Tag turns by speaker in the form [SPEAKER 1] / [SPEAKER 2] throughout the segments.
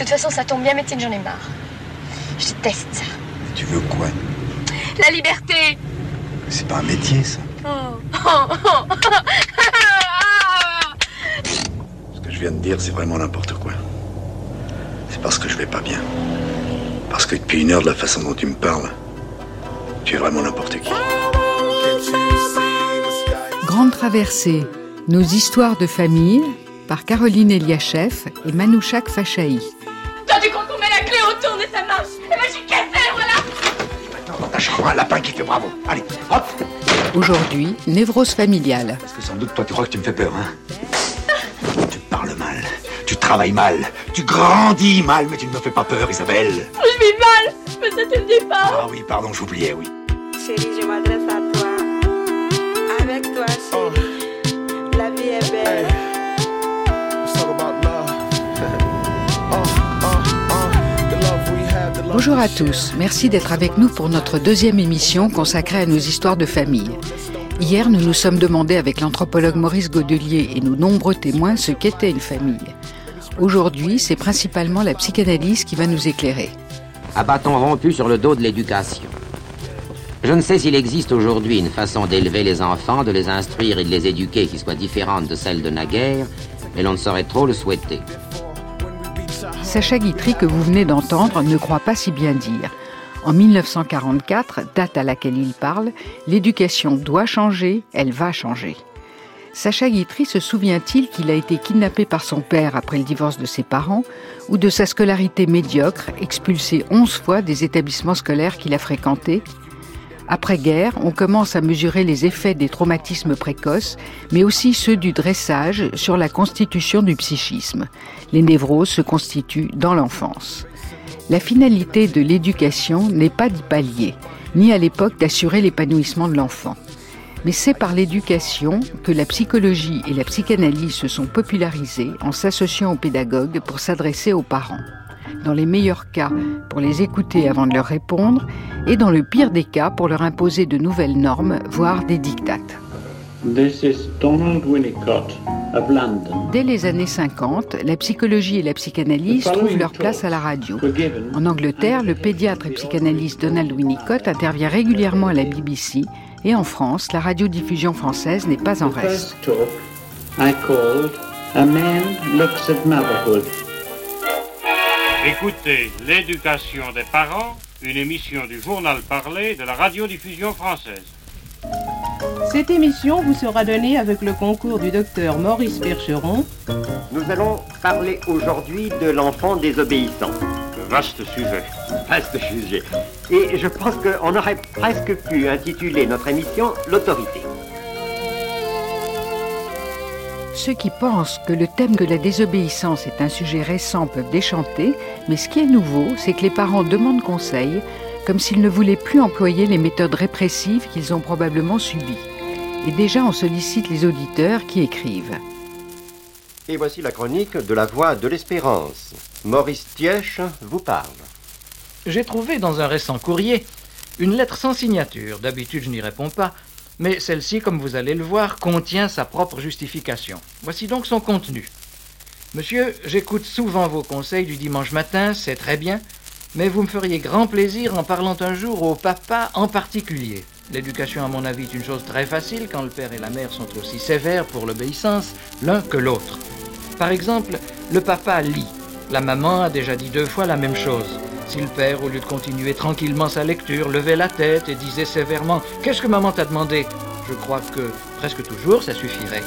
[SPEAKER 1] toute façon, ça tombe bien, Métine, j'en ai marre. Je déteste ça.
[SPEAKER 2] Tu veux quoi?
[SPEAKER 1] La liberté
[SPEAKER 2] C'est pas un métier, ça. Ce que je viens de dire, c'est vraiment n'importe quoi. C'est parce que je vais pas bien. Parce que depuis une heure, de la façon dont tu me parles, tu es vraiment n'importe qui.
[SPEAKER 3] Grande traversée, nos histoires de famille par Caroline Eliachev et Manouchak Fachaï.
[SPEAKER 2] Un lapin qui fait bravo. Allez, hop
[SPEAKER 3] Aujourd'hui, névrose familiale.
[SPEAKER 2] Parce que sans doute, toi, tu crois que tu me fais peur, hein Tu parles mal, tu travailles mal, tu grandis mal, mais tu ne me fais pas peur, Isabelle.
[SPEAKER 1] Je vis mal Mais ça, tu le dis pas
[SPEAKER 2] Ah oui, pardon, j'oubliais, oui.
[SPEAKER 4] Chérie, je m'adresse à toi. Avec toi, chérie. La vie est belle.
[SPEAKER 3] Bonjour à tous, merci d'être avec nous pour notre deuxième émission consacrée à nos histoires de famille. Hier, nous nous sommes demandé avec l'anthropologue Maurice Godelier et nos nombreux témoins ce qu'était une famille. Aujourd'hui, c'est principalement la psychanalyse qui va nous éclairer.
[SPEAKER 5] à bâton rompu sur le dos de l'éducation. Je ne sais s'il existe aujourd'hui une façon d'élever les enfants, de les instruire et de les éduquer qui soit différente de celle de naguère, mais l'on ne saurait trop le souhaiter.
[SPEAKER 3] Sacha Guitry, que vous venez d'entendre, ne croit pas si bien dire. En 1944, date à laquelle il parle, l'éducation doit changer, elle va changer. Sacha Guitry se souvient-il qu'il a été kidnappé par son père après le divorce de ses parents ou de sa scolarité médiocre, expulsé 11 fois des établissements scolaires qu'il a fréquentés? Après-guerre, on commence à mesurer les effets des traumatismes précoces, mais aussi ceux du dressage sur la constitution du psychisme. Les névroses se constituent dans l'enfance. La finalité de l'éducation n'est pas d'y pallier, ni à l'époque d'assurer l'épanouissement de l'enfant. Mais c'est par l'éducation que la psychologie et la psychanalyse se sont popularisées en s'associant aux pédagogues pour s'adresser aux parents. Dans les meilleurs cas, pour les écouter avant de leur répondre, et dans le pire des cas, pour leur imposer de nouvelles normes, voire des dictates.
[SPEAKER 6] This is Donald Winnicott of London.
[SPEAKER 3] Dès les années 50, la psychologie et la psychanalyse trouvent leur place à la radio. En Angleterre, le pédiatre et psychanalyste Donald Winnicott intervient régulièrement à la BBC et en France, la radiodiffusion française n'est pas en
[SPEAKER 6] The
[SPEAKER 3] reste.
[SPEAKER 6] first talk I called A Man Looks at Motherhood.
[SPEAKER 7] Écoutez L'éducation des parents, une émission du journal parlé de la radiodiffusion française.
[SPEAKER 8] Cette émission vous sera donnée avec le concours du docteur Maurice Percheron,
[SPEAKER 9] Nous allons parler aujourd'hui de l'enfant désobéissant.
[SPEAKER 7] Vaste sujet.
[SPEAKER 9] Vaste sujet. Et je pense qu'on aurait presque pu intituler notre émission L'autorité.
[SPEAKER 3] Ceux qui pensent que le thème de la désobéissance est un sujet récent peuvent déchanter, mais ce qui est nouveau, c'est que les parents demandent conseil, comme s'ils ne voulaient plus employer les méthodes répressives qu'ils ont probablement subies. Et déjà, on sollicite les auditeurs qui écrivent.
[SPEAKER 9] Et voici la chronique de la voix de l'espérance. Maurice Thiesch vous parle.
[SPEAKER 10] J'ai trouvé dans un récent courrier une lettre sans signature. D'habitude, je n'y réponds pas. Mais celle-ci, comme vous allez le voir, contient sa propre justification. Voici donc son contenu. Monsieur, j'écoute souvent vos conseils du dimanche matin, c'est très bien, mais vous me feriez grand plaisir en parlant un jour au papa en particulier. L'éducation, à mon avis, est une chose très facile quand le père et la mère sont aussi sévères pour l'obéissance l'un que l'autre. Par exemple, le papa lit. La maman a déjà dit deux fois la même chose. Si le père, au lieu de continuer tranquillement sa lecture, levait la tête et disait sévèrement Qu'est-ce que maman t'a demandé? Je crois que presque toujours ça suffirait.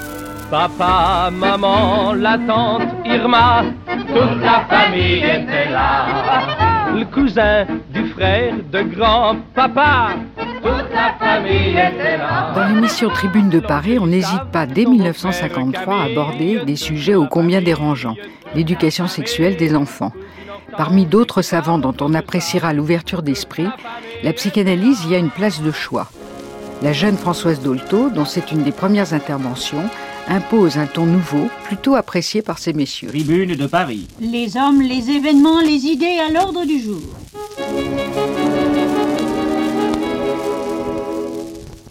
[SPEAKER 11] Papa, maman, la tante, Irma, toute la famille était là. Le cousin du frère de grand-papa, toute la famille était là.
[SPEAKER 3] Dans l'émission Tribune de Paris, on n'hésite pas dès 1953 à aborder des sujets ô combien dérangeants, l'éducation sexuelle des enfants. Parmi d'autres savants dont on appréciera l'ouverture d'esprit, la psychanalyse y a une place de choix. La jeune Françoise Dolto, dont c'est une des premières interventions, impose un ton nouveau, plutôt apprécié par ces messieurs.
[SPEAKER 12] Tribune de Paris.
[SPEAKER 13] Les hommes, les événements, les idées à l'ordre du jour.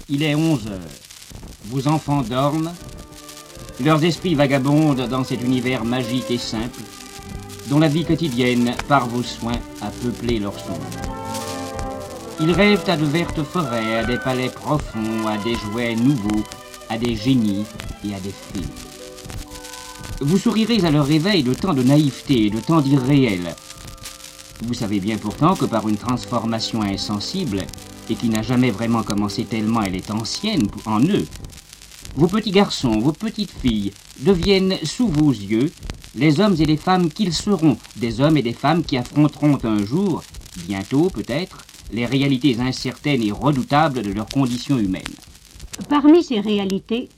[SPEAKER 12] Il est 11 heures. Vos enfants dorment. Leurs esprits vagabondent dans cet univers magique et simple. Dont la vie quotidienne, par vos soins, a peuplé leur songe. Ils rêvent à de vertes forêts, à des palais profonds, à des jouets nouveaux, à des génies et à des fées. Vous sourirez à leur réveil de tant de naïveté et de tant d'irréel. Vous savez bien pourtant que par une transformation insensible, et qui n'a jamais vraiment commencé tellement elle est ancienne en eux, vos petits garçons, vos petites filles deviennent sous vos yeux les hommes et les femmes qu'ils seront, des hommes et des femmes qui affronteront un jour, bientôt peut-être, les réalités incertaines et redoutables de leur condition humaine.
[SPEAKER 13] Parmi ces réalités,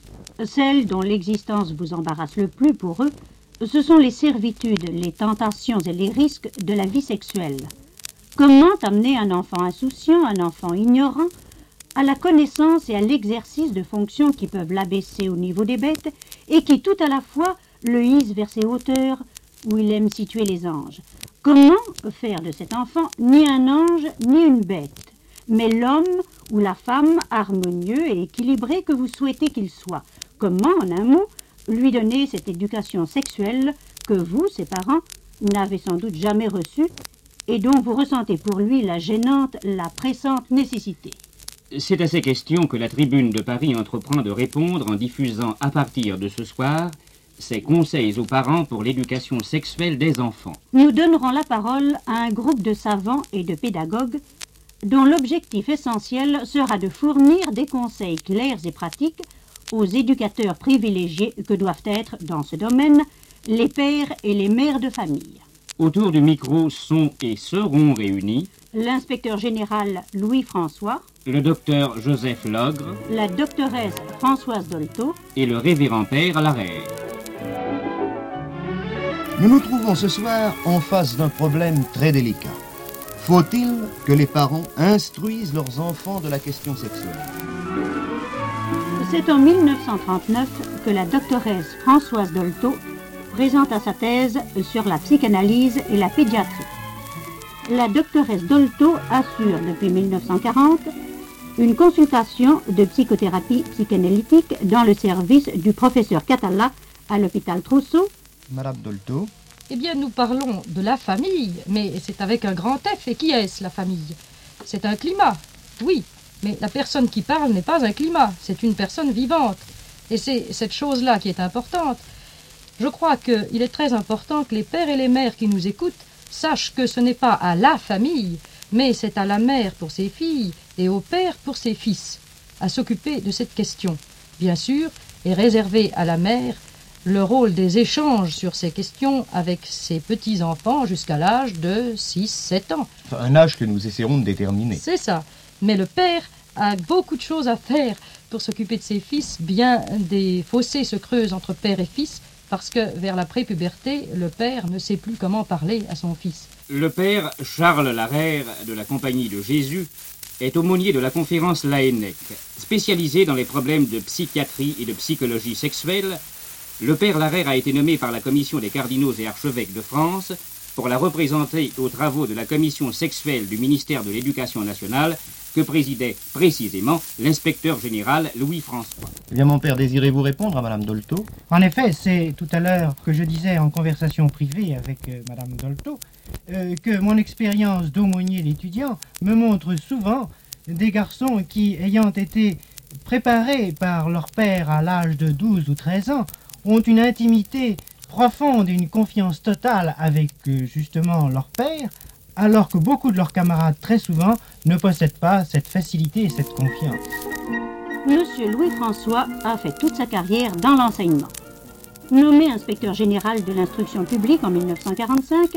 [SPEAKER 13] celles dont l'existence vous embarrasse le plus pour eux, ce sont les servitudes, les tentations et les risques de la vie sexuelle. Comment amener un enfant insouciant, un enfant ignorant, à la connaissance et à l'exercice de fonctions qui peuvent l'abaisser au niveau des bêtes et qui tout à la fois le hissent vers ces hauteurs où il aime situer les anges. Comment faire de cet enfant ni un ange ni une bête, mais l'homme ou la femme harmonieux et équilibré que vous souhaitez qu'il soit? Comment, en un mot, lui donner cette éducation sexuelle que vous, ses parents, n'avez sans doute jamais reçue et dont vous ressentez pour lui la gênante, la pressante nécessité?
[SPEAKER 12] C'est à ces questions que la Tribune de Paris entreprend de répondre en diffusant à partir de ce soir ses conseils aux parents pour l'éducation sexuelle des enfants.
[SPEAKER 13] Nous donnerons la parole à un groupe de savants et de pédagogues dont l'objectif essentiel sera de fournir des conseils clairs et pratiques aux éducateurs privilégiés que doivent être, dans ce domaine, les pères et les mères de famille.
[SPEAKER 12] Autour du micro sont et seront réunis
[SPEAKER 13] l'inspecteur général Louis-François,
[SPEAKER 12] le docteur Joseph Logre,
[SPEAKER 13] la doctoresse Françoise Dolto
[SPEAKER 12] et le révérend père Larère.
[SPEAKER 14] Nous nous trouvons ce soir en face d'un problème très délicat. Faut-il que les parents instruisent leurs enfants de la question sexuelle?
[SPEAKER 13] C'est en 1939 que la doctoresse Françoise Dolto présenta sa thèse sur la psychanalyse et la pédiatrie. La doctoresse Dolto assure depuis 1940 une consultation de psychothérapie psychanalytique dans le service du professeur Catala à l'hôpital Trousseau
[SPEAKER 14] Madame Dolto
[SPEAKER 15] Eh bien, nous parlons de la famille, mais c'est avec un grand F. Et qui est-ce, la famille? C'est un climat, oui, mais la personne qui parle n'est pas un climat, c'est une personne vivante. Et c'est cette chose-là qui est importante. Je crois qu'il est très important que les pères et les mères qui nous écoutent sachent que ce n'est pas à la famille, mais c'est à la mère pour ses filles et au père pour ses fils à s'occuper de cette question. Bien sûr, est réservé à la mère le rôle des échanges sur ces questions avec ses petits-enfants jusqu'à l'âge de 6-7 ans.
[SPEAKER 14] un âge que nous essaierons de déterminer.
[SPEAKER 15] C'est ça. Mais le père a beaucoup de choses à faire pour s'occuper de ses fils. Bien des fossés se creusent entre père et fils parce que vers la prépuberté, le père ne sait plus comment parler à son fils.
[SPEAKER 12] Le père Charles Larère de la Compagnie de Jésus est aumônier de la conférence Laennec, spécialisé dans les problèmes de psychiatrie et de psychologie sexuelle le père Larère a été nommé par la commission des cardinaux et archevêques de France pour la représenter aux travaux de la commission sexuelle du ministère de l'Éducation nationale que présidait précisément l'inspecteur général Louis-François.
[SPEAKER 14] Eh bien, mon père, désirez-vous répondre à Madame Dolto?
[SPEAKER 16] En effet, c'est tout à l'heure que je disais en conversation privée avec euh, Madame Dolto euh, que mon expérience d'aumônier d'étudiant me montre souvent des garçons qui, ayant été préparés par leur père à l'âge de 12 ou 13 ans, ont une intimité profonde et une confiance totale avec euh, justement leur père, alors que beaucoup de leurs camarades très souvent ne possèdent pas cette facilité et cette confiance.
[SPEAKER 13] Monsieur Louis-François a fait toute sa carrière dans l'enseignement. Nommé inspecteur général de l'instruction publique en 1945,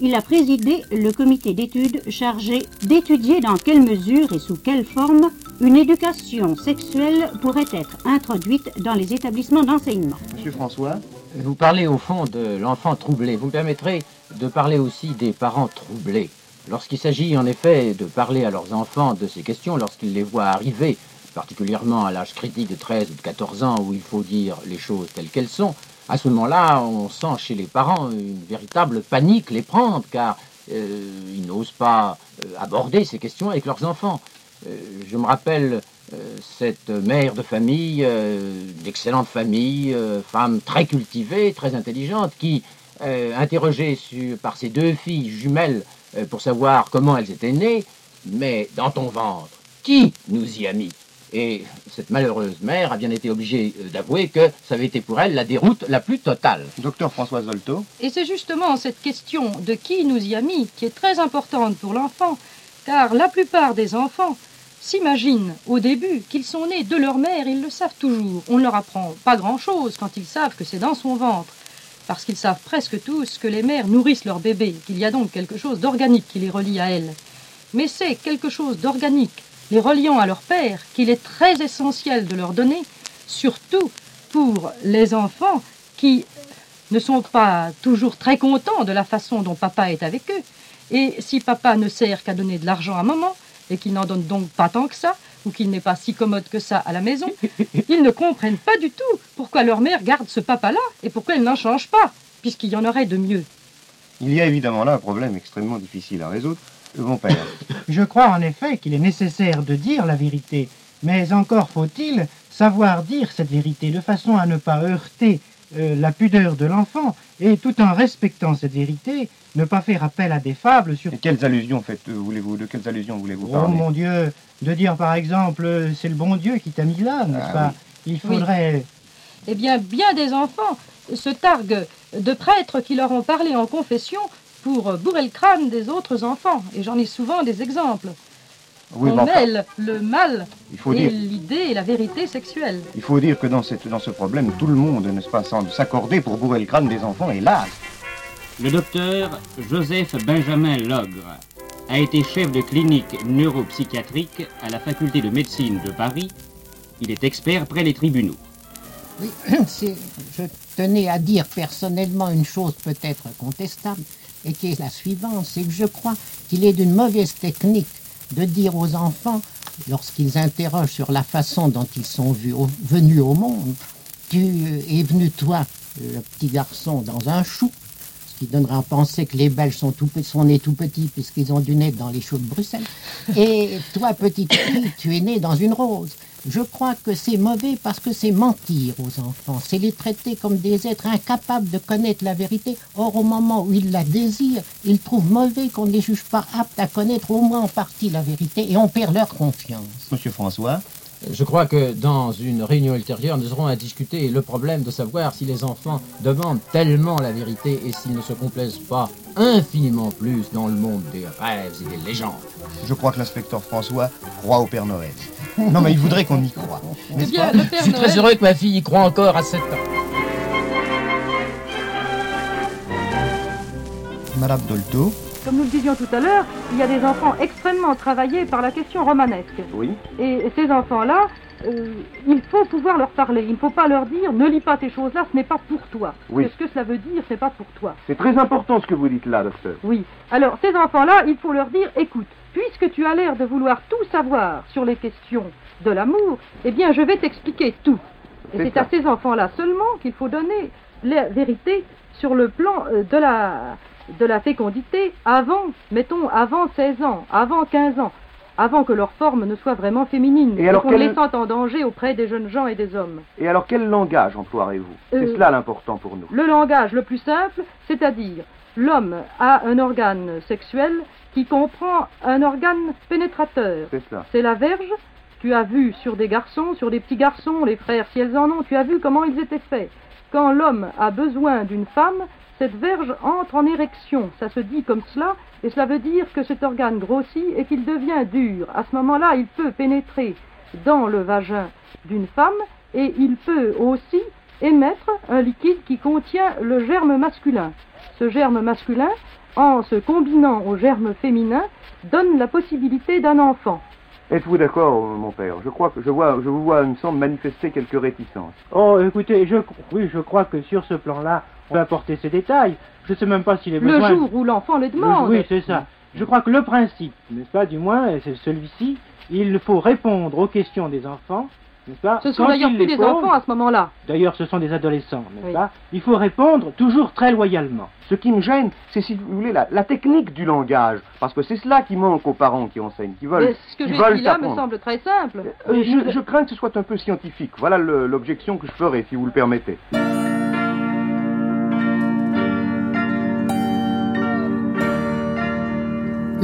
[SPEAKER 13] il a présidé le comité d'études chargé d'étudier dans quelle mesure et sous quelle forme une éducation sexuelle pourrait être introduite dans les établissements d'enseignement.
[SPEAKER 14] Monsieur François
[SPEAKER 5] Vous parlez au fond de l'enfant troublé. Vous me permettrez de parler aussi des parents troublés. Lorsqu'il s'agit en effet de parler à leurs enfants de ces questions, lorsqu'ils les voient arriver, particulièrement à l'âge critique de 13 ou de 14 ans où il faut dire les choses telles qu'elles sont, à ce moment-là, on sent chez les parents une véritable panique les prendre, car euh, ils n'osent pas euh, aborder ces questions avec leurs enfants. Euh, je me rappelle cette mère de famille, d'excellente famille, femme très cultivée, très intelligente, qui,
[SPEAKER 12] interrogé sur, par ses deux filles jumelles pour savoir comment elles étaient nées, mais dans ton ventre, qui nous y a mis? Et cette malheureuse mère a bien été obligée euh, d'avouer que ça avait été pour elle la déroute la plus totale.
[SPEAKER 14] Docteur François Zolto
[SPEAKER 15] Et c'est justement cette question de qui nous y a mis qui est très importante pour l'enfant, car la plupart des enfants s'imaginent au début qu'ils sont nés de leur mère, ils le savent toujours. On ne leur apprend pas grand-chose quand ils savent que c'est dans son ventre, parce qu'ils savent presque tous que les mères nourrissent leurs bébés, qu'il y a donc quelque chose d'organique qui les relie à elles. Mais c'est quelque chose d'organique, les reliant à leur père, qu'il est très essentiel de leur donner, surtout pour les enfants qui ne sont pas toujours très contents de la façon dont papa est avec eux. Et si papa ne sert qu'à donner de l'argent à maman, et qu'il n'en donne donc pas tant que ça, ou qu'il n'est pas si commode que ça à la maison, ils ne comprennent pas du tout pourquoi leur mère garde ce papa-là et pourquoi elle n'en change pas, puisqu'il y en aurait de mieux.
[SPEAKER 14] Il y a évidemment là un problème extrêmement difficile à résoudre. Mon père.
[SPEAKER 16] Je crois en effet qu'il est nécessaire de dire la vérité, mais encore faut-il savoir dire cette vérité de façon à ne pas heurter euh, la pudeur de l'enfant et tout en respectant cette vérité, ne pas faire appel à des fables sur...
[SPEAKER 14] Et quelles allusions faites, euh, voulez-vous De quelles allusions voulez-vous
[SPEAKER 16] Oh
[SPEAKER 14] parler
[SPEAKER 16] mon Dieu, de dire par exemple, euh, c'est le bon Dieu qui t'a mis là, n'est-ce
[SPEAKER 14] Ah
[SPEAKER 16] pas Il faudrait...
[SPEAKER 15] Eh bien, bien des enfants se targuent de prêtres qui leur ont parlé en confession pour bourrer le crâne des autres enfants. Et j'en ai souvent des exemples.
[SPEAKER 14] Oui,
[SPEAKER 15] On
[SPEAKER 14] enfin,
[SPEAKER 15] mêle le mal
[SPEAKER 14] Il faut
[SPEAKER 15] et
[SPEAKER 14] dire-
[SPEAKER 15] l'idée et la vérité sexuelle.
[SPEAKER 14] il faut dire que dans, cette, dans ce problème, tout le monde, n'est-ce pas, semble s'accorder pour bourrer le crâne des enfants, hélas.
[SPEAKER 12] Le docteur Joseph Benjamin Logre a été chef de clinique neuropsychiatrique à la faculté de médecine de Paris. Il est expert près des tribunaux.
[SPEAKER 17] Oui, c'est- je tenais à dire personnellement une chose peut-être contestable, et qui est la suivante, c'est que je crois qu'il est d'une mauvaise technique de dire aux enfants, lorsqu'ils interrogent sur la façon dont ils sont venus au monde, tu es venu, toi, le petit garçon, dans un chou, ce qui donnerait à penser que les Belges sont nés tout petits puisqu'ils ont dû naître dans les choux de Bruxelles. Et toi, petite fille, tu es née dans une rose. Je crois que c'est mauvais parce que c'est mentir aux enfants, c'est les traiter comme des êtres incapables de connaître la vérité. Or, au moment où ils la désirent, ils trouvent mauvais qu'on ne les juge pas aptes à connaître au moins en partie la vérité et on perd leur confiance.
[SPEAKER 14] Monsieur François
[SPEAKER 12] Je crois que dans une réunion ultérieure, nous aurons à discuter le problème de savoir si les enfants demandent tellement la vérité et s'ils ne se complaisent pas infiniment plus dans le monde des rêves et des légendes.
[SPEAKER 14] Je crois que l'inspecteur François croit au Père Noël. Non, mais il voudrait qu'on y croie. n'est-ce
[SPEAKER 15] bien,
[SPEAKER 14] pas
[SPEAKER 15] le Père
[SPEAKER 12] Je suis très
[SPEAKER 15] Noël-
[SPEAKER 12] heureux que ma fille y croit encore à 7 ans.
[SPEAKER 14] Madame Dolto
[SPEAKER 15] Comme nous le disions tout à l'heure, il y a des enfants extrêmement travaillés par la question romanesque.
[SPEAKER 14] Oui.
[SPEAKER 15] Et ces enfants-là, euh, il faut pouvoir leur parler. Il ne faut pas leur dire ne lis pas ces choses-là, ce n'est pas pour toi.
[SPEAKER 9] Oui.
[SPEAKER 15] Que ce que cela veut dire, c'est pas pour toi.
[SPEAKER 9] C'est très important ce que vous dites là, docteur.
[SPEAKER 15] Oui. Alors, ces enfants-là, il faut leur dire écoute, puisque tu as l'air de vouloir tout savoir sur les questions de l'amour, eh bien, je vais t'expliquer tout. Et
[SPEAKER 9] C'est
[SPEAKER 15] c'est à ces enfants-là seulement qu'il faut donner la vérité sur le plan euh, de la, de la fécondité avant, mettons, avant 16 ans, avant 15 ans, avant que leur forme ne soit vraiment féminine,
[SPEAKER 9] Et
[SPEAKER 15] qu'on les sente en danger auprès des jeunes gens et des hommes.
[SPEAKER 9] Et alors, quel langage emploierez-vous? C'est
[SPEAKER 15] Euh,
[SPEAKER 9] cela l'important pour nous.
[SPEAKER 15] Le langage le plus simple, c'est-à-dire l'homme a un organe sexuel qui comprend un organe pénétrateur.
[SPEAKER 9] C'est cela.
[SPEAKER 15] C'est la verge. Tu as vu sur des garçons, sur des petits garçons, les frères, si elles en ont, tu as vu comment ils étaient faits. Quand l'homme a besoin d'une femme, cette verge entre en érection. Ça se dit comme cela, et cela veut dire que cet organe grossit et qu'il devient dur. À ce moment-là, il peut pénétrer dans le vagin d'une femme et il peut aussi émettre un liquide qui contient le germe masculin. Ce germe masculin, en se combinant au germe féminin, donne la possibilité d'un enfant.
[SPEAKER 9] Êtes-vous d'accord, mon père? Je crois que je vois, je vous vois, il me semble, manifester quelques réticences.
[SPEAKER 16] Oh, écoutez, je, oui, je crois que sur ce plan-là, on peut apporter ces détails. Je ne sais même pas s'il est
[SPEAKER 15] Le
[SPEAKER 16] besoin...
[SPEAKER 15] jour où l'enfant les
[SPEAKER 16] Le-
[SPEAKER 15] demande.
[SPEAKER 16] Oui, c'est ça. Je crois que le principe, n'est-ce pas, du moins, c'est celui-ci, il faut répondre aux questions des enfants, pas
[SPEAKER 15] Ce sont d'ailleurs plus
[SPEAKER 16] les
[SPEAKER 15] des enfants à ce moment-là.
[SPEAKER 16] D'ailleurs, ce sont des adolescents, n'est-ce
[SPEAKER 15] Oui.
[SPEAKER 16] pas Il faut répondre toujours très loyalement.
[SPEAKER 9] Ce qui me gêne, c'est, si vous voulez, la, la technique du langage. Parce que c'est cela qui manque aux parents qui enseignent, qui veulent,
[SPEAKER 15] Et ce que
[SPEAKER 9] qui
[SPEAKER 15] j'ai
[SPEAKER 9] veulent
[SPEAKER 15] dit là me semble très simple.
[SPEAKER 9] Euh, je, je crains que ce soit un peu scientifique. Voilà l'objection que je ferai, si vous le permettez.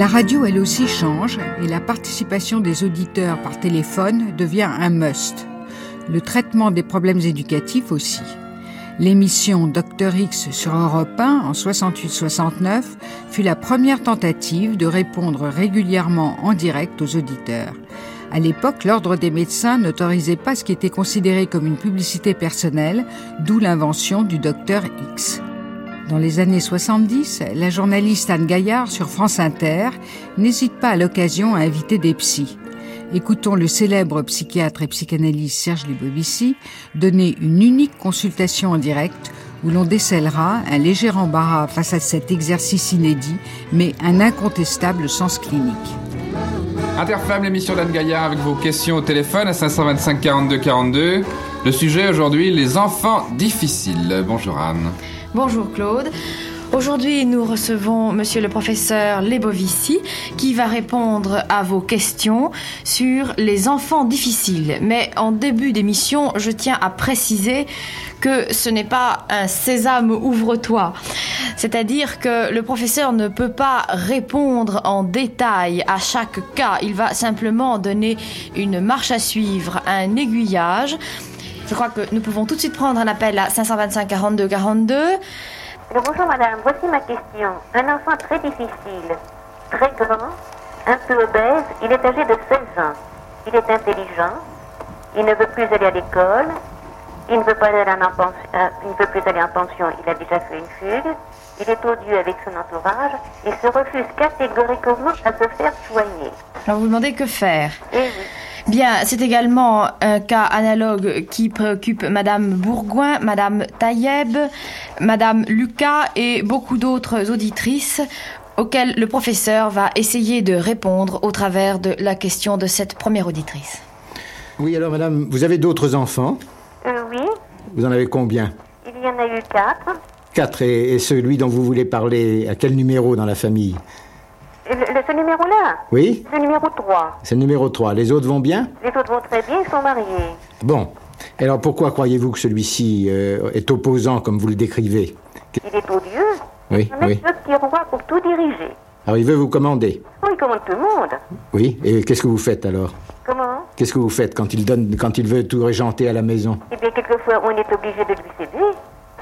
[SPEAKER 3] La radio, elle aussi, change et la participation des auditeurs par téléphone devient un must. Le traitement des problèmes éducatifs aussi. L'émission Dr X sur Europe 1 en 68-69 fut la première tentative de répondre régulièrement en direct aux auditeurs. À l'époque, l'ordre des médecins n'autorisait pas ce qui était considéré comme une publicité personnelle, d'où l'invention du Dr X. Dans les années 70, la journaliste Anne Gaillard sur France Inter n'hésite pas à l'occasion à inviter des psys. Écoutons le célèbre psychiatre et psychanalyste Serge Libovici donner une unique consultation en direct où l'on décèlera un léger embarras face à cet exercice inédit, mais un incontestable sens clinique.
[SPEAKER 18] Interfemme, l'émission d'Anne Gaillard avec vos questions au téléphone à 525 42 42. Le sujet aujourd'hui, les enfants difficiles. Bonjour Anne.
[SPEAKER 19] Bonjour Claude. Aujourd'hui, nous recevons monsieur le professeur Lebovici qui va répondre à vos questions sur les enfants difficiles. Mais en début d'émission, je tiens à préciser que ce n'est pas un sésame ouvre-toi. C'est-à-dire que le professeur ne peut pas répondre en détail à chaque cas. Il va simplement donner une marche à suivre, un aiguillage. Je crois que nous pouvons tout de suite prendre un appel à 525 42 42.
[SPEAKER 20] bonjour madame, voici ma question. Un enfant très difficile, très grand, un peu obèse, il est âgé de 16 ans. Il est intelligent, il ne veut plus aller à l'école, il ne veut pas aller en pension, euh, il ne veut plus aller en pension, il a déjà fait une fugue, il est odieux avec son entourage et se refuse catégoriquement à se faire soigner.
[SPEAKER 19] Alors vous demandez que faire
[SPEAKER 20] Eh oui.
[SPEAKER 19] Bien, c'est également un cas analogue qui préoccupe Madame Bourgoin, Madame Taïeb, Madame Lucas et beaucoup d'autres auditrices auxquelles le professeur va essayer de répondre au travers de la question de cette première auditrice.
[SPEAKER 14] Oui, alors madame, vous avez d'autres enfants?
[SPEAKER 20] Euh, oui,
[SPEAKER 14] Vous en avez combien?
[SPEAKER 20] Il y en a eu quatre.
[SPEAKER 14] Quatre. Et, et celui dont vous voulez parler, à quel numéro dans la famille?
[SPEAKER 20] Le, le- ce numéro-là
[SPEAKER 14] Oui
[SPEAKER 20] C'est le numéro 3.
[SPEAKER 14] C'est le numéro 3. Les autres vont bien
[SPEAKER 20] Les autres vont très bien, ils sont mariés.
[SPEAKER 14] Bon. Alors pourquoi croyez-vous que celui-ci euh, est opposant comme vous le décrivez
[SPEAKER 20] Il est odieux.
[SPEAKER 14] Oui, oui.
[SPEAKER 20] petit roi pour tout diriger.
[SPEAKER 14] Alors il veut vous commander
[SPEAKER 20] Oh, il commande tout le monde.
[SPEAKER 14] Oui. Et qu'est-ce que vous faites alors
[SPEAKER 20] Comment
[SPEAKER 14] Qu'est-ce que vous faites quand il donne, quand il veut tout régenter à la maison
[SPEAKER 20] Eh bien, quelquefois, on est obligé de lui céder.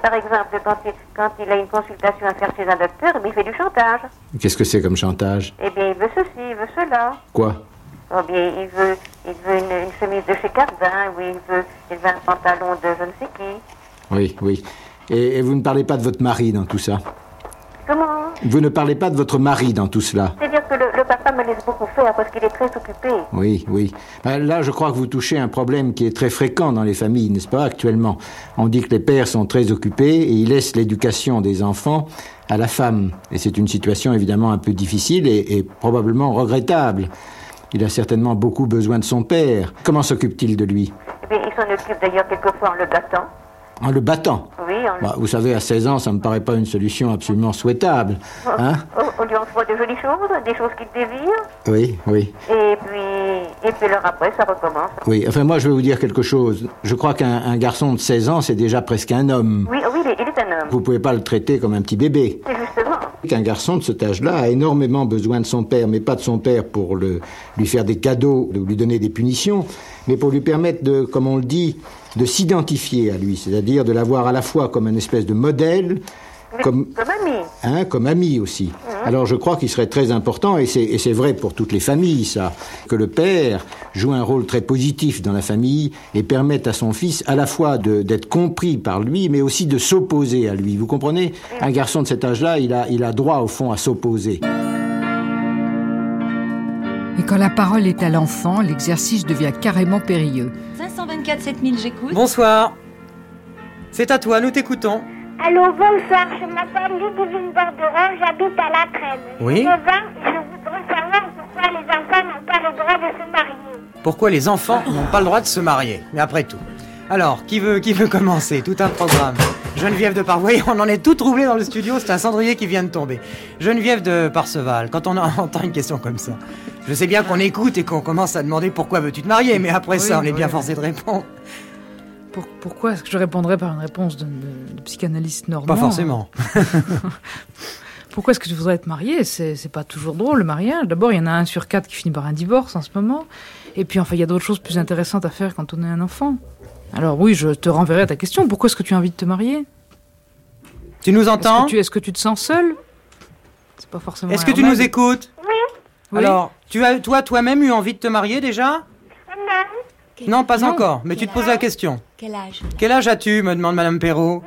[SPEAKER 20] Par exemple, quand il, quand il a une consultation à faire chez un docteur, il fait du chantage.
[SPEAKER 14] Qu'est-ce que c'est comme chantage
[SPEAKER 20] Eh bien, il veut ceci, il veut cela.
[SPEAKER 14] Quoi
[SPEAKER 20] Oh bien, il veut, il veut une, une chemise de chez Cardin, oui, il veut, il veut un pantalon de je ne sais qui.
[SPEAKER 14] Oui, oui. Et, et vous ne parlez pas de votre mari dans tout ça
[SPEAKER 20] Comment
[SPEAKER 14] Vous ne parlez pas de votre mari dans tout cela
[SPEAKER 20] C'est-à-dire que le, le papa me laisse beaucoup faire parce qu'il est très occupé.
[SPEAKER 14] Oui, oui. Ben, Là, je crois que vous touchez un problème qui est très fréquent dans les familles, n'est-ce pas, actuellement? On dit que les pères sont très occupés et ils laissent l'éducation des enfants à la femme. Et c'est une situation évidemment un peu difficile et, et probablement regrettable. Il a certainement beaucoup besoin de son père. Comment s'occupe-t-il de lui?
[SPEAKER 20] Eh bien, il s'en occupe d'ailleurs quelquefois en le battant.
[SPEAKER 14] En le battant
[SPEAKER 20] Oui, en le...
[SPEAKER 14] Bah, Vous savez, à 16 ans, ça me paraît pas une solution absolument souhaitable. Hein
[SPEAKER 20] Oh, on lui envoie de jolies choses, des choses qu'il désire.
[SPEAKER 14] Oui, oui.
[SPEAKER 20] Et puis, et puis alors après, ça recommence.
[SPEAKER 14] Oui, enfin moi je vais vous dire quelque chose. Je crois qu'un un garçon de 16 ans, c'est déjà presque un homme.
[SPEAKER 20] Oui, oui, il est, il est un homme.
[SPEAKER 14] Vous pouvez pas le traiter comme un petit bébé.
[SPEAKER 20] C'est justement.
[SPEAKER 14] Qu'un garçon de cet âge-là a énormément besoin de son père, mais pas de son père pour le, lui faire des cadeaux, de lui donner des punitions, mais pour lui permettre de, comme on le dit, de s'identifier à lui, c'est-à-dire de l'avoir à la fois comme une espèce de modèle, comme,
[SPEAKER 20] Comme ami.
[SPEAKER 14] hein, comme ami aussi. Alors je crois qu'il serait très important, et c'est, et c'est vrai pour toutes les familles, ça, que le père joue un rôle très positif dans la famille et permette à son fils à la fois de- d'être compris par lui, mais aussi de s'opposer à lui. Vous comprenez? Un garçon de cet âge-là, il a, il a droit au fond à s'opposer.
[SPEAKER 3] Et quand la parole est à l'enfant, l'exercice devient carrément périlleux.
[SPEAKER 1] 524 7000, j'écoute.
[SPEAKER 21] Bonsoir. C'est à toi, nous t'écoutons.
[SPEAKER 22] Allô, bonsoir, je m'appelle Ludivine Borderon, j'habite à la Crème.
[SPEAKER 21] Oui.
[SPEAKER 22] J'ai 9 ans, je voudrais savoir pourquoi les enfants n'ont pas le droit de se marier.
[SPEAKER 21] Pourquoi les enfants n'ont pas le droit de se marier Mais après tout. Alors, qui veut, qui veut commencer Tout un programme. Geneviève de Parvoy, on en est tout troublé dans le studio, c'est un cendrier qui vient de tomber. Geneviève de Parseval, quand on entend une question comme ça, je sais bien qu'on écoute et qu'on commence à demander pourquoi veux-tu te marier, mais après
[SPEAKER 23] Oui,
[SPEAKER 21] ça, on est
[SPEAKER 23] oui.
[SPEAKER 21] bien forcé de répondre.
[SPEAKER 23] Pour- pourquoi est-ce que je répondrais par une réponse de, de- de psychanalyste normand
[SPEAKER 21] Pas forcément.
[SPEAKER 23] pourquoi est-ce que tu voudrais être marié c'est pas toujours drôle le mariage. D'abord, il y en a un sur quatre qui finit par un divorce en ce moment. Et puis enfin, il y a d'autres choses plus intéressantes à faire quand on est un enfant. Alors oui, je te renverrai à ta question. Pourquoi est-ce que tu as envie de te marier?
[SPEAKER 21] Tu nous entends
[SPEAKER 23] Est-ce que tu, est-ce que tu te sens seul C'est pas forcément.
[SPEAKER 21] Est-ce que tu nous écoutes?
[SPEAKER 23] Oui.
[SPEAKER 21] Alors, tu as toi toi-même eu envie de te marier déjà? Non, pas
[SPEAKER 24] Non.
[SPEAKER 21] encore, mais tu te poses la question.
[SPEAKER 24] Quel âge?
[SPEAKER 21] Quel âge as-tu me demande Madame Perrault?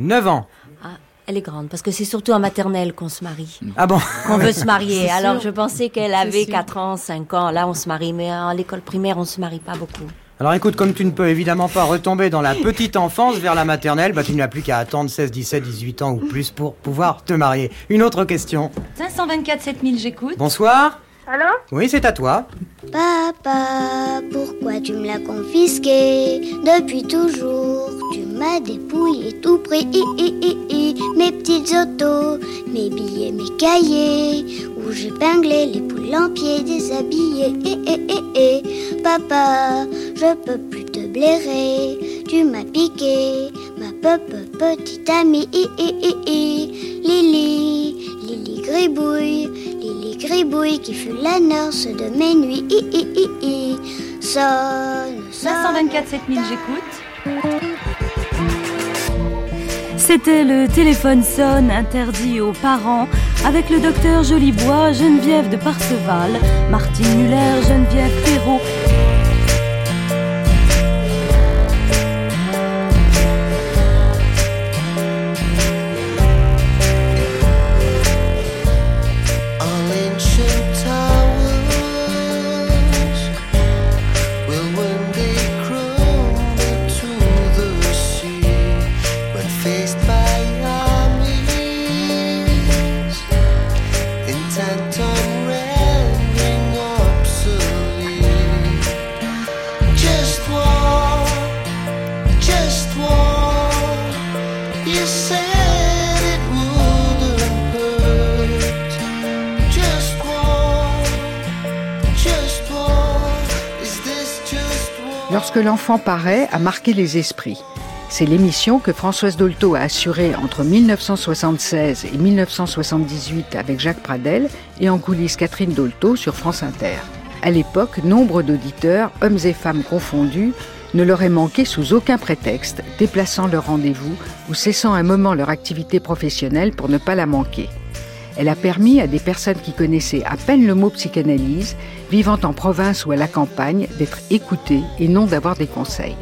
[SPEAKER 21] 9 ans.
[SPEAKER 24] Ah, elle est grande, parce que c'est surtout en maternelle qu'on se marie.
[SPEAKER 21] Ah bon?
[SPEAKER 24] Qu'on veut se marier. Alors
[SPEAKER 21] sûr.
[SPEAKER 24] je pensais qu'elle avait
[SPEAKER 21] sûr.
[SPEAKER 24] 4 ans, 5 ans. Là, on se marie, mais à l'école primaire, on se marie pas beaucoup.
[SPEAKER 21] Alors écoute, comme tu ne peux évidemment pas retomber dans la petite enfance vers la maternelle, bah tu n'as plus qu'à attendre 16, 17, 18 ans ou plus pour pouvoir te marier. Une autre question.
[SPEAKER 25] 524 7000, j'écoute.
[SPEAKER 21] Bonsoir.
[SPEAKER 22] Allô
[SPEAKER 21] Oui, c'est à toi.
[SPEAKER 26] Papa, pourquoi tu me l'as confisqué Depuis toujours, tu m'as dépouillé tout pris. Mes petites autos, mes billets, mes cahiers, où j'épinglais les poules en pied déshabillées. Papa, je peux plus te blairer, tu m'as piqué, ma peuple petite amie. Lily, Lily Gribouille, Lily Gribouille qui fut la de mes nuits. Sonne, sonne.
[SPEAKER 25] 524 7000, j'écoute. C'était le téléphone sonne interdit aux parents avec le docteur Jolibois, Geneviève de Parseval, Martine Muller, Geneviève Perrault.
[SPEAKER 3] Lorsque l'enfant paraît a marqué les esprits. C'est l'émission que Françoise Dolto a assurée entre 1976 et 1978 avec Jacques Pradel et en coulisses Catherine Dolto sur France Inter. À l'époque, nombre d'auditeurs, hommes et femmes confondus, ne leur est manqué sous aucun prétexte, déplaçant leur rendez-vous ou cessant un moment leur activité professionnelle pour ne pas la manquer. Elle a permis à des personnes qui connaissaient à peine le mot psychanalyse, vivant en province ou à la campagne, d'être écoutées et non d'avoir des conseils.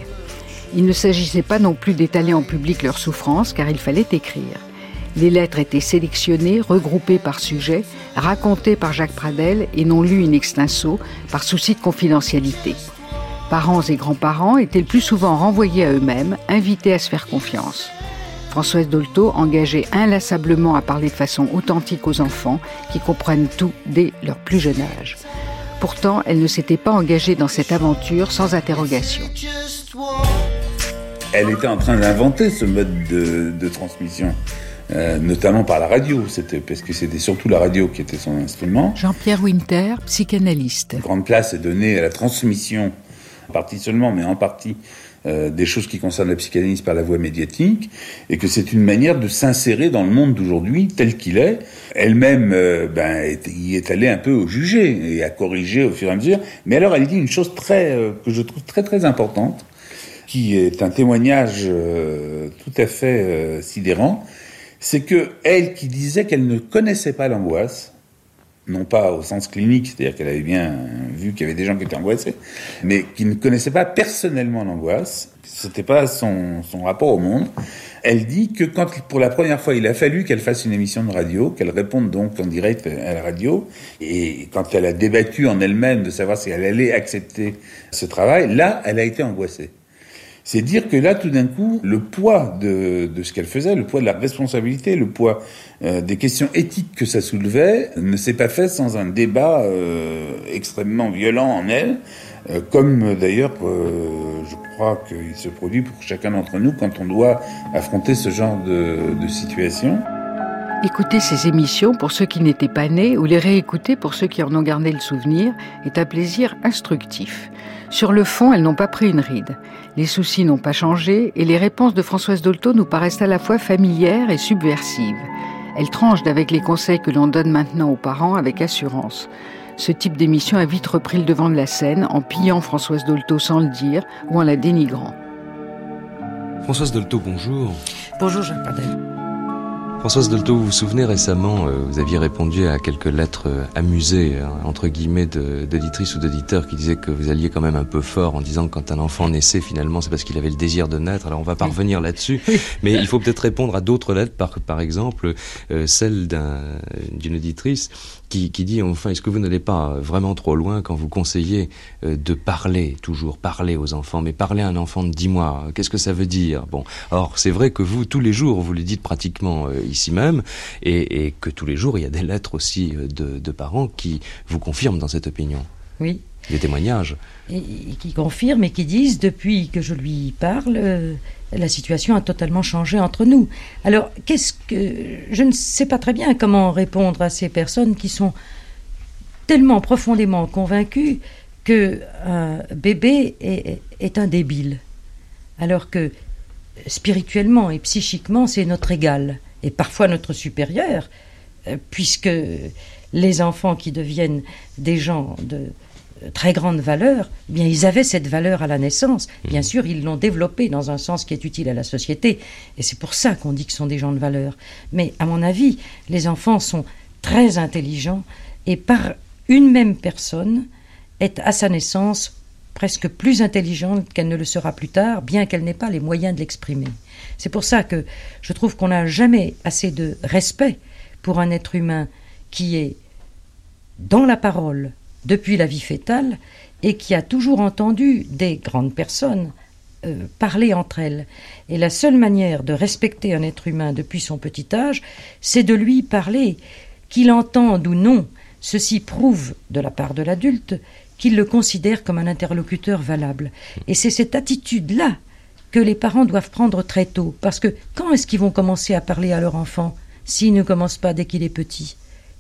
[SPEAKER 3] Il ne s'agissait pas non plus d'étaler en public leurs souffrances, car il fallait écrire. Les lettres étaient sélectionnées, regroupées par sujet, racontées par Jacques Pradel et non lues in extenso par souci de confidentialité. Parents et grands-parents étaient le plus souvent renvoyés à eux-mêmes, invités à se faire confiance. Françoise Dolto engageait inlassablement à parler de façon authentique aux enfants qui comprennent tout dès leur plus jeune âge. Pourtant, elle ne s'était pas engagée dans cette aventure sans interrogation.
[SPEAKER 27] Elle était en train d'inventer ce mode de, de transmission, euh, notamment par la radio, c'était parce que c'était surtout la radio qui était son instrument.
[SPEAKER 3] Jean-Pierre Winter, psychanalyste.
[SPEAKER 27] Grande place est donnée à la transmission, en partie seulement, mais en partie euh, des choses qui concernent la psychanalyse par la voie médiatique, et que c'est une manière de s'insérer dans le monde d'aujourd'hui tel qu'il est. Elle-même euh, ben, y est allée un peu au jugé et à corriger au fur et à mesure. Mais alors elle dit une chose très euh, que je trouve très très importante, qui est un témoignage euh, tout à fait sidérant, c'est que elle qui disait qu'elle ne connaissait pas l'angoisse, non pas au sens clinique, c'est-à-dire qu'elle avait bien vu qu'il y avait des gens qui étaient angoissés, mais qui ne connaissait pas personnellement l'angoisse, c'était pas son, son rapport au monde. Elle dit que quand, pour la première fois, il a fallu qu'elle fasse une émission de radio, qu'elle réponde donc en direct à la radio, et quand elle a débattu en elle-même de savoir si elle allait accepter ce travail, là, elle a été angoissée. C'est dire que là, tout d'un coup, le poids de, ce qu'elle faisait, le poids de la responsabilité, le poids euh, des questions éthiques que ça soulevait, ne s'est pas fait sans un débat euh, extrêmement violent en elle, euh, comme d'ailleurs, je crois qu'il se produit pour chacun d'entre nous quand on doit affronter ce genre de, de situation.
[SPEAKER 3] Écouter ces émissions pour ceux qui n'étaient pas nés ou les réécouter pour ceux qui en ont gardé le souvenir est un plaisir instructif. Sur le fond, elles n'ont pas pris une ride. Les soucis n'ont pas changé et les réponses de Françoise Dolto nous paraissent à la fois familières et subversives. Elle tranche d'avec les conseils que l'on donne maintenant aux parents avec assurance. Ce type d'émission a vite repris le devant de la scène en pillant Françoise Dolto sans le dire ou en la dénigrant.
[SPEAKER 28] Françoise Dolto, bonjour.
[SPEAKER 29] Bonjour Jacques.
[SPEAKER 28] Françoise Dolto, vous vous souvenez récemment, euh, vous aviez répondu à quelques lettres euh, amusées, hein, entre guillemets, d'éditrices ou d'éditeurs qui disaient que vous alliez quand même un peu fort en disant que quand un enfant naissait, finalement, c'est parce qu'il avait le désir de naître. Alors on va pas revenir là-dessus, mais il faut peut-être répondre à d'autres lettres, par, par exemple, euh, celle d'un- d'une auditrice qui, qui dit, enfin, est-ce que vous n'allez pas vraiment trop loin quand vous conseillez euh, de parler, toujours parler aux enfants, mais parler à un enfant de 10 mois, qu'est-ce que ça veut dire? Bon, or, c'est vrai que vous, tous les jours, vous le dites pratiquement euh, ici même, et, et que tous les jours, il y a des lettres aussi euh, de, de parents qui vous confirment dans cette opinion.
[SPEAKER 29] Oui.
[SPEAKER 28] Des témoignages.
[SPEAKER 29] Et, qui confirment et qui disent, depuis que je lui parle, euh, la situation a totalement changé entre nous. Alors, qu'est-ce que... Je ne sais pas très bien comment répondre à ces personnes qui sont tellement profondément convaincues que un bébé est, un débile, alors que spirituellement et psychiquement, c'est notre égal, et parfois notre supérieur, euh, puisque les enfants qui deviennent des gens de très grande valeur, eh bien ils avaient cette valeur à la naissance. Bien sûr, ils l'ont développée dans un sens qui est utile à la société, et c'est pour ça qu'on dit que ce sont des gens de valeur. Mais à mon avis, les enfants sont très intelligents, et par une même personne est à sa naissance presque plus intelligente qu'elle ne le sera plus tard, bien qu'elle n'ait pas les moyens de l'exprimer. C'est pour ça que je trouve qu'on n'a jamais assez de respect pour un être humain qui est dans la parole depuis la vie fétale et qui a toujours entendu des grandes personnes euh, parler entre elles. Et la seule manière de respecter un être humain depuis son petit âge, c'est de lui parler. Qu'il entende ou non, ceci prouve, de la part de l'adulte, qu'il le considère comme un interlocuteur valable. Et c'est cette attitude-là que les parents doivent prendre très tôt. Parce que quand est-ce qu'ils vont commencer à parler à leur enfant s'ils ne commencent pas dès qu'il est petit?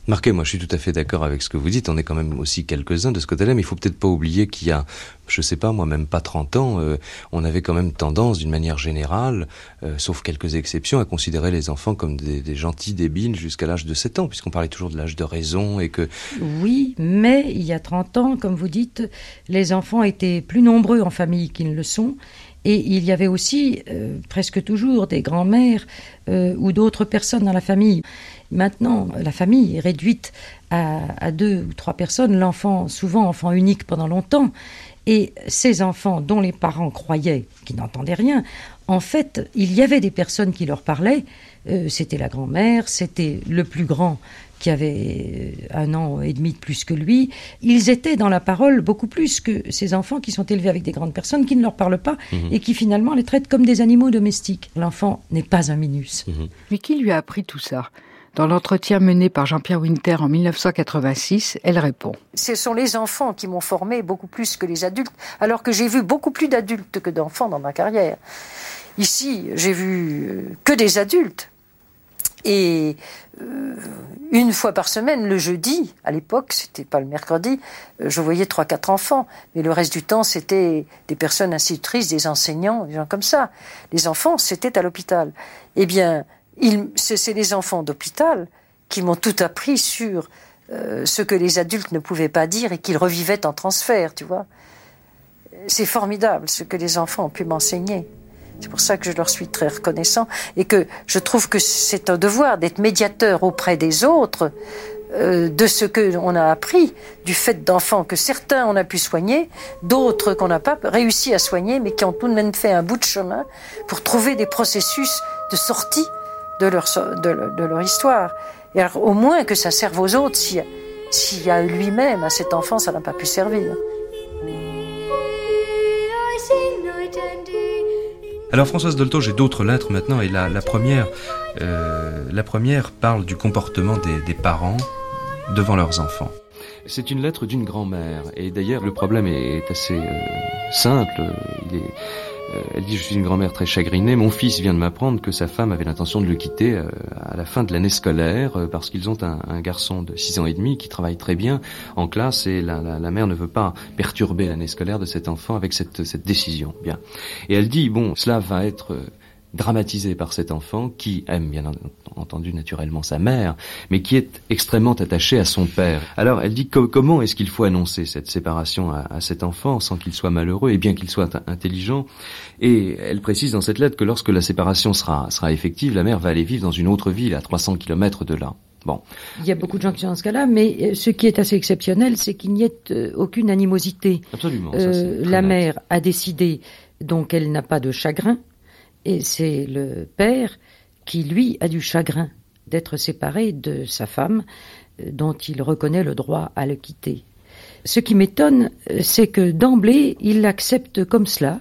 [SPEAKER 28] Marquez, moi je suis tout à fait d'accord avec ce que vous dites, on est quand même aussi quelques-uns de ce côté-là, mais il faut peut-être pas oublier qu'il y a, je sais pas, moi même pas 30 ans, euh, on avait quand même tendance, d'une manière générale, euh, sauf quelques exceptions, à considérer les enfants comme des, des gentils débiles jusqu'à l'âge de 7 ans, puisqu'on parlait toujours de l'âge de raison et que...
[SPEAKER 29] Oui, mais il y a 30 ans, comme vous dites, les enfants étaient plus nombreux en famille qu'ils ne le sont. Et il y avait aussi euh, presque toujours des grands-mères euh, ou d'autres personnes dans la famille. Maintenant, la famille est réduite à, deux ou trois personnes, l'enfant, souvent enfant unique pendant longtemps. Et ces enfants dont les parents croyaient qu'ils n'entendaient rien, en fait, il y avait des personnes qui leur parlaient. Euh, c'était la grand-mère, c'était le plus grand qui avait un an et demi de plus que lui. Ils étaient dans la parole beaucoup plus que ces enfants qui sont élevés avec des grandes personnes qui ne leur parlent pas
[SPEAKER 3] Mhm.
[SPEAKER 29] et qui finalement les traitent comme des animaux domestiques. L'enfant n'est pas un minus.
[SPEAKER 3] Mais qui lui a appris tout ça? Dans l'entretien mené par Jean-Pierre Winter en 1986, elle répond.
[SPEAKER 29] Ce sont les enfants qui m'ont formé beaucoup plus que les adultes, alors que j'ai vu beaucoup plus d'adultes que d'enfants dans ma carrière. Ici, j'ai vu que des adultes. Et euh, une fois par semaine, le jeudi, à l'époque, c'était pas le mercredi, euh, je voyais trois, quatre enfants. Mais le reste du temps, c'était des personnes institutrices, des enseignants, des gens comme ça. Les enfants, c'était à l'hôpital. Eh bien, c'est les enfants d'hôpital qui m'ont tout appris sur euh, ce que les adultes ne pouvaient pas dire et qu'ils revivaient en transfert, tu vois. C'est formidable ce que les enfants ont pu m'enseigner. C'est pour ça que je leur suis très reconnaissant et que je trouve que c'est un devoir d'être médiateur auprès des autres euh, de ce que on a appris du fait d'enfants que certains on a pu soigner, d'autres qu'on n'a pas réussi à soigner, mais qui ont tout de même fait un bout de chemin pour trouver des processus de sortie de leur, de, de leur histoire. Et alors, au moins que ça serve aux autres si, si à lui-même, à cet enfant, ça n'a pas pu servir.
[SPEAKER 28] Alors Françoise Dolto, j'ai d'autres lettres maintenant, et la, première, euh, la première parle du comportement des, parents devant leurs enfants. C'est une lettre d'une grand-mère, et d'ailleurs le problème est assez euh, simple. Elle dit je suis une grand-mère très chagrinée. Mon fils vient de m'apprendre que sa femme avait l'intention de le quitter euh, à la fin de l'année scolaire euh, parce qu'ils ont un, un garçon de 6 ans et demi qui travaille très bien en classe et la, la, la mère ne veut pas perturber l'année scolaire de cet enfant avec cette, cette décision. Bien. Et elle dit bon cela va être euh, dramatisé par cet enfant qui aime bien entendu naturellement sa mère, mais qui est extrêmement attaché à son père. Alors elle dit co- comment est-ce qu'il faut annoncer cette séparation à, à cet enfant sans qu'il soit malheureux et bien qu'il soit in- intelligent? Et elle précise dans cette lettre que lorsque la séparation sera, sera effective, la mère va aller vivre dans une autre ville à 300 kilomètres de là. Bon,
[SPEAKER 29] Il y a beaucoup de gens qui sont dans ce cas-là, mais euh, ce qui est assez exceptionnel, c'est qu'il n'y ait euh, aucune animosité.
[SPEAKER 28] absolument.
[SPEAKER 29] Euh, la mère a décidé, donc elle n'a pas de chagrin, et c'est le père qui, lui, a du chagrin d'être séparé de sa femme, euh, dont il reconnaît le droit à le quitter. Ce qui m'étonne, euh, c'est que d'emblée, il accepte comme cela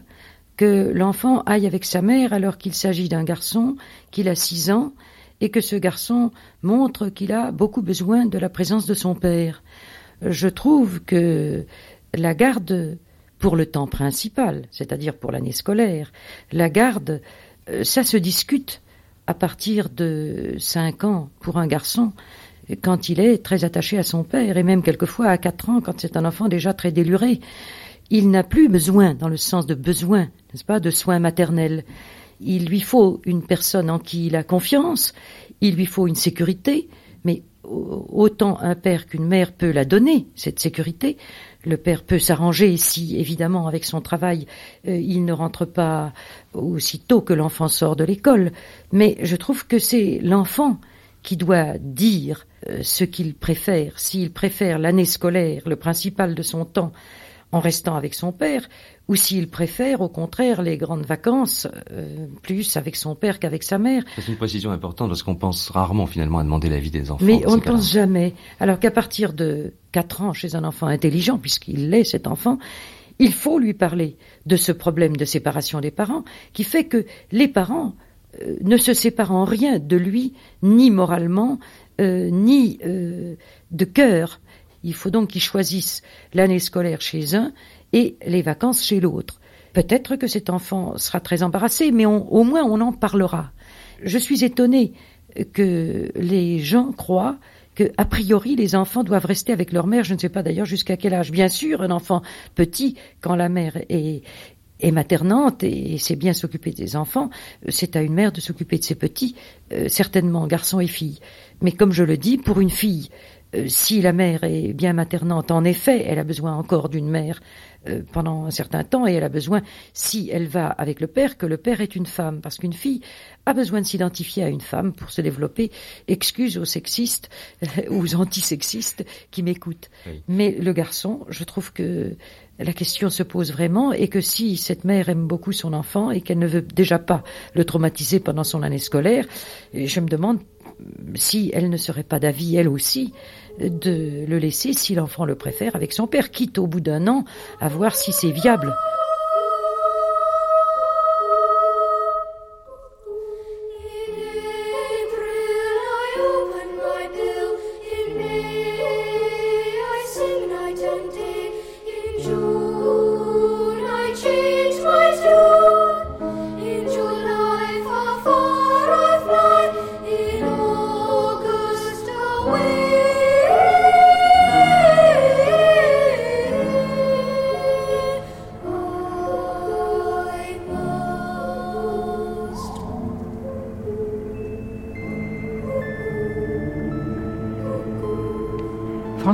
[SPEAKER 29] que l'enfant aille avec sa mère alors qu'il s'agit d'un garçon, qu'il a six ans, et que ce garçon montre qu'il a beaucoup besoin de la présence de son père. Je trouve que la garde pour le temps principal, c'est-à-dire pour l'année scolaire, la garde, euh, ça se discute à partir de cinq ans pour un garçon quand il est très attaché à son père, et même quelquefois à quatre ans quand c'est un enfant déjà très déluré. Il n'a plus besoin, dans le sens de besoin, n'est-ce pas, de soins maternels. Il lui faut une personne en qui il a confiance, il lui faut une sécurité, mais au- autant un père qu'une mère peut la donner, cette sécurité. Le père peut s'arranger si, évidemment, avec son travail, euh, il ne rentre pas aussitôt que l'enfant sort de l'école. Mais je trouve que c'est l'enfant qui doit dire euh, ce qu'il préfère. S'il préfère l'année scolaire, le principal de son temps, en restant avec son père, ou s'il préfère, au contraire, les grandes vacances, euh, plus avec son père qu'avec sa mère.
[SPEAKER 28] C'est une précision importante parce qu'on pense rarement finalement à demander l'avis des enfants.
[SPEAKER 29] Mais on ne pense jamais. Alors qu'à partir de 4 ans, chez un enfant intelligent, puisqu'il l'est cet enfant, il faut lui parler de ce problème de séparation des parents, qui fait que les parents euh, ne se séparent en rien de lui, ni moralement, euh, ni euh, de cœur. Il faut donc qu'ils choisissent l'année scolaire chez un et les vacances chez l'autre. Peut-être que cet enfant sera très embarrassé, mais au moins on en parlera. Je suis étonnée que les gens croient que, a priori, les enfants doivent rester avec leur mère. Je ne sais pas d'ailleurs jusqu'à quel âge. Bien sûr, un enfant petit, quand la mère est, est maternante et sait bien s'occuper des enfants, c'est à une mère de s'occuper de ses petits, euh, certainement garçons et filles. Mais comme je le dis, pour une fille, euh, si la mère est bien maternante, en effet, elle a besoin encore d'une mère euh, pendant un certain temps et elle a besoin, si elle va avec le père, que le père est une femme, parce qu'une fille a besoin de s'identifier à une femme pour se développer. Excuse aux sexistes ou aux antisexistes qui m'écoutent. Mais le garçon, je trouve que la question se pose vraiment et que si cette mère aime beaucoup son enfant et qu'elle ne veut déjà pas le traumatiser pendant son année scolaire, je me demande si elle ne serait pas d'avis, elle aussi, de le laisser, si l'enfant le préfère, avec son père, quitte au bout d'un an à voir si c'est viable.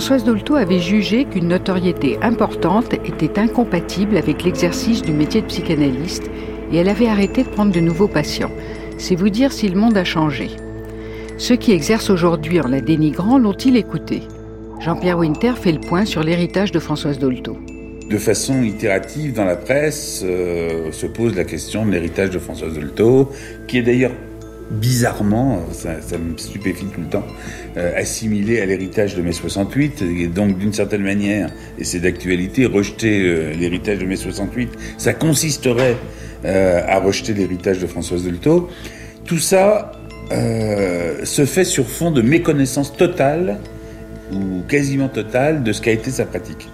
[SPEAKER 3] Françoise Dolto avait jugé qu'une notoriété importante était incompatible avec l'exercice du métier de psychanalyste et elle avait arrêté de prendre de nouveaux patients. C'est vous dire si le monde a changé. Ceux qui exercent aujourd'hui en la dénigrant l'ont-ils écouté? Jean-Pierre Winter fait le point sur l'héritage de Françoise Dolto.
[SPEAKER 27] De façon itérative dans la presse, euh, se pose la question de l'héritage de Françoise Dolto, qui est d'ailleurs bizarrement, ça, me stupéfie tout le temps, euh, assimilé à l'héritage de mai 68, et donc d'une certaine manière, et c'est d'actualité, rejeter euh, l'héritage de mai 68, ça consisterait euh, à rejeter l'héritage de Françoise Dolto. Tout ça se fait sur fond de méconnaissance totale, ou quasiment totale, de ce qu'a été sa pratique.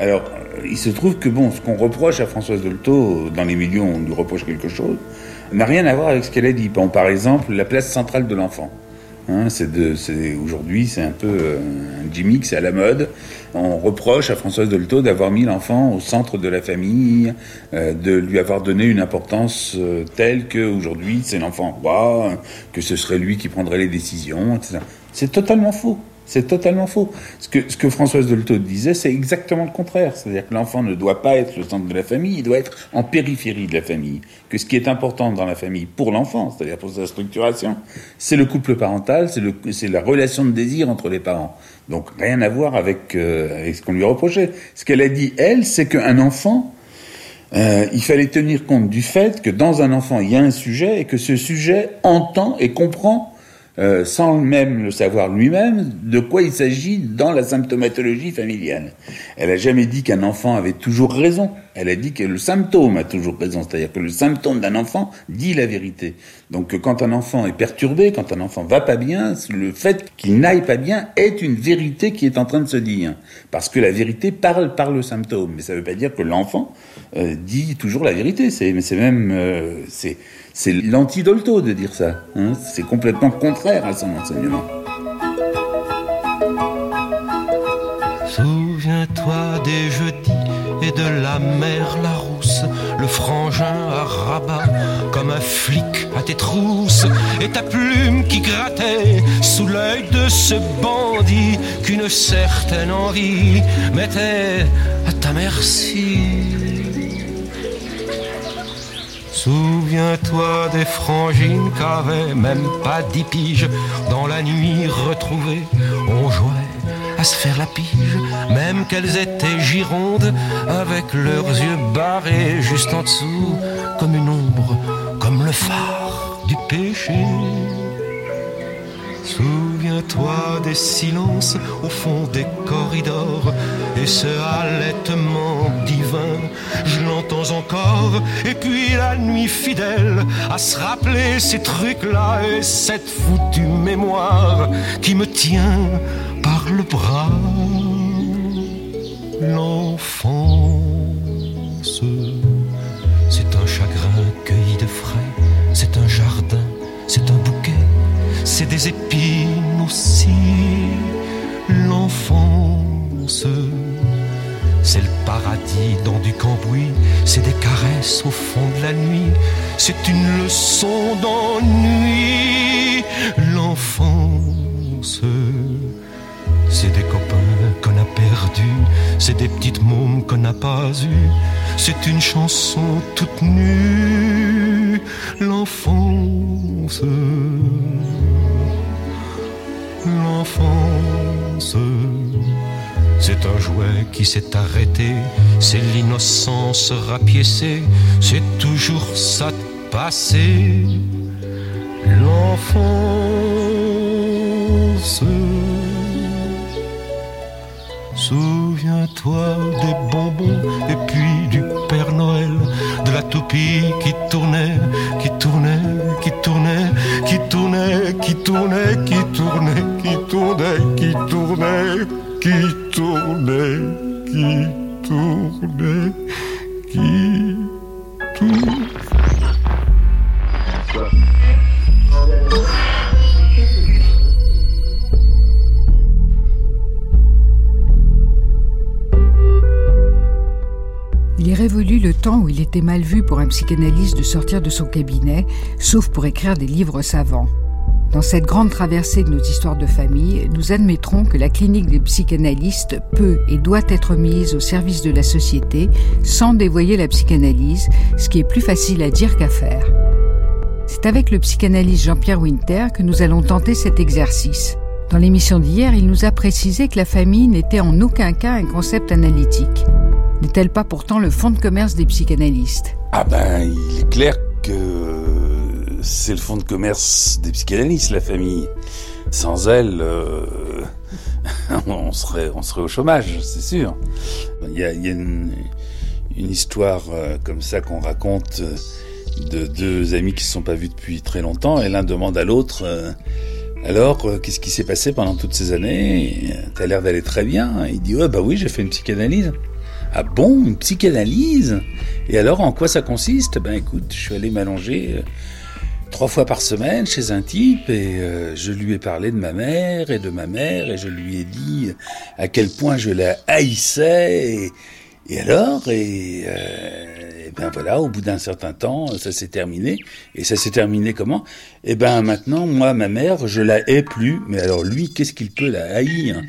[SPEAKER 27] Alors, il se trouve que bon, ce qu'on reproche à Françoise Dolto, dans les milieux on lui reproche quelque chose, n'a rien à voir avec ce qu'elle a dit. Bon, par exemple, la place centrale de l'enfant. Hein, aujourd'hui, c'est un peu euh, un gimmick, c'est à la mode. On reproche à Françoise Dolto d'avoir mis l'enfant au centre de la famille, euh, de lui avoir donné une importance euh, telle que aujourd'hui c'est l'enfant roi, que ce serait lui qui prendrait les décisions, etc. C'est totalement faux. C'est totalement faux. Ce que, Françoise Dolto disait, c'est exactement le contraire. C'est-à-dire que l'enfant ne doit pas être le centre de la famille, il doit être en périphérie de la famille. Que ce qui est important dans la famille pour l'enfant, c'est-à-dire pour sa structuration, c'est le couple parental, c'est la relation de désir entre les parents. Donc rien à voir avec, euh, avec ce qu'on lui reprochait. Ce qu'elle a dit, elle, c'est qu'un enfant, euh, il fallait tenir compte du fait que dans un enfant, il y a un sujet et que ce sujet entend et comprend, euh, sans même le savoir lui-même, de quoi il s'agit dans la symptomatologie familiale. Elle a jamais dit qu'un enfant avait toujours raison. Elle a dit que le symptôme a toujours raison. C'est-à-dire que le symptôme d'un enfant dit la vérité. Donc quand un enfant est perturbé, quand un enfant va pas bien, le fait qu'il n'aille pas bien est une vérité qui est en train de se dire. Parce que la vérité parle par le symptôme. Mais ça veut pas dire que l'enfant euh, dit toujours la vérité. C'est même, euh, c'est, c'est l'antidolto de dire ça. hein. C'est complètement contraire à son enseignement.
[SPEAKER 30] Souviens-toi des jeudis et de la mère Larousse, le frangin à rabat comme un flic à tes trousses, et ta plume qui grattait sous l'œil de ce bandit qu'une certaine envie mettait à ta merci. Souviens-toi des frangines qu'avaient même pas dix piges dans la nuit retrouvée. On jouait à se faire la pige, même qu'elles étaient girondes, avec leurs yeux barrés juste en dessous, comme une ombre, comme le phare du péché. Souviens-toi des silences au fond des corridors et ce halètement divin, je l'entends encore. Et puis la nuit fidèle à se rappeler ces trucs-là et cette foutue mémoire qui me tient par le bras. L'enfance, c'est un chagrin cueilli de frais, c'est un jardin, c'est un bouquet, c'est des épines C'est le paradis dans du cambouis, c'est des caresses au fond de la nuit, c'est une leçon d'ennui. L'enfance, c'est des copains qu'on a perdus, c'est des petites mômes qu'on n'a pas eues, c'est une chanson toute nue. L'enfance, l'enfance. C'est un jouet qui s'est arrêté, c'est l'innocence rapiécée, c'est toujours ça de passé. L'enfance. Souviens-toi des bonbons et puis du Père Noël, de la toupie qui tournait, qui tournait, qui tournait, qui tournait, qui tournait, qui tournait, qui tournait, qui tournait, qui tournait, qui tournait, qui tournait.
[SPEAKER 3] Il est révolu le temps où il était mal vu pour un psychanalyste de sortir de son cabinet, sauf pour écrire des livres savants. Dans cette grande traversée de nos histoires de famille, nous admettrons que la clinique des psychanalystes peut et doit être mise au service de la société sans dévoyer la psychanalyse, ce qui est plus facile à dire qu'à faire. C'est avec le psychanalyste Jean-Pierre Winter que nous allons tenter cet exercice. Dans l'émission d'hier, il nous a précisé que la famille n'était en aucun cas un concept analytique. N'est-elle pas pourtant le fonds de commerce des psychanalystes?
[SPEAKER 27] Ah ben, il est clair que c'est le fonds de commerce des psychanalystes, la famille. Sans elle, euh, on, serait, on serait au chômage, c'est sûr. Il y a, il y a une, une histoire euh, comme ça qu'on raconte euh, de deux amis qui se sont pas vus depuis très longtemps, et l'un demande à l'autre... euh, alors, euh, qu'est-ce qui s'est passé pendant toutes ces années? T'as l'air d'aller très bien. Il dit, ouais, bah oui, j'ai fait une psychanalyse. Ah bon, une psychanalyse? Et alors, en quoi ça consiste? Ben écoute, je suis allé m'allonger trois fois par semaine chez un type et euh, je lui ai parlé de ma mère et de ma mère et je lui ai dit à quel point je la haïssais et, et alors et, euh, ben voilà au bout d'un certain temps ça s'est terminé. Et ça s'est terminé comment? Et ben maintenant moi ma mère je la hais plus. Mais alors lui qu'est-ce qu'il peut la haïr?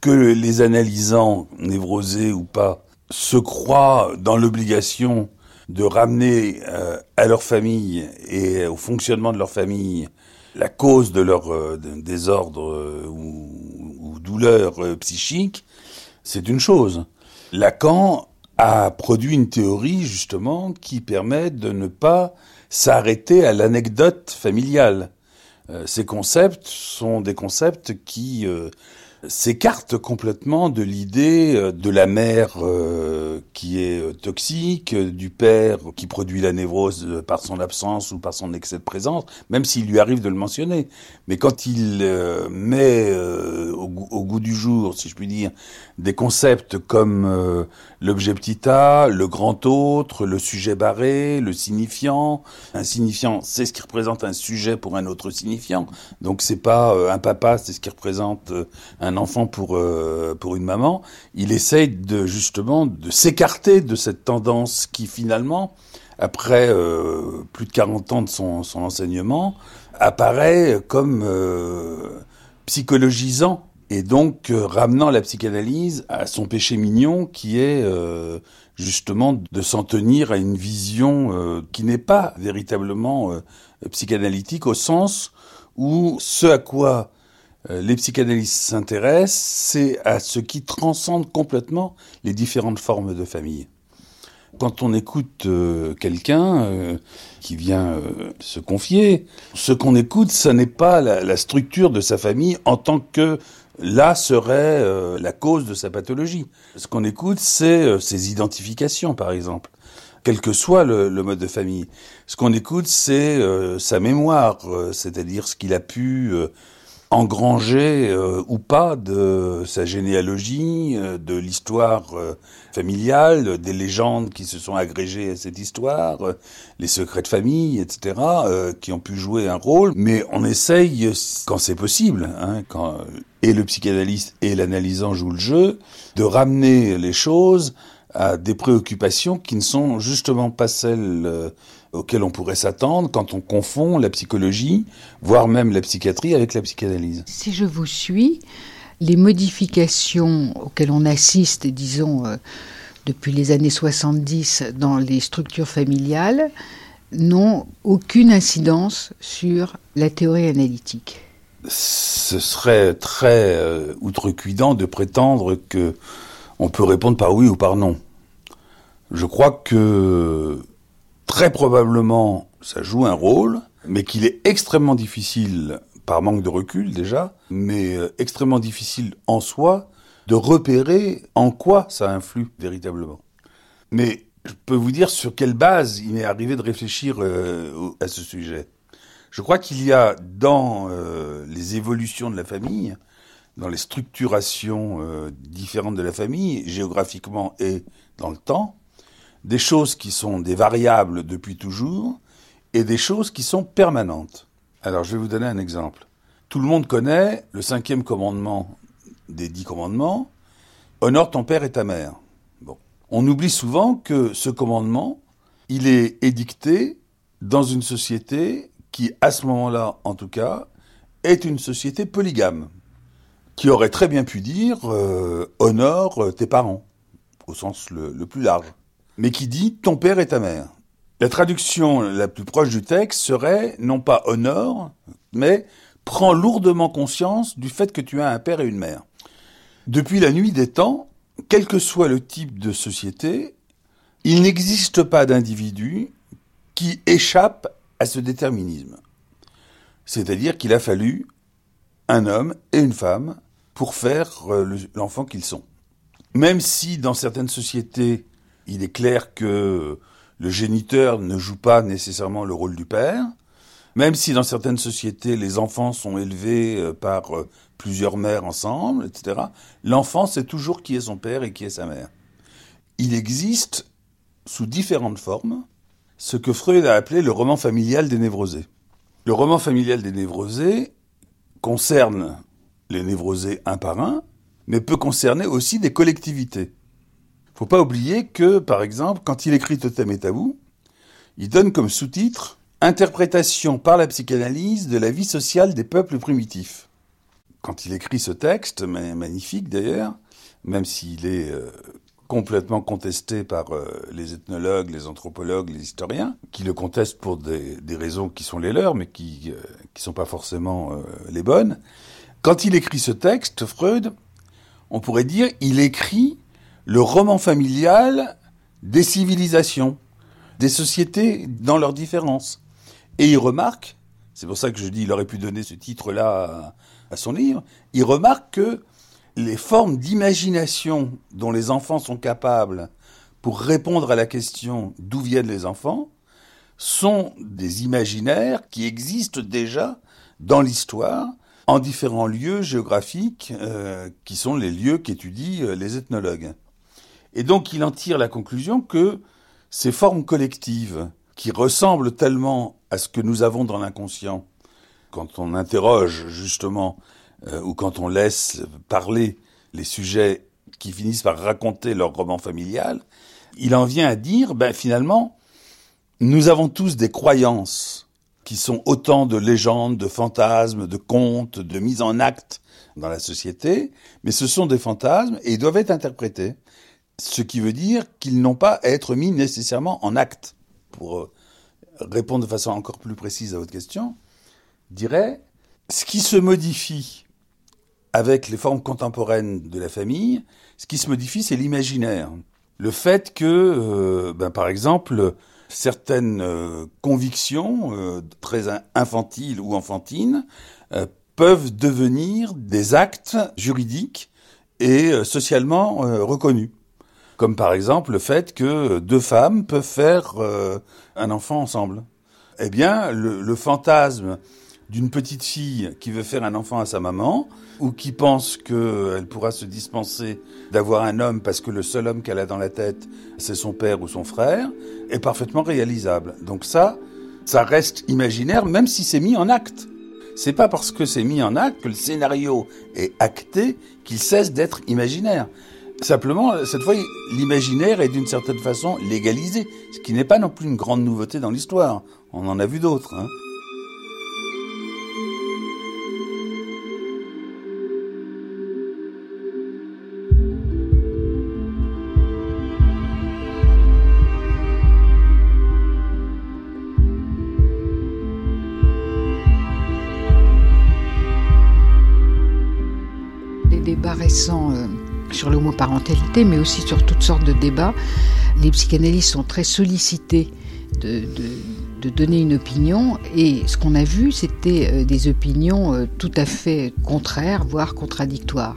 [SPEAKER 27] Que les analysants névrosés ou pas se croient dans l'obligation de ramener euh, à leur famille et au fonctionnement de leur famille la cause de leur euh, désordre euh, ou, ou douleur psychique, c'est une chose. Lacan a produit une théorie justement qui permet de ne pas s'arrêter à l'anecdote familiale. Ces concepts sont des concepts qui s'écartent complètement de l'idée euh, de la mère euh, qui est euh, toxique, du père qui produit la névrose par son absence ou par son excès de présence, même s'il lui arrive de le mentionner. Mais quand il met au, au goût du jour, si je puis dire, des concepts comme euh, l'objet petit a, le grand autre, le sujet barré, le signifiant. Un signifiant, c'est ce qui représente un sujet pour un autre signifiant. Donc c'est pas euh, un papa, c'est ce qui représente euh, un enfant pour euh, pour une maman. Il essaye de justement de s'écarter de cette tendance qui finalement, après euh, plus de 40 ans de son, son enseignement, apparaît comme euh, psychologisant et donc euh, ramenant la psychanalyse à son péché mignon qui est euh, justement de s'en tenir à une vision euh, qui n'est pas véritablement euh, psychanalytique au sens où ce à quoi euh, les psychanalystes s'intéressent, c'est à ce qui transcende complètement les différentes formes de famille. Quand on écoute quelqu'un qui vient se confier, ce qu'on écoute, ce n'est pas la, la structure de sa famille en tant que là serait euh, la cause de sa pathologie. Ce qu'on écoute, c'est euh, ses identifications, par exemple, quel que soit le, le mode de famille. Ce qu'on écoute, c'est euh, sa mémoire, euh, c'est-à-dire ce qu'il a pu euh, engranger euh, ou pas de sa généalogie, euh, de l'histoire euh, familiale, des légendes qui se sont agrégées à cette histoire, euh, les secrets de famille, etc., euh, qui ont pu jouer un rôle. Mais on essaye, quand c'est possible, hein, quand euh, et le psychanalyste et l'analysant jouent le jeu, de ramener les choses à des préoccupations qui ne sont justement pas celles auxquelles on pourrait s'attendre quand on confond la psychologie, voire même la psychiatrie avec la psychanalyse.
[SPEAKER 3] Si je vous suis, les modifications auxquelles on assiste, disons, euh, depuis les années 70 dans les structures familiales, n'ont aucune incidence sur la théorie analytique.
[SPEAKER 27] Ce serait très euh, outrecuidant de prétendre que on peut répondre par oui ou par non. Je crois que très probablement ça joue un rôle, mais qu'il est extrêmement difficile, par manque de recul déjà, mais euh, extrêmement difficile en soi, de repérer en quoi ça influe véritablement. Mais je peux vous dire sur quelle base il m'est arrivé de réfléchir euh, à ce sujet. Je crois qu'il y a dans euh, les évolutions de la famille, dans les structurations différentes de la famille, géographiquement et dans le temps, des choses qui sont des variables depuis toujours et des choses qui sont permanentes. Alors je vais vous donner un exemple. Tout le monde connaît le cinquième commandement des dix commandements, honore ton père et ta mère. On oublie souvent que ce commandement, il est édicté dans une société qui, à ce moment-là, en tout cas, est une société polygame, qui aurait très bien pu dire euh, honore tes parents, au sens le plus large, mais qui dit ton père et ta mère. La traduction la plus proche du texte serait non pas honore, mais prends lourdement conscience du fait que tu as un père et une mère. Depuis la nuit des temps, quel que soit le type de société, il n'existe pas d'individu qui échappe à ce déterminisme. C'est-à-dire qu'il a fallu un homme et une femme pour faire euh, le- l'enfant qu'ils sont. Même si dans certaines sociétés, il est clair que le géniteur ne joue pas nécessairement le rôle du père, même si dans certaines sociétés, les enfants sont élevés euh, par euh, plusieurs mères ensemble, etc., l'enfant sait toujours qui est son père et qui est sa mère. Il existe, sous différentes formes, ce que Freud a appelé le roman familial des névrosés. Le roman familial des névrosés concerne les névrosés un par un, mais peut concerner aussi des collectivités. Faut pas oublier que, par exemple, quand il écrit Totem et Tabou, il donne comme sous-titre Interprétation par la psychanalyse de la vie sociale des peuples primitifs. Quand il écrit ce texte, ma- magnifique d'ailleurs, même s'il est euh, complètement contesté par euh, les ethnologues, les anthropologues, les historiens, qui le contestent pour des, raisons qui sont les leurs, mais qui euh, qui sont pas forcément euh, les bonnes. Quand il écrit ce texte, Freud, on pourrait dire, il écrit le roman familial des civilisations, des sociétés dans leurs différences. Et il remarque, c'est pour ça que je dis, il aurait pu donner ce titre-là à, son livre, il remarque que les formes d'imagination dont les enfants sont capables pour répondre à la question d'où viennent les enfants sont des imaginaires qui existent déjà dans l'histoire en différents lieux géographiques euh, qui sont les lieux qu'étudient euh, les ethnologues. Et donc il en tire la conclusion que ces formes collectives qui ressemblent tellement à ce que nous avons dans l'inconscient, quand on interroge justement euh, ou quand on laisse parler les sujets qui finissent par raconter leur roman familial, il en vient à dire, ben finalement, nous avons tous des croyances qui sont autant de légendes, de fantasmes, de contes, de mises en acte dans la société, mais ce sont des fantasmes et ils doivent être interprétés. Ce qui veut dire qu'ils n'ont pas à être mis nécessairement en acte. Pour euh, répondre de façon encore plus précise à votre question, je dirais, ce qui se modifie avec les formes contemporaines de la famille, ce qui se modifie, c'est l'imaginaire. Le fait que, euh, ben, par exemple, certaines euh, convictions très in- infantiles ou enfantines peuvent devenir des actes juridiques et socialement reconnus. Comme par exemple le fait que deux femmes peuvent faire euh, un enfant ensemble. Eh bien, le, le fantasme d'une petite fille qui veut faire un enfant à sa maman, ou qui pense qu'elle pourra se dispenser d'avoir un homme parce que le seul homme qu'elle a dans la tête, c'est son père ou son frère, est parfaitement réalisable. Donc ça, ça reste imaginaire, même si c'est mis en acte. C'est pas parce que c'est mis en acte que le scénario est acté qu'il cesse d'être imaginaire. Simplement, cette fois, l'imaginaire est d'une certaine façon légalisé, ce qui n'est pas non plus une grande nouveauté dans l'histoire. On en a vu d'autres. Hein.
[SPEAKER 3] Les débats récents euh, sur l'homoparentalité, mais aussi sur toutes sortes de débats, les psychanalystes sont très sollicités de, de- de donner une opinion, et ce qu'on a vu, c'était euh, des opinions euh, tout à fait contraires, voire contradictoires.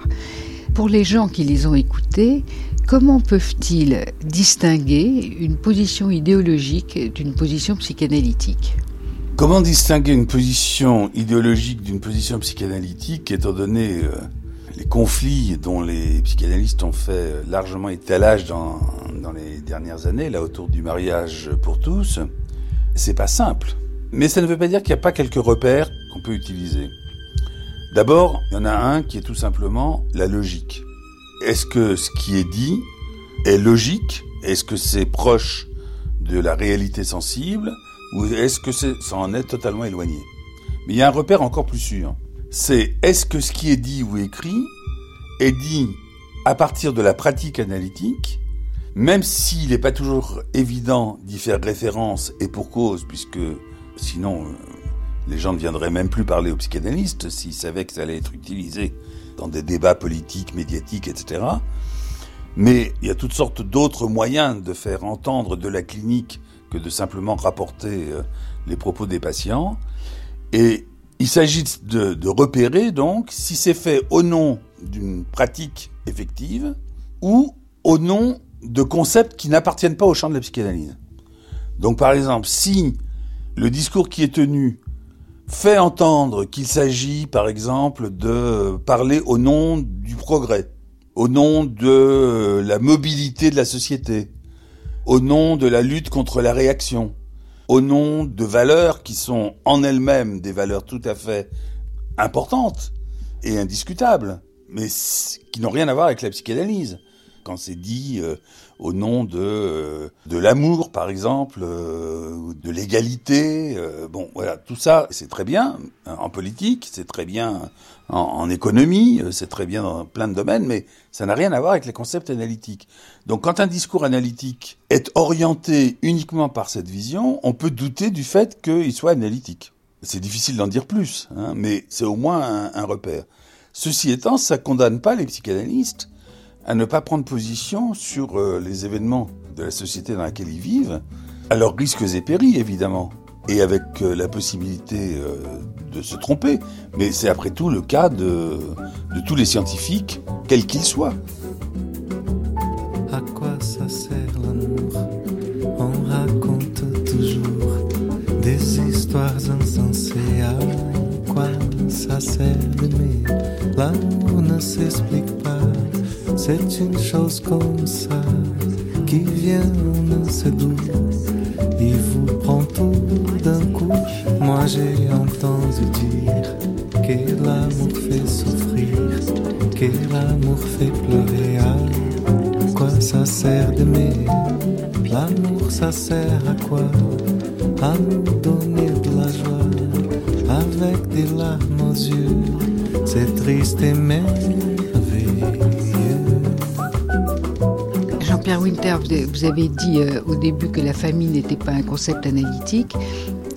[SPEAKER 3] Pour les gens qui les ont écoutés, comment peuvent-ils distinguer une position idéologique d'une position psychanalytique?
[SPEAKER 27] Comment distinguer une position idéologique d'une position psychanalytique, étant donné euh, les conflits dont les psychanalystes ont fait largement étalage dans, dans les dernières années, là autour du mariage pour tous C'est pas simple. Mais ça ne veut pas dire qu'il n'y a pas quelques repères qu'on peut utiliser. D'abord, il y en a un qui est tout simplement la logique. Est-ce que ce qui est dit est logique? Est-ce que c'est proche de la réalité sensible? Ou est-ce que c'est- ça en est totalement éloigné? Mais il y a un repère encore plus sûr. C'est est-ce que ce qui est dit ou écrit est dit à partir de la pratique analytique, même s'il n'est pas toujours évident d'y faire référence et pour cause, puisque sinon euh, les gens ne viendraient même plus parler aux psychanalystes s'ils savaient que ça allait être utilisé dans des débats politiques, médiatiques, etc. Mais il y a toutes sortes d'autres moyens de faire entendre de la clinique que de simplement rapporter euh, les propos des patients. Et il s'agit de, repérer donc si c'est fait au nom d'une pratique effective ou au nom de concepts qui n'appartiennent pas au champ de la psychanalyse. Donc par exemple, si le discours qui est tenu fait entendre qu'il s'agit, par exemple, de parler au nom du progrès, au nom de la mobilité de la société, au nom de la lutte contre la réaction, au nom de valeurs qui sont en elles-mêmes des valeurs tout à fait importantes et indiscutables, mais qui n'ont rien à voir avec la psychanalyse. Quand c'est dit euh, au nom de euh, de l'amour, par exemple, euh, de l'égalité, bon, voilà, tout ça, c'est très bien hein, en politique, c'est très bien en, en économie, c'est très bien dans plein de domaines, mais ça n'a rien à voir avec les concepts analytiques. Donc, quand un discours analytique est orienté uniquement par cette vision, on peut douter du fait qu'il soit analytique. C'est difficile d'en dire plus, hein, mais c'est au moins un, repère. Ceci étant, ça condamne pas les psychanalystes à ne pas prendre position sur euh, les événements de la société dans laquelle ils vivent, à leurs risques et périls évidemment, et avec euh, la possibilité euh, de se tromper. Mais c'est après tout le cas de tous les scientifiques, quels qu'ils soient.
[SPEAKER 31] Histoires insensées. À quoi ça sert d'aimer L'amour ne s'explique pas. C'est une chose comme ça qui vient, ne sait d'où. Il vous prend tout d'un coup. Moi j'ai entendu dire que l'amour fait souffrir, que l'amour fait pleurer. À quoi ça sert d'aimer L'amour ça sert à quoi? À nous donner de la joie avec des larmes aux yeux. C'est triste et merveilleux.
[SPEAKER 3] Jean-Pierre Winter, vous avez- dit euh, au début que la famille n'était pas un concept analytique.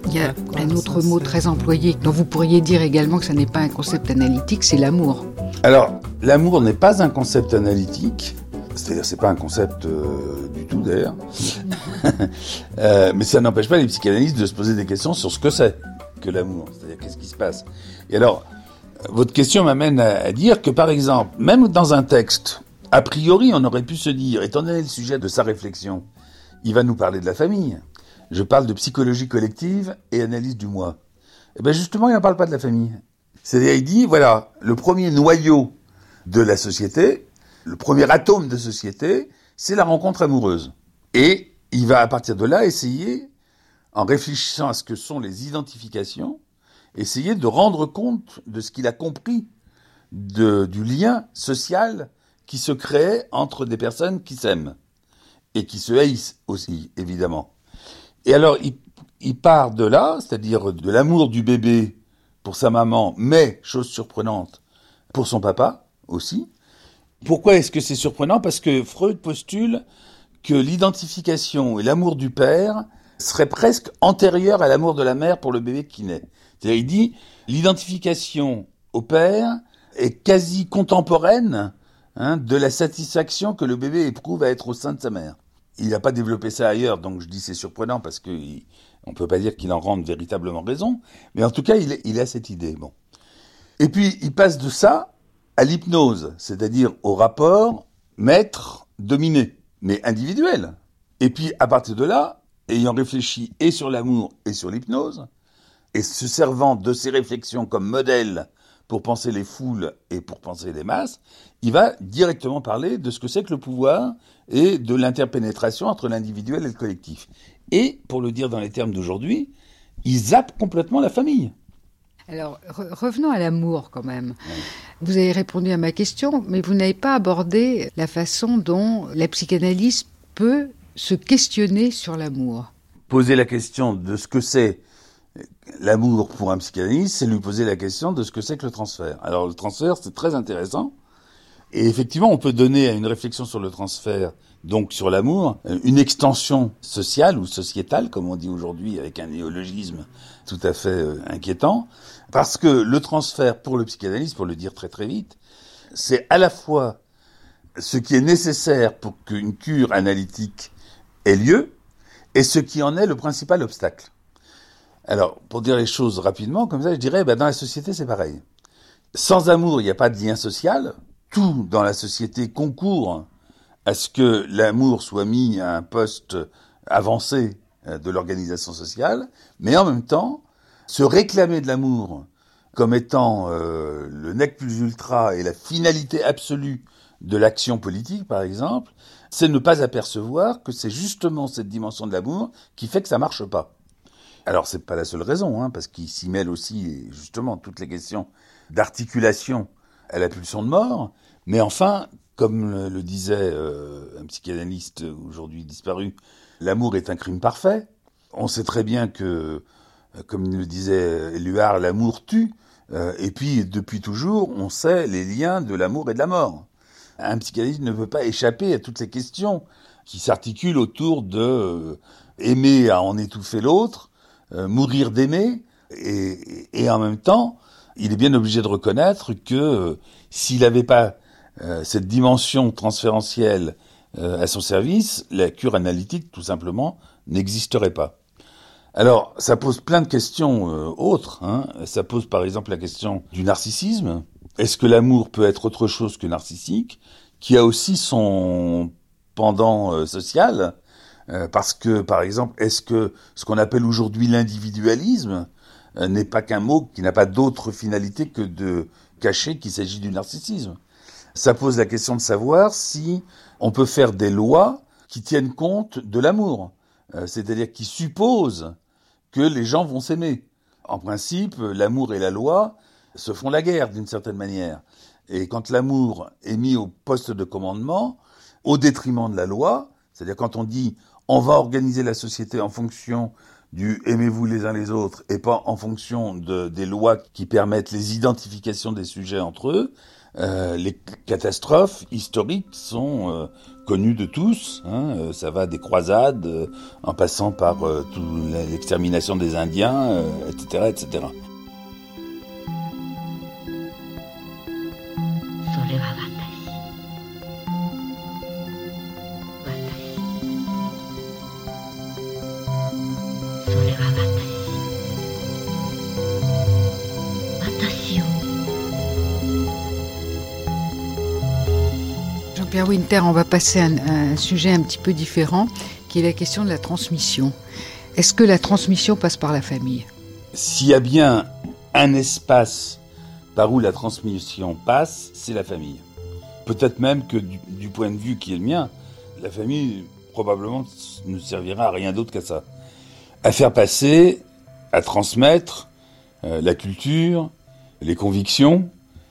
[SPEAKER 3] Il y a un autre mot très employé dont vous pourriez dire également que ça n'est pas un concept analytique, c'est l'amour.
[SPEAKER 27] Alors, l'amour n'est pas un concept analytique, c'est-à-dire c'est pas un concept euh, du tout d'ailleurs, Euh, mais ça n'empêche pas les psychanalystes de se poser des questions sur ce que c'est que l'amour, c'est-à-dire qu'est-ce qui se passe. Et alors, votre question m'amène à, à dire que par exemple, même dans un texte, a priori on aurait pu se dire, étant donné le sujet de sa réflexion, il va nous parler de la famille. Je parle de psychologie collective et analyse du moi. Eh bien justement, il n'en parle pas de la famille. C'est-à-dire, il dit, voilà, le premier noyau de la société, le premier atome de société, c'est la rencontre amoureuse. Et il va à partir de là essayer, en réfléchissant à ce que sont les identifications, essayer de rendre compte de ce qu'il a compris du lien social qui se crée entre des personnes qui s'aiment et qui se haïssent aussi, évidemment. Et alors, il part de là, c'est-à-dire de l'amour du bébé pour sa maman, mais, chose surprenante, pour son papa aussi. Pourquoi est-ce que c'est surprenant? Parce que Freud postule que l'identification et l'amour du père seraient presque antérieurs à l'amour de la mère pour le bébé qui naît. C'est-à-dire, il dit, l'identification au père est quasi contemporaine hein, de la satisfaction que le bébé éprouve à être au sein de sa mère. Il n'a pas développé ça ailleurs, donc je dis c'est surprenant parce que il, on peut pas dire qu'il en rende véritablement raison, mais en tout cas il, il a cette idée. Bon. Et puis il passe de ça à l'hypnose, c'est-à-dire au rapport maître-dominé, mais individuel. Et puis à partir de là, ayant réfléchi et sur l'amour et sur l'hypnose, et se servant de ces réflexions comme modèle pour penser les foules et pour penser les masses, il va directement parler de ce que c'est que le pouvoir et de l'interpénétration entre l'individuel et le collectif. Et, pour le dire dans les termes d'aujourd'hui, il zappe complètement la famille.
[SPEAKER 3] Alors, re- revenons à l'amour quand même. Vous avez répondu à ma question, mais vous n'avez pas abordé la façon dont la psychanalyse peut se questionner sur l'amour.
[SPEAKER 27] Poser la question de ce que c'est l'amour pour un psychanalyste, c'est lui poser la question de ce que c'est que le transfert. Alors le transfert, c'est très intéressant. Et effectivement, on peut donner à une réflexion sur le transfert, donc sur l'amour, euh, une extension sociale ou sociétale, comme on dit aujourd'hui avec un néologisme tout à fait euh, inquiétant, parce que le transfert pour le psychanalyste, pour le dire très très vite, c'est à la fois ce qui est nécessaire pour qu'une cure analytique ait lieu, et ce qui en est le principal obstacle. Alors, pour dire les choses rapidement, comme ça, je dirais, ben, dans la société, c'est pareil. Sans amour, il n'y a pas de lien social. Tout dans la société concourt à ce que l'amour soit mis à un poste avancé euh, de l'organisation sociale, mais en même temps, se réclamer de l'amour comme étant euh, le nec plus ultra et la finalité absolue de l'action politique, par exemple, c'est ne pas apercevoir que c'est justement cette dimension de l'amour qui fait que ça marche pas. Alors c'est pas la seule raison, hein, parce qu'il s'y mêle aussi justement toutes les questions d'articulation à la pulsion de mort. Mais enfin, comme le, disait euh, un psychanalyste aujourd'hui disparu, l'amour est un crime parfait. On sait très bien que, comme le disait Éluard, l'amour tue. Euh, et puis, depuis toujours, on sait les liens de l'amour et de la mort. Un psychanalyste ne peut pas échapper à toutes ces questions qui s'articulent autour de euh, aimer à en étouffer l'autre, euh, mourir d'aimer, et, en même temps, il est bien obligé de reconnaître que euh, s'il n'avait pas euh, cette dimension transférentielle euh, à son service, la cure analytique, tout simplement, n'existerait pas. Alors, ça pose plein de questions euh, autres. Hein. Ça pose par exemple la question du narcissisme. Est-ce que l'amour peut être autre chose que narcissique, qui a aussi son pendant euh, social euh, Parce que, par exemple, est-ce que ce qu'on appelle aujourd'hui l'individualisme n'est pas qu'un mot qui n'a pas d'autre finalité que de cacher qu'il s'agit du narcissisme? Ça pose la question de savoir si on peut faire des lois qui tiennent compte de l'amour, c'est-à-dire qui supposent que les gens vont s'aimer. En principe, l'amour et la loi se font la guerre d'une certaine manière. Et quand l'amour est mis au poste de commandement, au détriment de la loi, c'est-à-dire quand on dit on va organiser la société en fonction du aimez-vous les uns les autres et pas en fonction de, des lois qui permettent les identifications des sujets entre eux, euh, les catastrophes historiques sont euh, connues de tous. Hein, euh, ça va des croisades, euh, en passant par euh, l'extermination des Indiens, etc., etc.
[SPEAKER 3] Jean-Pierre Winter, on va passer à un, sujet un petit peu différent, qui est la question de la transmission. Est-ce que la transmission passe par la famille?
[SPEAKER 27] S'il y a bien un espace par où la transmission passe, c'est la famille. Peut-être même que du, du, point de vue qui est le mien, la famille probablement ne servira à rien d'autre qu'à ça. À faire passer, à transmettre euh, la culture, les convictions,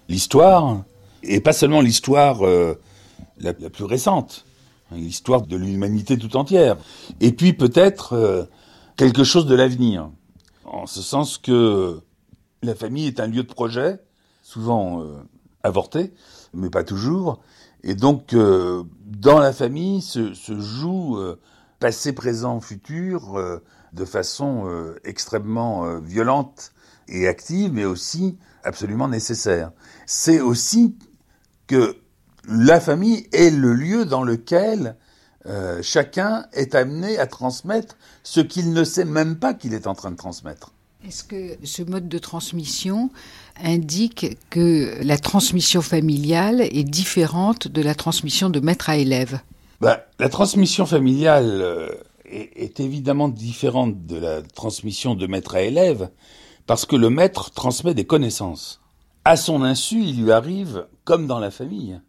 [SPEAKER 27] l'histoire, et pas seulement l'histoire euh, la, la, plus récente, hein, l'histoire de l'humanité tout entière. Et puis peut-être euh, quelque chose de l'avenir, en ce sens que la famille est un lieu de projet, souvent euh, avorté, mais pas toujours. Et donc, euh, dans la famille se, se joue euh, passé, présent, futur euh, de façon euh, extrêmement violente et active, mais aussi absolument nécessaire. C'est aussi que la famille est le lieu dans lequel euh, chacun est amené à transmettre ce qu'il ne sait même pas qu'il est en train de transmettre.
[SPEAKER 3] Est-ce que ce mode de transmission indique que la transmission familiale est différente de la transmission de maître à élève?
[SPEAKER 27] Ben, La transmission familiale euh, est, est, évidemment différente de la transmission de maître à élève parce que le maître transmet des connaissances. À son insu, il lui arrive, comme dans la famille,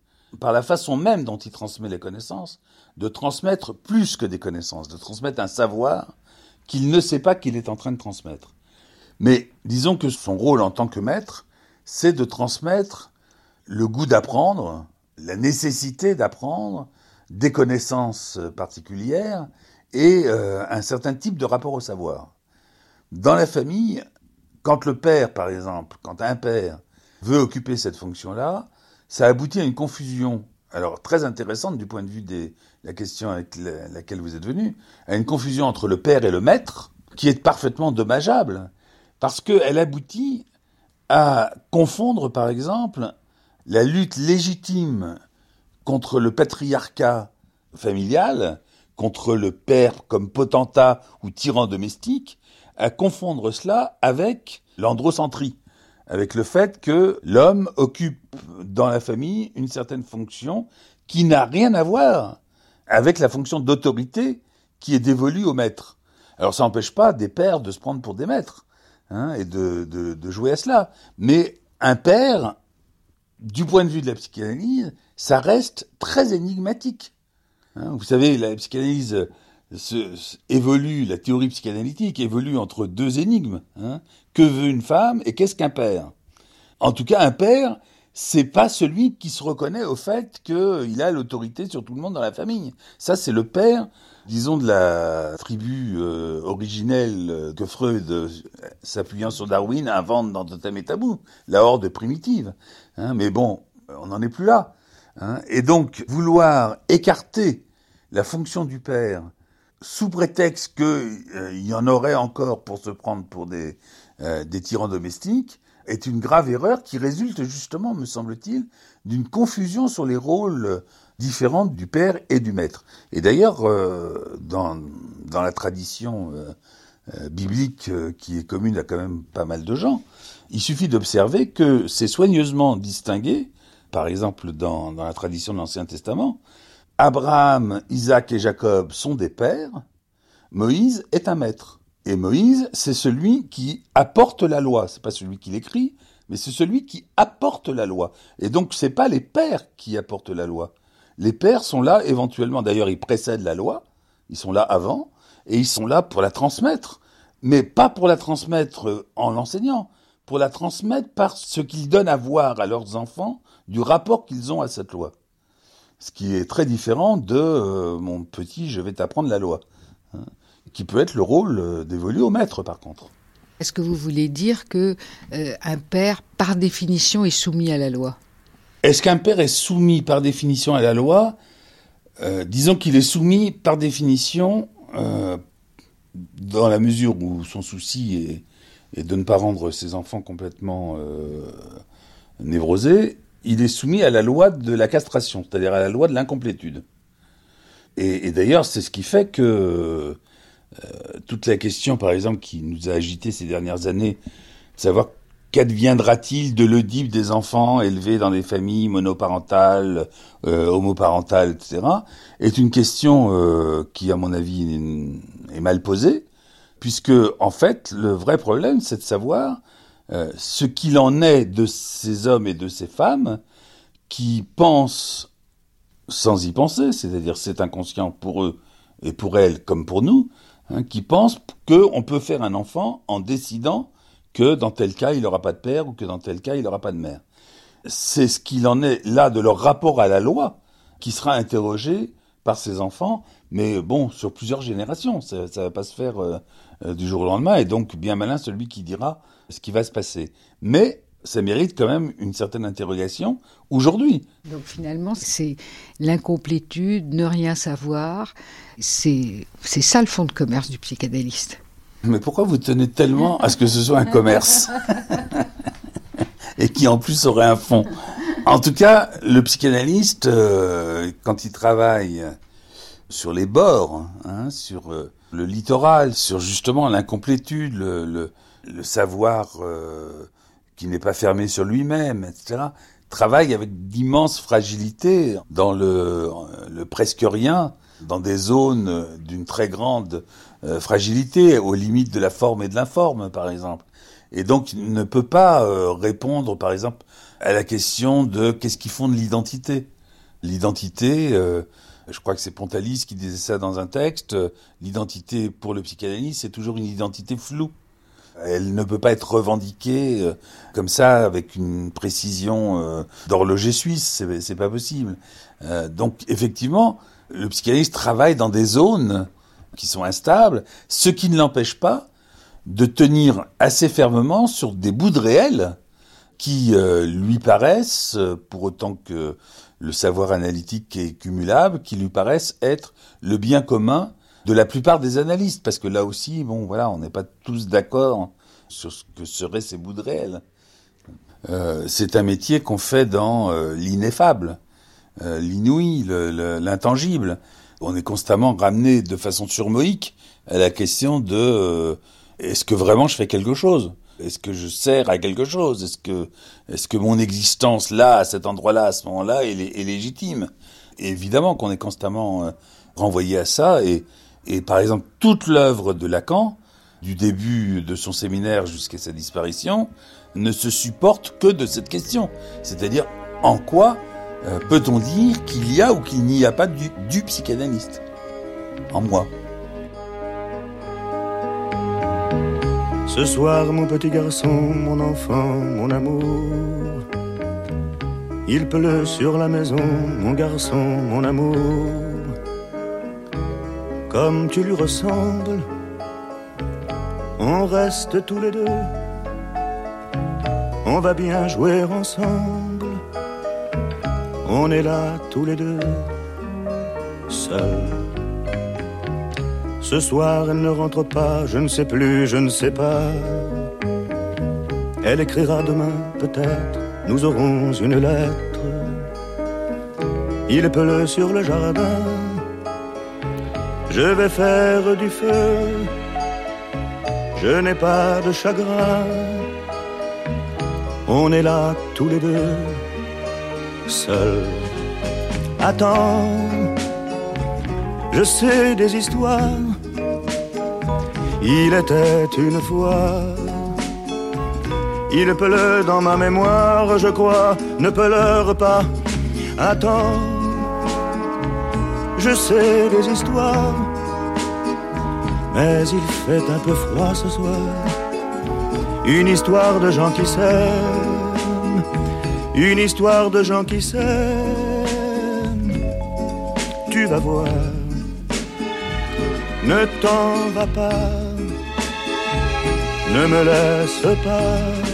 [SPEAKER 27] par la façon même dont il transmet les connaissances, de transmettre plus que des connaissances, de transmettre un savoir qu'il ne sait pas qu'il est en train de transmettre. Mais disons que son rôle en tant que maître, c'est de transmettre le goût d'apprendre, la nécessité d'apprendre, des connaissances particulières et euh, un certain type de rapport au savoir. Dans la famille, quand le père, par exemple, quand un père veut occuper cette fonction-là, ça aboutit à une confusion, alors très intéressante du point de vue de la question avec la, laquelle vous êtes venu, à une confusion entre le père et le maître, qui est parfaitement dommageable, parce qu'elle aboutit à confondre, par exemple, la lutte légitime contre le patriarcat familial, contre le père comme potentat ou tyran domestique, à confondre cela avec l'androcentrie, avec le fait que l'homme occupe dans la famille une certaine fonction qui n'a rien à voir avec la fonction d'autorité qui est dévolue au maître. Alors ça n'empêche pas des pères de se prendre pour des maîtres hein, et de, de, de jouer à cela. Mais un père, du point de vue de la psychanalyse, ça reste très énigmatique. Hein, vous savez, la psychanalyse se- évolue, la théorie psychanalytique évolue entre deux énigmes. hein. Que veut une femme et qu'est-ce qu'un père? En tout cas, un père, c'est pas celui qui se reconnaît au fait qu'il a l'autorité sur tout le monde dans la famille. Ça, c'est le père, disons, de la tribu euh, originelle euh, que Freud, euh, s'appuyant sur Darwin, invente dans Totem et Tabou, la horde primitive. hein. Mais bon, on n'en est plus là. hein. Et donc, vouloir écarter la fonction du père sous prétexte qu'il y en aurait encore pour se prendre pour des, euh, des tyrans domestiques, est une grave erreur qui résulte justement, me semble-t-il, d'une confusion sur les rôles différents du père et du maître. Et d'ailleurs, euh, dans, dans la tradition euh, biblique qui est commune à quand même pas mal de gens, il suffit d'observer que c'est soigneusement distingué, par exemple dans, dans la tradition de l'Ancien Testament, Abraham, Isaac et Jacob sont des pères, Moïse est un maître. Et Moïse, c'est celui qui apporte la loi. C'est pas celui qui l'écrit, mais c'est celui qui apporte la loi. Et donc, c'est pas les pères qui apportent la loi. Les pères sont là éventuellement. D'ailleurs, ils précèdent la loi. Ils sont là avant. Et ils sont là pour la transmettre. Mais pas pour la transmettre euh, en l'enseignant. Pour la transmettre par ce qu'ils donnent à voir à leurs enfants du rapport qu'ils ont à cette loi. Ce qui est très différent de euh, mon petit, je vais t'apprendre la loi. Qui peut être le rôle euh, dévolu au maître, par contre.
[SPEAKER 3] Est-ce que vous voulez dire que euh, un père, par définition, est soumis à la loi?
[SPEAKER 27] Est-ce qu'un père est soumis par définition à la loi? Euh, Disons qu'il est soumis par définition euh, dans la mesure où son souci est, est de ne pas rendre ses enfants complètement névrosés, il est soumis à la loi de la castration, c'est-à-dire à la loi de l'incomplétude. Et, et d'ailleurs, c'est ce qui fait que euh, toute la question, par exemple, qui nous a agité ces dernières années, de savoir qu'adviendra-t-il de l'Oedipe des enfants élevés dans des familles monoparentales, euh, homoparentales, etc., est une question euh, qui, à mon avis, est mal posée, puisque, en fait, le vrai problème, c'est de savoir ce qu'il en est de ces hommes et de ces femmes qui pensent sans y penser, c'est-à-dire c'est inconscient pour eux et pour elles comme pour nous, hein, qui pensent qu'on peut faire un enfant en décidant que dans tel cas il n'aura pas de père ou que dans tel cas il n'aura pas de mère. C'est ce qu'il en est là de leur rapport à la loi qui sera interrogé par ces enfants, mais bon, sur plusieurs générations, ça ne va pas se faire euh, euh, du jour au lendemain, et donc bien malin celui qui dira ce qui va se passer. Mais ça mérite quand même une certaine interrogation aujourd'hui.
[SPEAKER 3] Donc finalement, c'est l'incomplétude, ne rien savoir. C'est ça le fond de commerce du psychanalyste.
[SPEAKER 27] Mais pourquoi vous tenez tellement à ce que ce soit un commerce Et qui en plus aurait un fond? En tout cas, le psychanalyste, euh, quand il travaille sur les bords, hein, sur euh, le littoral, sur justement l'incomplétude, le, le, le savoir euh, qui n'est pas fermé sur lui-même, etc., travaille avec d'immenses fragilités dans le, le presque rien, dans des zones d'une très grande euh, fragilité, aux limites de la forme et de l'informe, par exemple. Et donc, ne peut pas euh, répondre, par exemple, à la question de qu'est-ce qui fonde l'identité. L'identité, euh, je crois que c'est Pontalis qui disait ça dans un texte, euh, l'identité pour le psychanalyste, c'est toujours une identité floue. Elle ne peut pas être revendiquée euh, comme ça avec une précision euh, d'horloger suisse, c'est pas possible. Euh, donc effectivement, le psychanalyste travaille dans des zones qui sont instables, ce qui ne l'empêche pas de tenir assez fermement sur des bouts de réel qui euh, lui paraissent, euh, pour autant que le savoir analytique est cumulable, qui lui paraissent être le bien commun de la plupart des analystes, parce que là aussi, bon, voilà, on n'est pas tous d'accord sur ce que seraient ces bouts de réel. Euh, c'est un métier qu'on fait dans euh, l'ineffable, euh, l'inouï, le- le- l'intangible. On est constamment ramené de façon surmoïque à la question de euh, est-ce que vraiment je fais quelque chose? Est-ce que je sers à quelque chose? Est-ce que, est-ce que mon existence là, à cet endroit-là, à ce moment-là, est, lé- est légitime? Évidemment qu'on est constamment renvoyé à ça. Et, et par exemple, toute l'œuvre de Lacan, du début de son séminaire jusqu'à sa disparition, ne se supporte que de cette question. C'est-à-dire, en quoi euh, peut-on dire qu'il y a ou qu'il n'y a pas du psychanalyste En moi?
[SPEAKER 31] Ce soir, mon petit garçon, mon enfant, mon amour. Il pleut sur la maison, mon garçon, mon amour. Comme tu lui ressembles, on reste tous les deux. On va bien jouer ensemble. On est là tous les deux, seuls. Ce soir, elle ne rentre pas, je ne sais plus, je ne sais pas. Elle écrira demain, peut-être, nous aurons une lettre. Il pleut sur le jardin, je vais faire du feu. Je n'ai pas de chagrin, on est là tous les deux, seuls. Attends, je sais des histoires. Il était une fois. Il pleut dans ma mémoire, je crois. Ne pleure pas. Attends, je sais des histoires. Mais il fait un peu froid ce soir. Une histoire de gens qui s'aiment. Une histoire de gens qui s'aiment. Tu vas voir. Ne t'en va pas. Ne me laisse pas.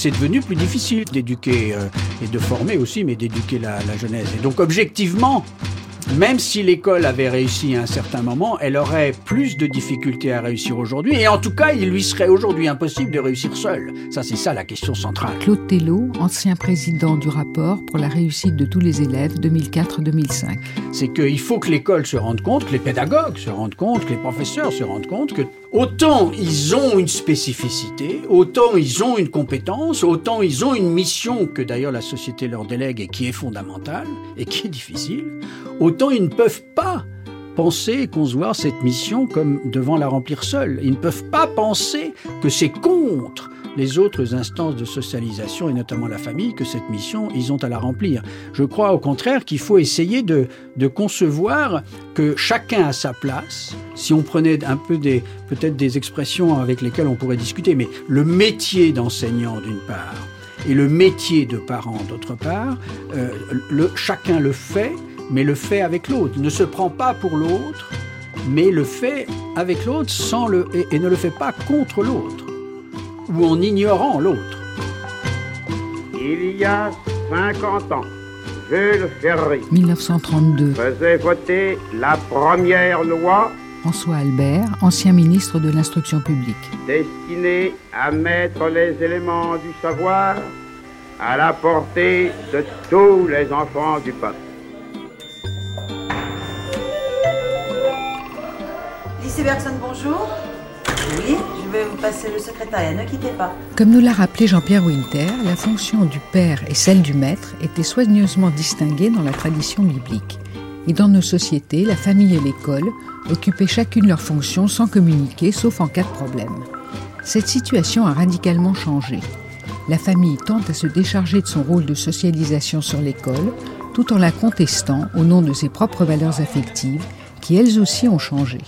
[SPEAKER 32] C'est devenu plus difficile d'éduquer euh, et de former aussi, mais d'éduquer la, la jeunesse. Et donc objectivement, même si l'école avait réussi à un certain moment, elle aurait plus de difficultés à réussir aujourd'hui. Et en tout cas, il lui serait aujourd'hui impossible de réussir seul. Ça, c'est ça la question centrale.
[SPEAKER 3] Claude Tello, ancien président du rapport pour la réussite de tous les élèves 2004-2005.
[SPEAKER 32] C'est qu'il faut que l'école se rende compte, que les pédagogues se rendent compte, que les professeurs se rendent compte que autant ils ont une spécificité, autant ils ont une compétence, autant ils ont une mission que d'ailleurs la société leur délègue et qui est fondamentale et qui est difficile, autant ils ne peuvent pas penser et concevoir cette mission comme devant la remplir seuls. Ils ne peuvent pas penser que c'est contre les autres instances de socialisation et notamment la famille que cette mission, ils ont à la remplir. Je crois au contraire qu'il faut essayer de, de concevoir que chacun a sa place. Si on prenait un peu des, peut-être des expressions avec lesquelles on pourrait discuter, mais le métier d'enseignant d'une part et le métier de parent d'autre part, euh, le, chacun le fait, mais le fait avec l'autre. Ne se prend pas pour l'autre, mais le fait avec l'autre sans le et, et ne le fait pas contre l'autre ou en ignorant l'autre.
[SPEAKER 9] Il y a 50 ans, Jules Ferry
[SPEAKER 3] 1932.
[SPEAKER 9] faisait voter la première loi
[SPEAKER 3] François Albert, ancien ministre de l'Instruction publique.
[SPEAKER 9] destinée à mettre les éléments du savoir à la portée de tous les enfants du peuple.
[SPEAKER 33] Lycée Bergson, bonjour. Oui, je vais vous passer le secrétariat, ne quittez pas.
[SPEAKER 3] Comme nous l'a rappelé Jean-Pierre Winter, la fonction du père et celle du maître étaient soigneusement distinguées dans la tradition biblique. Et dans nos sociétés, la famille et l'école occupaient chacune leur fonction sans communiquer, sauf en cas de problème. Cette situation a radicalement changé. La famille tente à se décharger de son rôle de socialisation sur l'école, tout en la contestant au nom de ses propres valeurs affectives, qui elles aussi ont changé.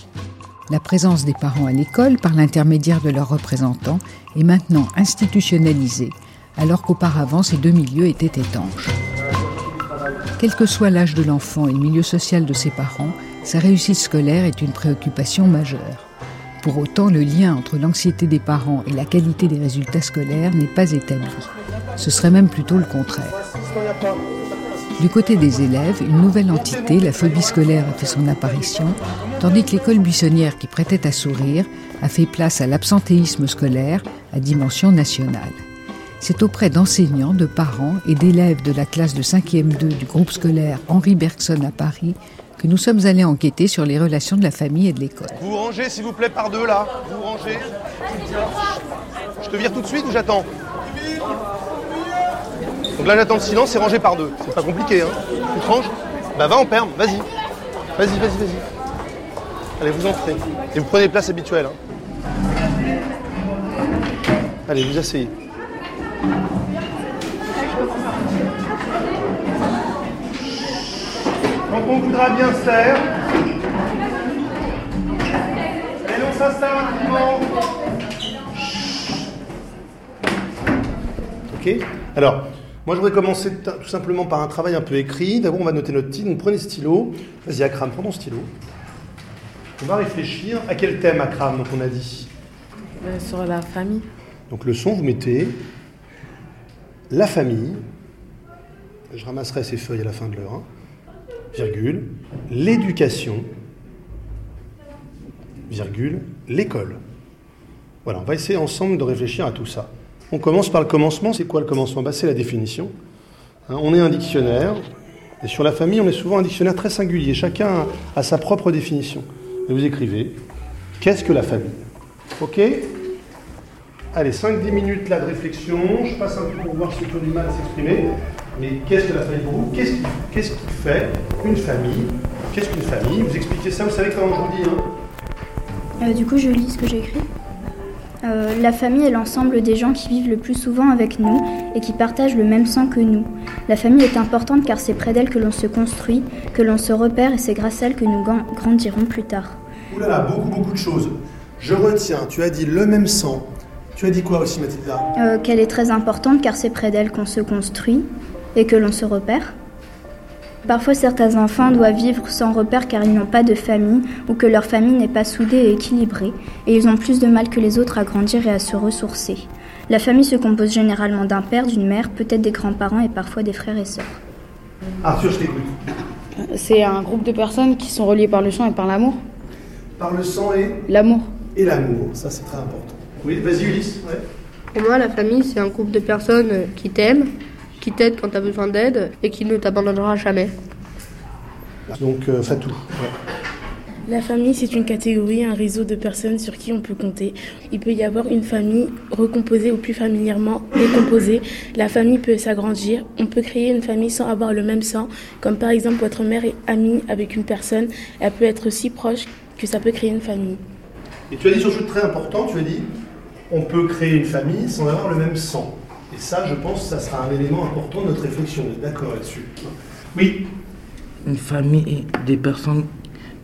[SPEAKER 3] La présence des parents à l'école, par l'intermédiaire de leurs représentants, est maintenant institutionnalisée, alors qu'auparavant ces deux milieux étaient étanches. Quel que soit l'âge de l'enfant et le milieu social de ses parents, sa réussite scolaire est une préoccupation majeure. Pour autant, le lien entre l'anxiété des parents et la qualité des résultats scolaires n'est pas établi. Ce serait même plutôt le contraire. Du côté des élèves, une nouvelle entité, la phobie scolaire, a fait son apparition, tandis que l'école buissonnière, qui prêtait à sourire, a fait place à l'absentéisme scolaire à dimension nationale. C'est auprès d'enseignants, de parents et d'élèves de la classe de 5e 2 du groupe scolaire Henri Bergson à Paris que nous sommes allés enquêter sur les relations de la famille et de l'école.
[SPEAKER 34] Vous rangez s'il vous plaît par deux là. Vous vous rangez. Je te vire tout de suite ou j'attends? Donc là j'attends le silence et rangé par deux. C'est pas compliqué hein. Tu te ranges Bah va en perme, vas-y. Vas-y, vas-y, vas-y. Allez, vous entrez. Et vous prenez les places habituelles. hein. Allez, vous asseyez. Quand on voudra bien se taire. Et on s'installe rapidement. Ok Alors, moi je voudrais commencer tout simplement par un travail un peu écrit. D'abord, on va noter notre titre. Donc, prenez stylo. Vas-y, Akram, prends ton stylo. On va réfléchir à quel thème, Akram, donc on a dit
[SPEAKER 35] Euh, sur la famille.
[SPEAKER 34] Donc le son, vous mettez la famille. Je ramasserai ces feuilles à la fin de l'heure. hein. Virgule. L'éducation. Virgule. L'école. Voilà, on va essayer ensemble de réfléchir à tout ça. On commence par le commencement. C'est quoi le commencement? Bah, C'est la définition. Hein, on est un dictionnaire. Et sur la famille, on est souvent un dictionnaire très singulier. Chacun a a sa propre définition. Et vous écrivez Qu'est-ce que la famille? Ok? Allez, 5-10 minutes là de réflexion. Je passe un peu pour voir ceux qui ont du mal à s'exprimer. Mais qu'est-ce que la famille pour vous? Qu'est-ce qui, qu'est-ce qui fait une famille? Qu'est-ce qu'une famille? Vous expliquez ça, vous savez comment je vous dis. Hein
[SPEAKER 36] Euh, du coup, je lis ce que j'ai écrit. Euh, la famille est l'ensemble des gens qui vivent le plus souvent avec nous et qui partagent le même sang que nous. La famille est importante car c'est près d'elle que l'on se construit, que l'on se repère et c'est grâce à elle que nous grandirons plus tard.
[SPEAKER 34] Ouh là là, beaucoup, beaucoup de choses. Je retiens, tu as dit le même sang. Tu as dit quoi aussi, Mathilda?
[SPEAKER 36] Euh, Qu'elle est très importante car c'est près d'elle qu'on se construit et que l'on se repère. Parfois, certains enfants doivent vivre sans repère car ils n'ont pas de famille ou que leur famille n'est pas soudée et équilibrée, et ils ont plus de mal que les autres à grandir et à se ressourcer. La famille se compose généralement d'un père, d'une mère, peut-être des grands-parents et parfois des frères et sœurs.
[SPEAKER 34] Arthur, je t'écoute.
[SPEAKER 35] C'est un groupe de personnes qui sont reliées par le sang et par l'amour.
[SPEAKER 34] Par le sang et
[SPEAKER 35] L'amour.
[SPEAKER 34] Et l'amour, ça c'est très important. Oui, vas-y Ulysse. Ouais.
[SPEAKER 37] Pour moi, la famille, c'est un groupe de personnes qui t'aiment, qui t'aident quand tu as besoin d'aide et qui ne t'abandonnera jamais.
[SPEAKER 34] Donc, euh, Fatou. ouais.
[SPEAKER 38] La famille, c'est une catégorie, un réseau de personnes sur qui on peut compter. Il peut y avoir une famille recomposée ou plus familièrement décomposée. La famille peut s'agrandir. On peut créer une famille sans avoir le même sang. Comme par exemple, votre mère est amie avec une personne. Elle peut être si proche que ça peut créer une famille.
[SPEAKER 34] Et tu as dit sur chose très important, tu as dit on peut créer une famille sans avoir le même sang. Et ça, je pense, ça sera un élément important de notre réflexion. Vous êtes d'accord là-dessus Oui.
[SPEAKER 39] Une famille et des personnes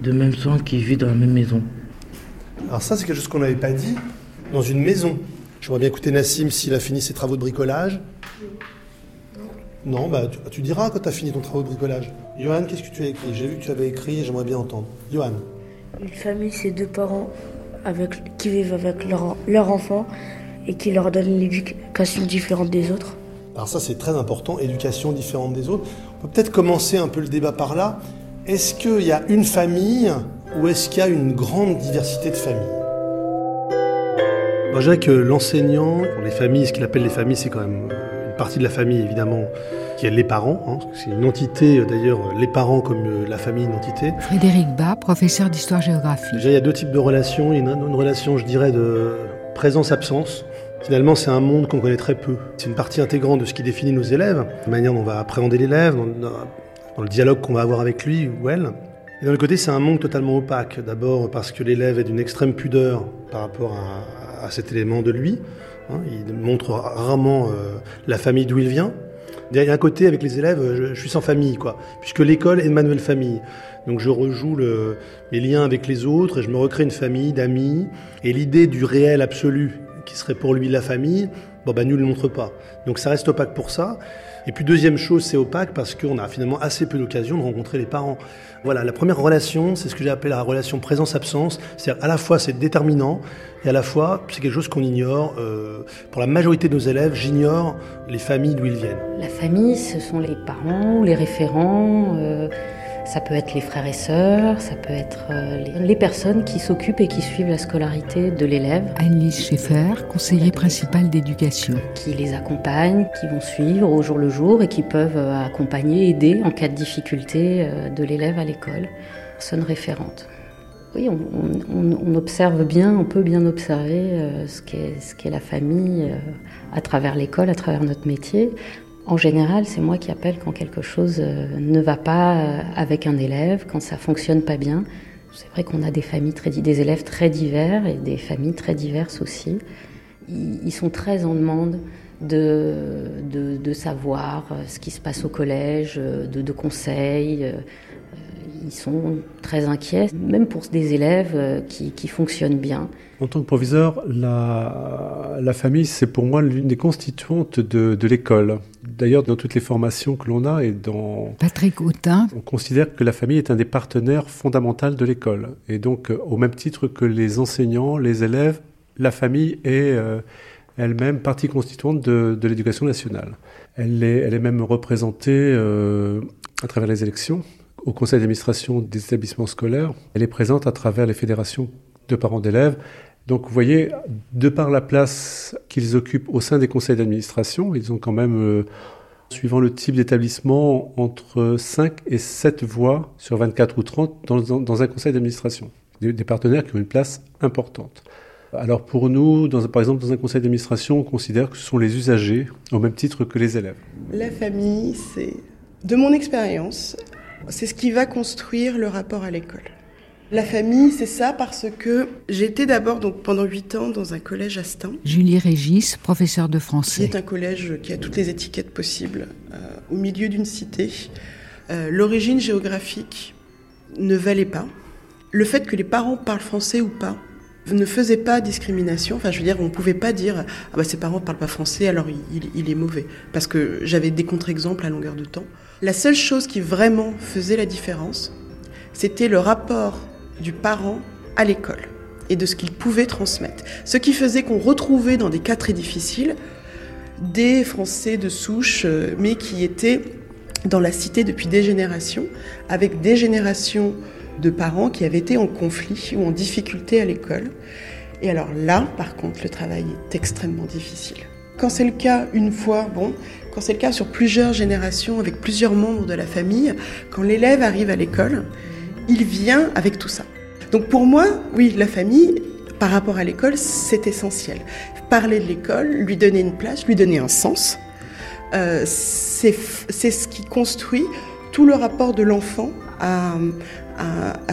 [SPEAKER 39] de même sang qui vivent dans la même maison.
[SPEAKER 34] Alors ça, c'est quelque chose qu'on n'avait pas dit dans une maison. J'aimerais bien écouter Nassim s'il a fini ses travaux de bricolage. Non, bah tu, tu diras quand tu as fini ton travail de bricolage. Johan, qu'est-ce que tu as écrit? J'ai vu que tu avais écrit et j'aimerais bien entendre. Johan.
[SPEAKER 40] Une famille, c'est deux parents avec, qui vivent avec leur, leur enfant et qui leur donnent une éducation différente des autres.
[SPEAKER 34] Alors ça, c'est très important, éducation différente des autres. On peut peut-être commencer un peu le débat par là. Est-ce qu'il y a une famille ou est-ce qu'il y a une grande diversité de familles? Moi, je dirais que l'enseignant, pour les familles, ce qu'il appelle les familles, c'est quand même une partie de la famille, évidemment, qui est les parents. hein. c'est une entité, euh, d'ailleurs, les parents comme euh, la famille, une entité.
[SPEAKER 3] Frédéric Bas, professeur d'histoire-géographie.
[SPEAKER 34] Déjà, il y a deux types de relations. Il y a une, une relation, je dirais, de présence-absence. Finalement, c'est un monde qu'on connaît très peu. C'est une partie intégrante de ce qui définit nos élèves, la manière dont on va appréhender l'élève, dans, le dialogue qu'on va avoir avec lui ou elle. Et d'un côté, c'est un monde totalement opaque. D'abord parce que l'élève est d'une extrême pudeur par rapport à, cet élément de lui. hein. il montre rarement euh, la famille d'où il vient. Il y a un côté avec les élèves, je, suis sans famille, quoi, puisque l'école est ma nouvelle famille. Donc je rejoue le, les liens avec les autres et je me recrée une famille d'amis. Et l'idée du réel absolu, qui serait pour lui la famille, bon bah nous ne le montre pas. Donc ça reste opaque pour ça. Et puis deuxième chose, c'est opaque parce qu'on a finalement assez peu d'occasions de rencontrer les parents. Voilà, la première relation, c'est ce que j'ai appelé la relation présence-absence. C'est-à-dire à la fois c'est déterminant et à la fois c'est quelque chose qu'on ignore. Euh, pour la majorité de nos élèves, j'ignore les familles d'où ils viennent.
[SPEAKER 24] La famille, ce sont les parents, les référents, euh, ça peut être les frères et sœurs, ça peut être euh, les, personnes qui s'occupent et qui suivent la scolarité de l'élève.
[SPEAKER 3] Anne-Lise Schaeffer, conseiller principal d'éducation.
[SPEAKER 24] Qui les accompagnent, qui vont suivre au jour le jour et qui peuvent euh, accompagner, aider en cas de difficulté euh, de l'élève à l'école. Personne référente. Oui, on, on- on observe bien, on peut bien observer ce qu'est la famille à travers l'école, à travers notre métier. En général, c'est moi qui appelle quand quelque chose euh, ne va pas euh, avec un élève, quand ça fonctionne pas bien. C'est vrai qu'on a des familles très, des élèves très divers et des familles très diverses aussi. ils, sont très en demande de, de, savoir ce qui se passe au collège, de, conseils ils sont très inquiets, même pour des élèves euh, qui, qui fonctionnent bien.
[SPEAKER 34] En tant que proviseur, la, famille, c'est pour moi l'une des constituantes de l'école. D'ailleurs, dans toutes les formations que l'on a et dans...
[SPEAKER 3] Patrick Hautin.
[SPEAKER 34] On considère que la famille est un des partenaires fondamentaux de l'école. Et donc, au même titre que les enseignants, les élèves, la famille est euh, elle-même partie constituante de, de l'éducation nationale. Elle est, elle est même représentée euh, à travers les élections au conseil d'administration des établissements scolaires. Elle est présente à travers les fédérations de parents d'élèves. Donc vous voyez, de par la place qu'ils occupent au sein des conseils d'administration, ils ont quand même, euh, suivant le type d'établissement, entre 5 et 7 voix sur 24 ou 30 dans, un conseil d'administration. Des, partenaires qui ont une place importante. Alors pour nous, dans, par exemple, dans un conseil d'administration, on considère que ce sont les usagers au même titre que les élèves.
[SPEAKER 41] La famille, c'est, de mon expérience, c'est ce qui va construire le rapport à l'école. La famille, c'est ça parce que j'étais d'abord donc pendant huit ans dans un collège à Stein.
[SPEAKER 3] Julie Régis, professeure de français.
[SPEAKER 41] Qui est un collège qui a toutes les étiquettes possibles, euh, au milieu d'une cité. Euh, l'origine géographique ne valait pas. Le fait que les parents parlent français ou pas ne faisait pas discrimination. Enfin, je veux dire, on ne pouvait pas dire ah bah ses parents ne parlent pas français, alors il, il est mauvais. Parce que j'avais des contre-exemples à longueur de temps. La seule chose qui vraiment faisait la différence, c'était le rapport du parent à l'école et de ce qu'il pouvait transmettre. Ce qui faisait qu'on retrouvait dans des cas très difficiles des Français de souche, euh, mais qui étaient dans la cité depuis des générations, avec des générations de parents qui avaient été en conflit ou en difficulté à l'école. Et alors là, par contre, le travail est extrêmement difficile. Quand c'est le cas une fois, bon, quand c'est le cas sur plusieurs générations, avec plusieurs membres de la famille, quand l'élève arrive à l'école, il vient avec tout ça. Donc pour moi, oui, la famille, par rapport à l'école, c'est essentiel. Parler de l'école, lui donner une place, lui donner un sens, euh, c'est ce qui construit tout le rapport de l'enfant à,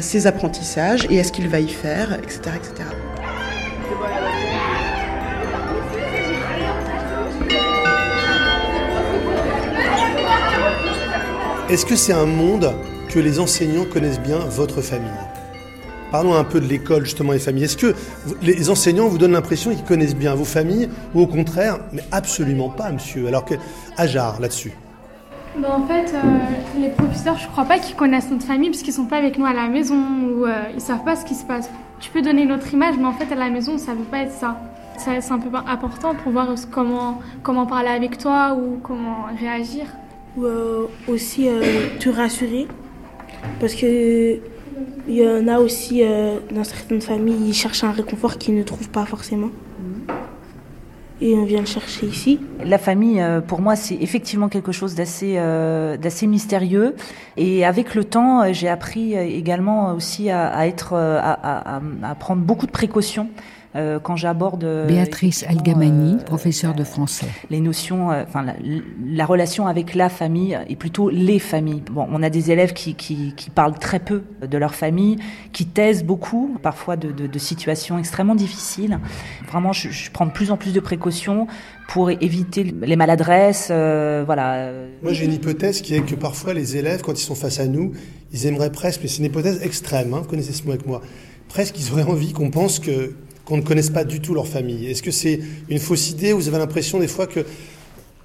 [SPEAKER 41] ses apprentissages et à ce qu'il va y faire, etc. etc.
[SPEAKER 34] Est-ce que c'est un monde que les enseignants connaissent bien votre famille Parlons un peu de l'école, justement, et familles. Est-ce que les enseignants vous donnent l'impression qu'ils connaissent bien vos familles, ou au contraire, mais absolument pas, monsieur? Alors que, Ajar, là-dessus
[SPEAKER 35] bah, En fait, euh, les professeurs, je crois pas qu'ils connaissent notre famille, puisqu'ils sont pas avec nous à la maison, ou euh, ils savent pas ce qui se passe. Tu peux donner notre image, mais en fait, à la maison, ça veut pas être ça. C'est un peu important pour voir comment, comment parler avec toi, ou comment réagir
[SPEAKER 40] ou euh, aussi euh, te rassurer. Parce que il y en a aussi euh, dans certaines familles, ils cherchent un réconfort qu'ils ne trouvent pas forcément. Et on vient le chercher ici.
[SPEAKER 42] La famille, pour moi, c'est effectivement quelque chose d'assez d'assez mystérieux. Et avec le temps, j'ai appris également aussi à, à être à, à, prendre beaucoup de précautions. Euh, quand j'aborde
[SPEAKER 3] euh, Béatrice Algamani, euh, professeure de français.
[SPEAKER 42] Les notions, enfin la, relation avec la famille et plutôt les familles. Bon, on a des élèves qui, qui, qui parlent très peu de leur famille, qui taisent beaucoup, parfois de, de, de situations extrêmement difficiles. Vraiment, je, je, prends de plus en plus de précautions pour éviter les maladresses, voilà.
[SPEAKER 34] Moi, j'ai une hypothèse qui est que parfois les élèves, quand ils sont face à nous, ils aimeraient presque, mais c'est une hypothèse extrême, hein, vous connaissez ce mot avec moi, presque ils auraient envie qu'on pense que qu'on ne connaisse pas du tout leur famille Est-ce que c'est une fausse idée Vous avez l'impression des fois que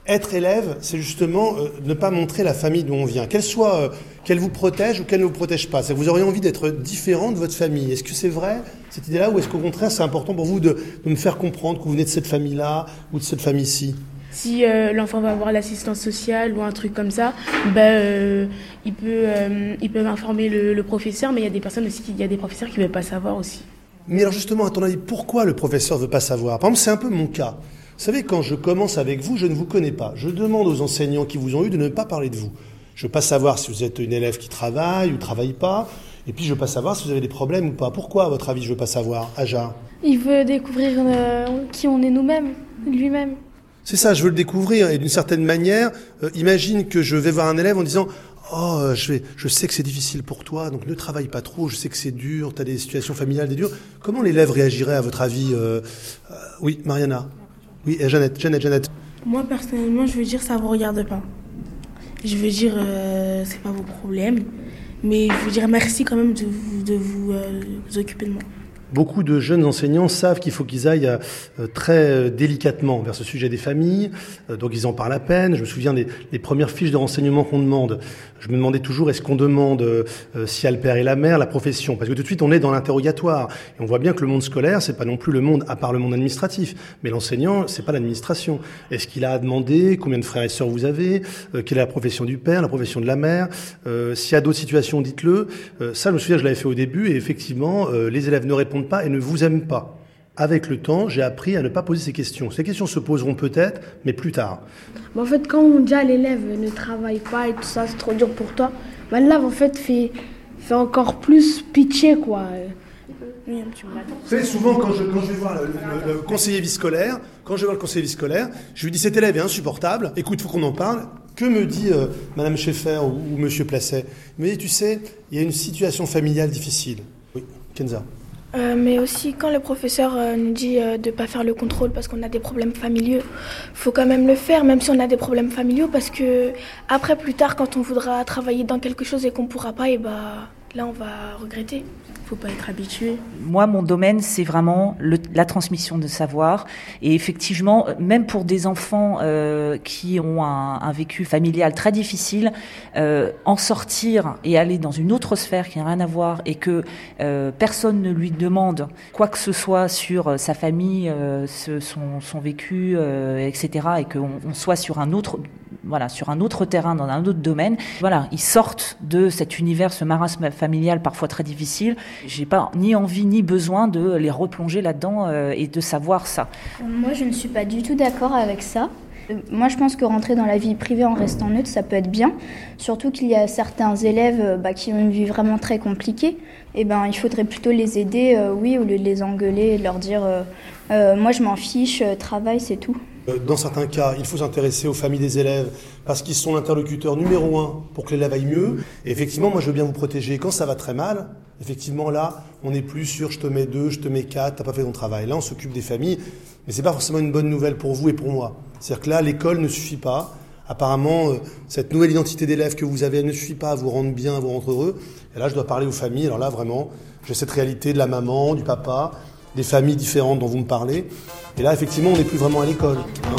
[SPEAKER 34] être élève, c'est justement euh, ne pas montrer la famille d'où on vient, qu'elle soit, euh, qu'elle vous protège ou qu'elle ne vous protège pas. Vous auriez envie d'être différent de votre famille? Est-ce que c'est vrai cette idée-là, ou est-ce qu'au contraire c'est important pour vous de, me faire comprendre que vous venez de cette famille-là ou de cette famille-ci?
[SPEAKER 35] Si euh, l'enfant va avoir l'assistance sociale ou un truc comme ça, ben, il peut, ils peuvent informer le, le, professeur, mais il y a des personnes aussi, il y a des professeurs qui ne veulent pas savoir aussi.
[SPEAKER 34] Mais alors justement, à ton avis, pourquoi le professeur ne veut pas savoir? Par exemple, c'est un peu mon cas. Vous savez, quand je commence avec vous, je ne vous connais pas. Je demande aux enseignants qui vous ont eu de ne pas parler de vous. Je ne veux pas savoir si vous êtes une élève qui travaille ou ne travaille pas. Et puis, je ne veux pas savoir si vous avez des problèmes ou pas. Pourquoi, à votre avis, je ne veux pas savoir Aja?
[SPEAKER 35] Il veut découvrir euh, qui on est nous-mêmes, lui-même.
[SPEAKER 34] C'est ça, je veux le découvrir. Et d'une certaine manière, euh, imagine que je vais voir un élève en disant Oh, je, sais que c'est difficile pour toi, donc ne travaille pas trop, je sais que c'est dur, tu as des situations familiales des dures. Comment l'élève réagirait à votre avis euh, euh, Oui, Mariana Oui, et Jeannette, Jeannette, Jeannette.
[SPEAKER 40] Moi, personnellement, je veux dire, ça vous regarde pas. Je veux dire, euh, c'est pas vos problèmes. Mais je veux dire merci quand même de vous, euh, vous occuper de moi.
[SPEAKER 34] Beaucoup de jeunes enseignants savent qu'il faut qu'ils aillent euh, très euh, délicatement vers ce sujet des familles, euh, donc ils en parlent à peine. Je me souviens des, premières fiches de renseignement qu'on demande. Je me demandais toujours est-ce qu'on demande s'il y a le père et la mère, la profession, parce que tout de suite on est dans l'interrogatoire et on voit bien que le monde scolaire c'est pas non plus le monde à part le monde administratif, mais l'enseignant c'est pas l'administration. Est-ce qu'il a à demander? Combien de frères et sœurs vous avez, quelle est la profession du père, la profession de la mère, s'il y a d'autres situations dites-le. Ça je me souviens je l'avais fait au début et effectivement les élèves ne répondent pas et ne vous aiment pas. Avec le temps, j'ai appris à ne pas poser ces questions. Ces questions se poseront peut-être, mais plus tard.
[SPEAKER 43] En fait, quand on dit à l'élève ne travaille pas et tout ça, c'est trop dur pour toi, bah, l'élève en fait fait, fait encore plus pitié quoi.
[SPEAKER 34] Savez, souvent, quand je, quand je vais voir le, le- le conseiller vie scolaire, quand je vais voir le conseiller vie scolaire, je lui dis cet élève est insupportable, écoute, faut qu'on en parle. Que me dit euh, Madame Schaeffer ou, ou Monsieur Placet? Il me dit, tu sais, il y a une situation familiale difficile. Oui, Kenza.
[SPEAKER 43] Euh, mais aussi quand le professeur euh, nous dit euh, de ne pas faire le contrôle parce qu'on a des problèmes familiaux, faut quand même le faire même si on a des problèmes familiaux parce que après plus tard quand on voudra travailler dans quelque chose et qu'on pourra pas et bah là on va regretter.
[SPEAKER 40] Faut pas être habitué.
[SPEAKER 42] Moi, mon domaine, c'est vraiment la transmission de savoir. Et effectivement, même pour des enfants euh, qui ont un, vécu familial très difficile, euh, en sortir et aller dans une autre sphère qui n'a rien à voir et que euh, personne ne lui demande quoi que ce soit sur sa famille, son, son vécu, etc., et qu'on on soit sur un autre voilà, sur un autre terrain, dans un autre domaine. Voilà, ils sortent de cet univers, ce marasme familial parfois très difficile. J'ai pas ni envie ni besoin de les replonger là-dedans euh, et de savoir ça.
[SPEAKER 36] Moi, je ne suis pas du tout d'accord avec ça. Euh, Moi, je pense que rentrer dans la vie privée en restant neutre, ça peut être bien. Surtout qu'il y a certains élèves euh, bah, qui ont une vie vraiment très compliquée. Et ben, il faudrait plutôt les aider, oui, au lieu de les engueuler et de leur dire Moi, je m'en fiche, travail, c'est tout.
[SPEAKER 34] Euh, Dans certains cas, il faut s'intéresser aux familles des élèves parce qu'ils sont l'interlocuteur numéro un pour que l'élève aille mieux. Et effectivement, moi, je veux bien vous protéger. Quand ça va très mal, effectivement, là, on n'est plus sur je te mets deux, je te mets quatre, t'as pas fait ton travail. Là, on s'occupe des familles, mais c'est pas forcément une bonne nouvelle pour vous et pour moi. C'est-à-dire que là, l'école ne suffit pas. Apparemment, euh, cette nouvelle identité d'élève que vous avez ne suffit pas à vous rendre bien, à vous rendre heureux. Et là, je dois parler aux familles. Alors là, vraiment, j'ai cette réalité de la maman, du papa, des familles différentes dont vous me parlez. Et là, effectivement, on n'est plus vraiment à l'école. hein.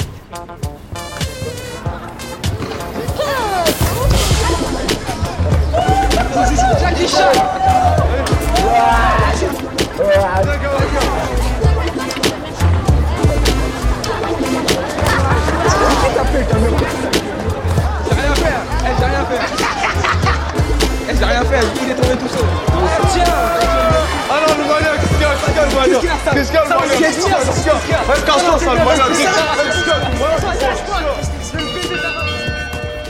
[SPEAKER 44] Malien Qu'est-ce qu'il y a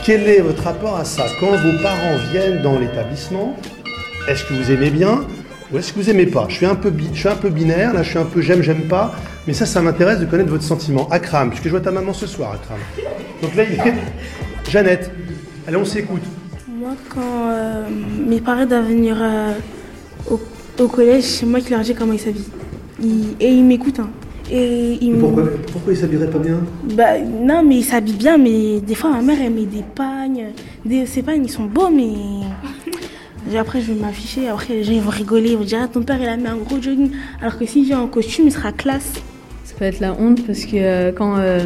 [SPEAKER 34] Quel est votre rapport à ça Quand vos parents viennent dans l'établissement, est-ce que vous aimez bien ou est-ce que vous aimez pas je suis, un peu bi- je suis un peu binaire, là je suis un peu j'aime, j'aime pas, mais ça, ça m'intéresse de connaître votre sentiment. Akram, puisque je vois ta maman ce soir, Akram. Donc là, il est... Jeannette, allez, on s'écoute.
[SPEAKER 40] Moi, quand euh, mes parents doivent venir euh, au, au collège, c'est moi qui leur dis comment ils s'habillent. Et ils m'écoutent. hein. Et ils me-
[SPEAKER 34] Pourquoi, pourquoi il s'habillerait pas bien?
[SPEAKER 40] Bah, non, mais ils s'habillent bien, mais des fois, ma mère, elle met des pagnes. Des, ces pagnes, ils sont beaux, mais. Après, je vais m'afficher. Après, les gens ils vont rigoler. Ils vont dire Ah, ton père, il a mis un gros jogging. Alors que s'il vient en costume, il sera classe.
[SPEAKER 45] Ça peut être la honte parce que euh, quand, euh,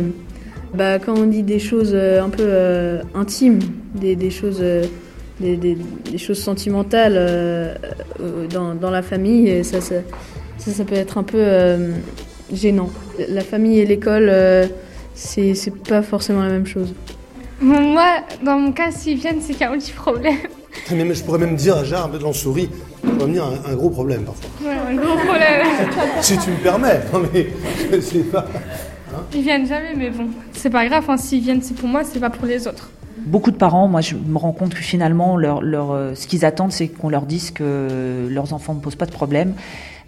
[SPEAKER 45] bah, quand on dit des choses euh, un peu euh, intimes, des, des choses, euh, des, des- des choses sentimentales dans, dans la famille, ça, ça, ça, ça peut être un peu euh, gênant. La famille et l'école, euh, c'est pas forcément la même chose.
[SPEAKER 35] Moi, dans mon cas, s'ils viennent, c'est qu'il y a un petit problème.
[SPEAKER 34] Mais je pourrais même dire à Jarre, en souris, ça pourrait me dire un, un gros problème parfois.
[SPEAKER 35] Ouais, un gros problème.
[SPEAKER 34] Si tu me permets, non mais je sais pas.
[SPEAKER 35] Ils viennent jamais, mais bon, c'est pas grave. Hein. S'ils viennent, c'est pour moi, c'est pas pour les autres.
[SPEAKER 42] Beaucoup de parents, moi, je me rends compte que finalement, leur, leur, euh, ce qu'ils attendent, c'est qu'on leur dise que leurs enfants ne posent pas de problème.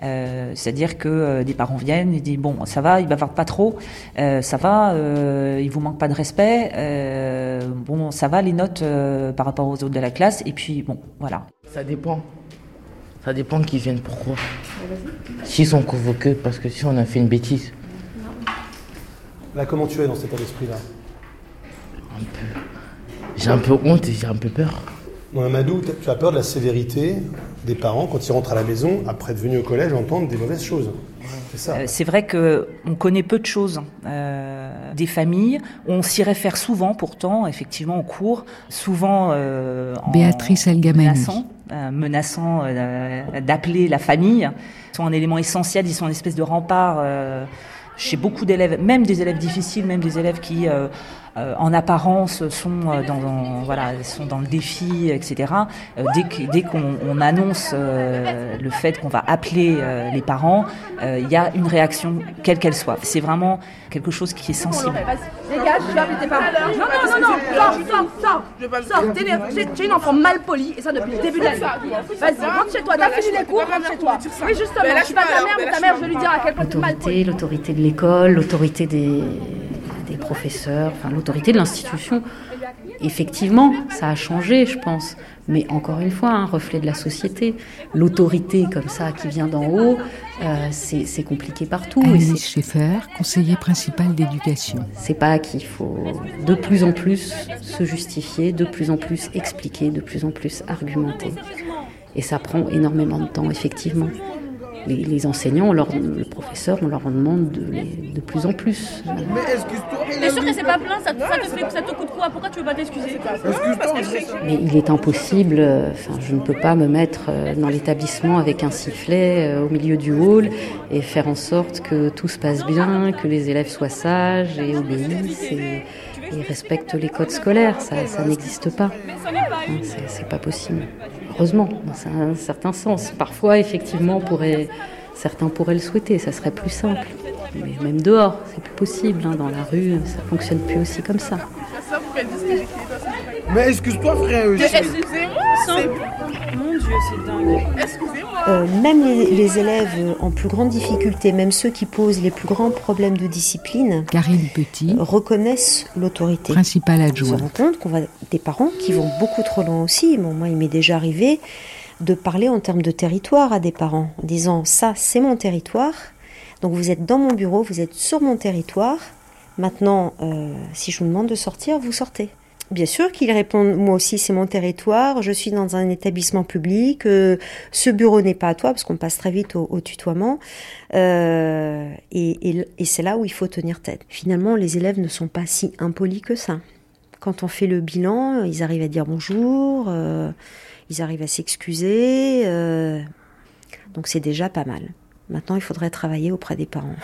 [SPEAKER 42] Euh, C'est-à-dire que euh, des parents viennent et disent bon, ça va, ils bavardent pas trop, euh, ça va, euh, il vous manque pas de respect, euh, bon, ça va les notes euh, par rapport aux autres de la classe, et puis bon, voilà.
[SPEAKER 39] Ça dépend. Ça dépend qu'ils viennent pourquoi. S'ils sont convoqués parce que si on a fait une bêtise.
[SPEAKER 34] Là, comment tu es dans cet état d'esprit-là?
[SPEAKER 39] Un peu. J'ai un peu honte et j'ai un peu peur.
[SPEAKER 34] Amadou, tu as peur de la sévérité? Des parents quand ils rentrent à la maison, après être venus au collège, entendre des mauvaises choses. C'est.
[SPEAKER 42] Euh, c'est vrai que on connaît peu de choses euh, des familles. On s'y réfère souvent, pourtant, effectivement, au cours, souvent euh, en
[SPEAKER 3] Béatrice Elgamani.
[SPEAKER 42] menaçant, euh, menaçant euh, d'appeler la famille. Ils sont un élément essentiel. Ils sont une espèce de rempart euh, chez beaucoup d'élèves, même des élèves difficiles, même des élèves qui euh, en apparence sont euh, dans, dans- voilà sont dans le défi, etc. Euh, dès que- dès qu'on on annonce euh, le fait qu'on va appeler euh, les parents, euh, il y a une réaction quelle qu'elle soit. C'est vraiment quelque chose qui est sensible.
[SPEAKER 46] Dégage, tu vas appeler tes parents. Non, non, non, non, sors, sors, sors. Sors, t'es une- t'es- tu es une enfant mal polie et ça depuis le début de l'année. Vas-y, rentre chez toi, t'as fini les cours, rentre chez toi. Oui, justement, je suis pas ta mère, mais ta mère, je vais lui dire à quel point tu es mal
[SPEAKER 24] L'autorité, l'autorité de l'école, l'autorité des professeurs, enfin l'autorité de l'institution. Effectivement, ça a changé, je pense. Mais encore une fois, un reflet de la société. L'autorité comme ça qui vient d'en haut, euh, c'est compliqué partout.
[SPEAKER 3] Alice Schaeffer, conseiller principal d'éducation.
[SPEAKER 24] c'est pas qu'il faut de plus en plus se justifier, de plus en plus expliquer, de plus en plus argumenter. Et ça prend énormément de temps, effectivement. Les, les enseignants, on leur, le professeur, on leur en demande de, les- de plus en plus.
[SPEAKER 46] T'es sûr que c'est pas plein, ça, te- ça te fait, ça te coûte quoi? Pourquoi tu veux pas t'excuser?
[SPEAKER 24] Mais il est impossible, euh, enfin, je ne peux pas me mettre euh, dans l'établissement avec un sifflet euh, au milieu du hall et faire en sorte que tout se passe bien, que les élèves soient sages et obéissent et, respectent les codes scolaires. Ça, ça n'existe pas. Hein, C'est c'est pas possible. Heureusement, dans un certain sens. Parfois, effectivement, pourrait, certains pourraient le souhaiter, ça serait plus simple. Mais même dehors, c'est plus possible. hein, Dans la rue, ça fonctionne plus aussi comme ça.
[SPEAKER 44] Mais excuse-toi, frère.
[SPEAKER 46] Mais excusez-moi Mon Dieu, c'est dingue. Excusez-moi
[SPEAKER 47] Euh, même les, les élèves en plus grande difficulté, même ceux qui posent les plus grands problèmes de discipline,
[SPEAKER 3] Karine Petit,
[SPEAKER 47] reconnaissent l'autorité.
[SPEAKER 3] principale
[SPEAKER 47] On se
[SPEAKER 3] adjointe.
[SPEAKER 47] rend compte qu'on va des parents qui vont beaucoup trop loin aussi. Bon, moi, il m'est déjà arrivé de parler en termes de territoire à des parents, en disant ça, c'est mon territoire. Donc vous êtes dans mon bureau, vous êtes sur mon territoire. Maintenant, euh, si je vous demande de sortir, vous sortez. Bien sûr qu'ils répondent, moi aussi c'est mon territoire, je suis dans un établissement public, euh, ce bureau n'est pas à toi, parce qu'on passe très vite au, tutoiement, Euh, et, c'est là où il faut tenir tête. Finalement, les élèves ne sont pas si impolis que ça. Quand on fait le bilan, ils arrivent à dire bonjour, euh, ils arrivent à s'excuser, donc c'est déjà pas mal. Maintenant, il faudrait travailler auprès des parents.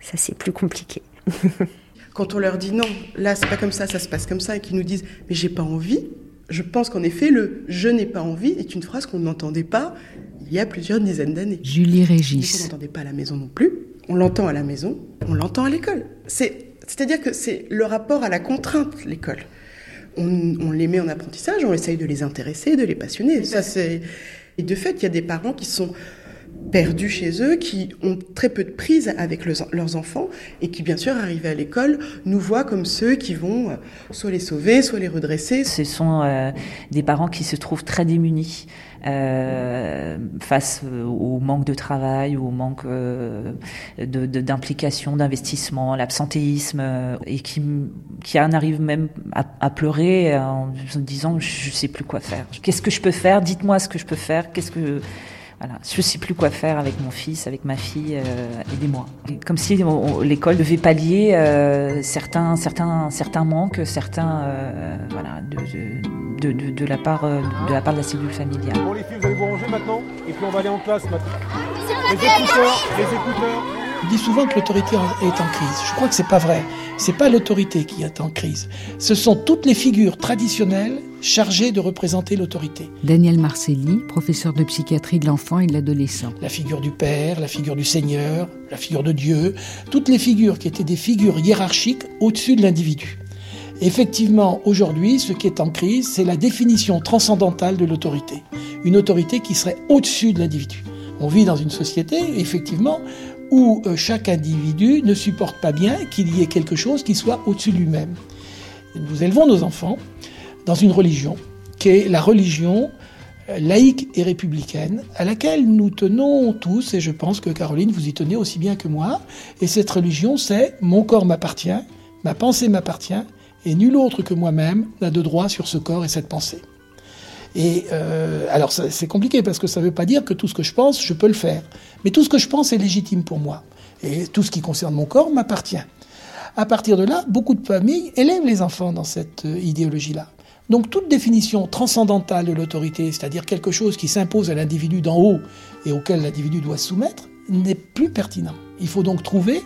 [SPEAKER 47] Ça, c'est plus compliqué.
[SPEAKER 41] Quand on leur dit non, là c'est pas comme ça, ça se passe comme ça, et qu'ils nous disent mais j'ai pas envie, je pense qu'en effet le je n'ai pas envie est une phrase qu'on n'entendait pas il y a plusieurs dizaines d'années.
[SPEAKER 3] Julie Régis.
[SPEAKER 41] n'entendait pas à la maison non plus. On l'entend à la maison, on l'entend à l'école. C'est, c'est-à-dire que c'est le rapport à la contrainte, l'école. On, on les met en apprentissage, on essaye de les intéresser, de les passionner. Ça, c'est... Et de fait, il y a des parents qui sont perdus chez eux, qui ont très peu de prise avec leurs, enfants et qui, bien sûr, arrivés à l'école, nous voient comme ceux qui vont euh, soit les sauver, soit les redresser.
[SPEAKER 42] Ce sont euh, des parents qui se trouvent très démunis euh, face au manque de travail, au manque d'implication, d'investissement, l'absentéisme, et qui, qui en arrivent même à, pleurer en se disant je sais plus quoi faire. Qu'est-ce que je peux faire? Dites-moi ce que je peux faire. Qu'est-ce que voilà, je sais plus quoi faire avec mon fils, avec ma fille, euh, aidez-moi. Comme si on- on- l'école devait pallier euh, certains, certains, certains manques, certains, euh, voilà, de, de, de, de la part, euh, de la part de la cellule familiale.
[SPEAKER 44] Bon, les filles, vous allez vous ranger maintenant Et puis on va aller en classe maintenant. Les écouteurs, les écouteurs.
[SPEAKER 48] On dit souvent que l'autorité est en crise. Je crois que c'est pas vrai. C'est pas l'autorité qui est en crise. Ce sont toutes les figures traditionnelles chargées de représenter l'autorité.
[SPEAKER 3] Daniel Marcelli, professeur de psychiatrie de l'enfant et de l'adolescent.
[SPEAKER 48] La figure du père, la figure du Seigneur, la figure de Dieu, toutes les figures qui étaient des figures hiérarchiques au-dessus de l'individu. Effectivement, aujourd'hui, ce qui est en crise, c'est la définition transcendantale de l'autorité. Une autorité qui serait au-dessus de l'individu. On vit dans une société, effectivement, où euh, chaque individu ne supporte pas bien qu'il y ait quelque chose qui soit au-dessus de lui-même. Nous élevons nos enfants dans une religion qui est la religion laïque et républicaine, à laquelle nous tenons tous, et je pense que Caroline, vous y tenez aussi bien que moi. Et cette religion, c'est mon corps m'appartient, ma pensée m'appartient, et nul autre que moi-même n'a de droit sur ce corps et cette pensée. Et euh, alors c'est compliqué parce que ça ne veut pas dire que tout ce que je pense, je peux le faire. Mais tout ce que je pense est légitime pour moi. Et tout ce qui concerne mon corps m'appartient. À partir de là, beaucoup de familles élèvent les enfants dans cette euh, idéologie-là. Donc toute définition transcendantale de l'autorité, c'est-à-dire quelque chose qui s'impose à l'individu d'en haut et auquel l'individu doit se soumettre, n'est plus pertinent. Il faut donc trouver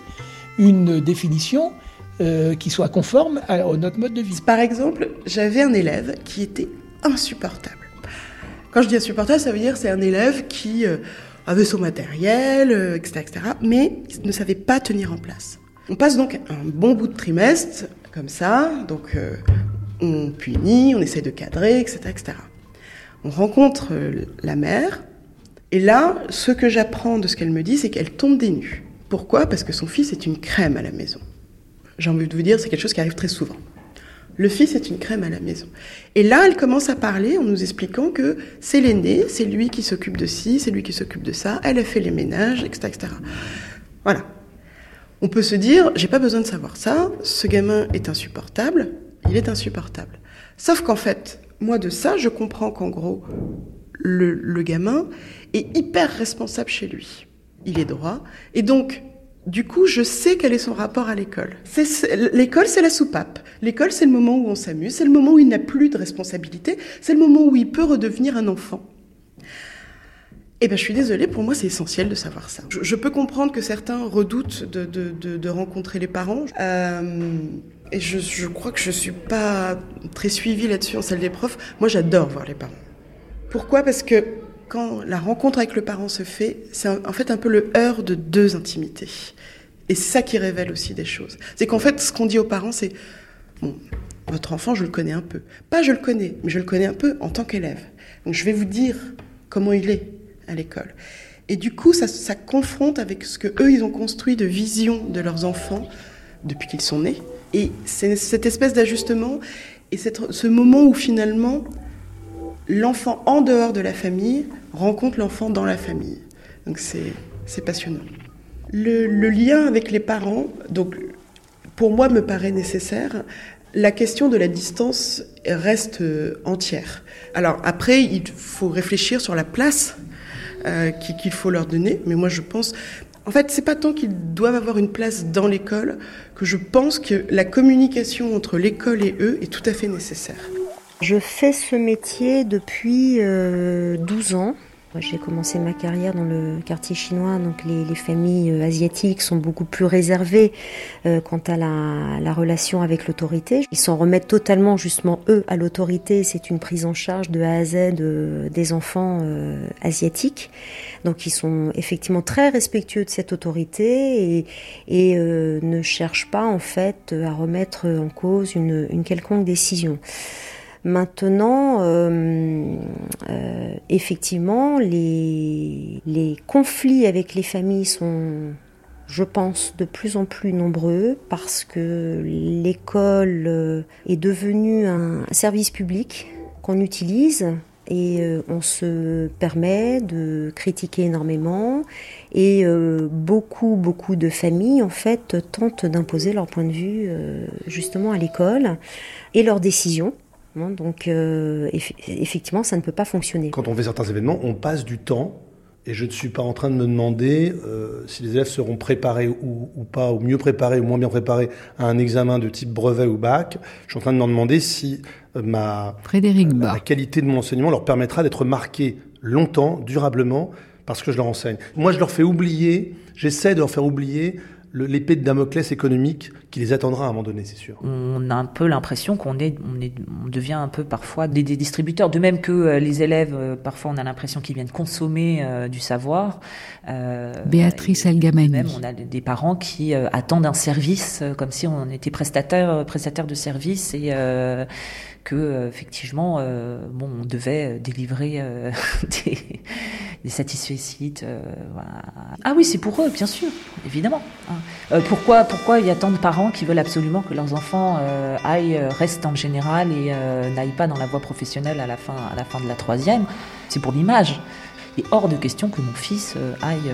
[SPEAKER 48] une définition euh, qui soit conforme à, notre mode de vie.
[SPEAKER 41] Par exemple, j'avais un élève qui était insupportable. Quand je dis insupportable, ça veut dire c'est un élève qui euh, avait son matériel, etc., etc., mais ne savait pas tenir en place. On passe donc un bon bout de trimestre comme ça, donc euh, on punit, on essaie de cadrer, etc., etc. On rencontre euh, la mère, et là, ce que j'apprends de ce qu'elle me dit, c'est qu'elle tombe des nues. Pourquoi? Parce que son fils est une crème à la maison. J'ai envie de vous dire, c'est quelque chose qui arrive très souvent. Le fils est une crème à la maison. Et là, elle commence à parler en nous expliquant que c'est l'aîné, c'est lui qui s'occupe de ci, c'est lui qui s'occupe de ça, elle a fait les ménages, etc., etc. Voilà. On peut se dire, j'ai pas besoin de savoir ça, ce gamin est insupportable, il est insupportable. Sauf qu'en fait, moi de ça, je comprends qu'en gros, le, gamin est hyper responsable chez lui. Il est droit. Et donc, du coup, je sais quel est son rapport à l'école. L'école, c'est la soupape. L'école, c'est le moment où on s'amuse, c'est le moment où il n'a plus de responsabilité, c'est le moment où il peut redevenir un enfant. Eh ben, je suis désolée, pour moi, c'est essentiel de savoir ça. Je, peux comprendre que certains redoutent de, rencontrer les parents. Euh, et je, crois que je suis pas très suivie là-dessus en salle des profs. Moi, j'adore voir les parents. Pourquoi? Parce que quand la rencontre avec le parent se fait, c'est en fait un peu le heurt de deux intimités. Et c'est ça qui révèle aussi des choses. C'est qu'en fait, ce qu'on dit aux parents, c'est bon, votre enfant, je le connais un peu. Pas je le connais, mais je le connais un peu en tant qu'élève. Donc je vais vous dire comment il est à l'école. Et du coup, ça, confronte avec ce que eux ils ont construit de vision de leurs enfants depuis qu'ils sont nés. Et c'est cette espèce d'ajustement et ce moment où finalement l'enfant en dehors de la famille rencontre l'enfant dans la famille. Donc c'est passionnant. Le, lien avec les parents, donc pour moi, me paraît nécessaire. La question de la distance reste euh, entière. Alors après, il faut réfléchir sur la place euh, qu'il faut leur donner. Mais moi, je pense, en fait, c'est pas tant qu'ils doivent avoir une place dans l'école que je pense que la communication entre l'école et eux est tout à fait nécessaire.
[SPEAKER 47] Je fais ce métier depuis 12 euh, ans. J'ai commencé ma carrière dans le quartier chinois, donc les, familles euh, asiatiques sont beaucoup plus réservées euh, quant à la, relation avec l'autorité. Ils s'en remettent totalement justement eux à l'autorité. C'est une prise en charge de A à Z euh, des enfants asiatiques. Donc ils sont effectivement très respectueux de cette autorité et, et ne cherchent pas en fait à remettre en cause une, une quelconque décision. Maintenant, euh, euh, effectivement, les, conflits avec les familles sont je pense, de plus en plus nombreux parce que l'école euh, est devenue un service public qu'on utilise et on se permet de critiquer énormément et beaucoup beaucoup de familles en fait tentent d'imposer leur point de vue justement à l'école et leurs décisions donc euh, effectivement, ça ne peut pas fonctionner.
[SPEAKER 34] Quand on fait certains événements, on passe du temps et je ne suis pas en train de me demander euh, si les élèves seront préparés ou, pas, ou mieux préparés ou moins bien préparés à un examen de type brevet ou bac. Je suis en train de me demander si euh, ma, la qualité de mon enseignement leur permettra d'être marqués longtemps, durablement, parce que je leur enseigne. Moi, je leur fais oublier, j'essaie de leur faire oublier l'épée de Damoclès économique qui les attendra à un moment donné, c'est sûr.
[SPEAKER 42] On a un peu l'impression qu'on est, on est, on devient un peu parfois des, distributeurs, de même que euh, les élèves, euh, parfois on a l'impression qu'ils viennent consommer euh, du savoir.
[SPEAKER 3] Béatrice Algamani.
[SPEAKER 42] Même on a des parents qui attendent un service comme si on était prestataire, prestataire de service et que effectivement, bon, on devait délivrer des, des satisfaits euh, voilà. Ah oui, c'est pour eux, bien sûr, évidemment. Hein. Euh, pourquoi, pourquoi il y a tant de parents qui veulent absolument que leurs enfants euh, aillent, restent en général et n'aillent pas dans la voie professionnelle à la fin, à la fin de la troisième? C'est pour l'image. Il est hors de question que mon fils aille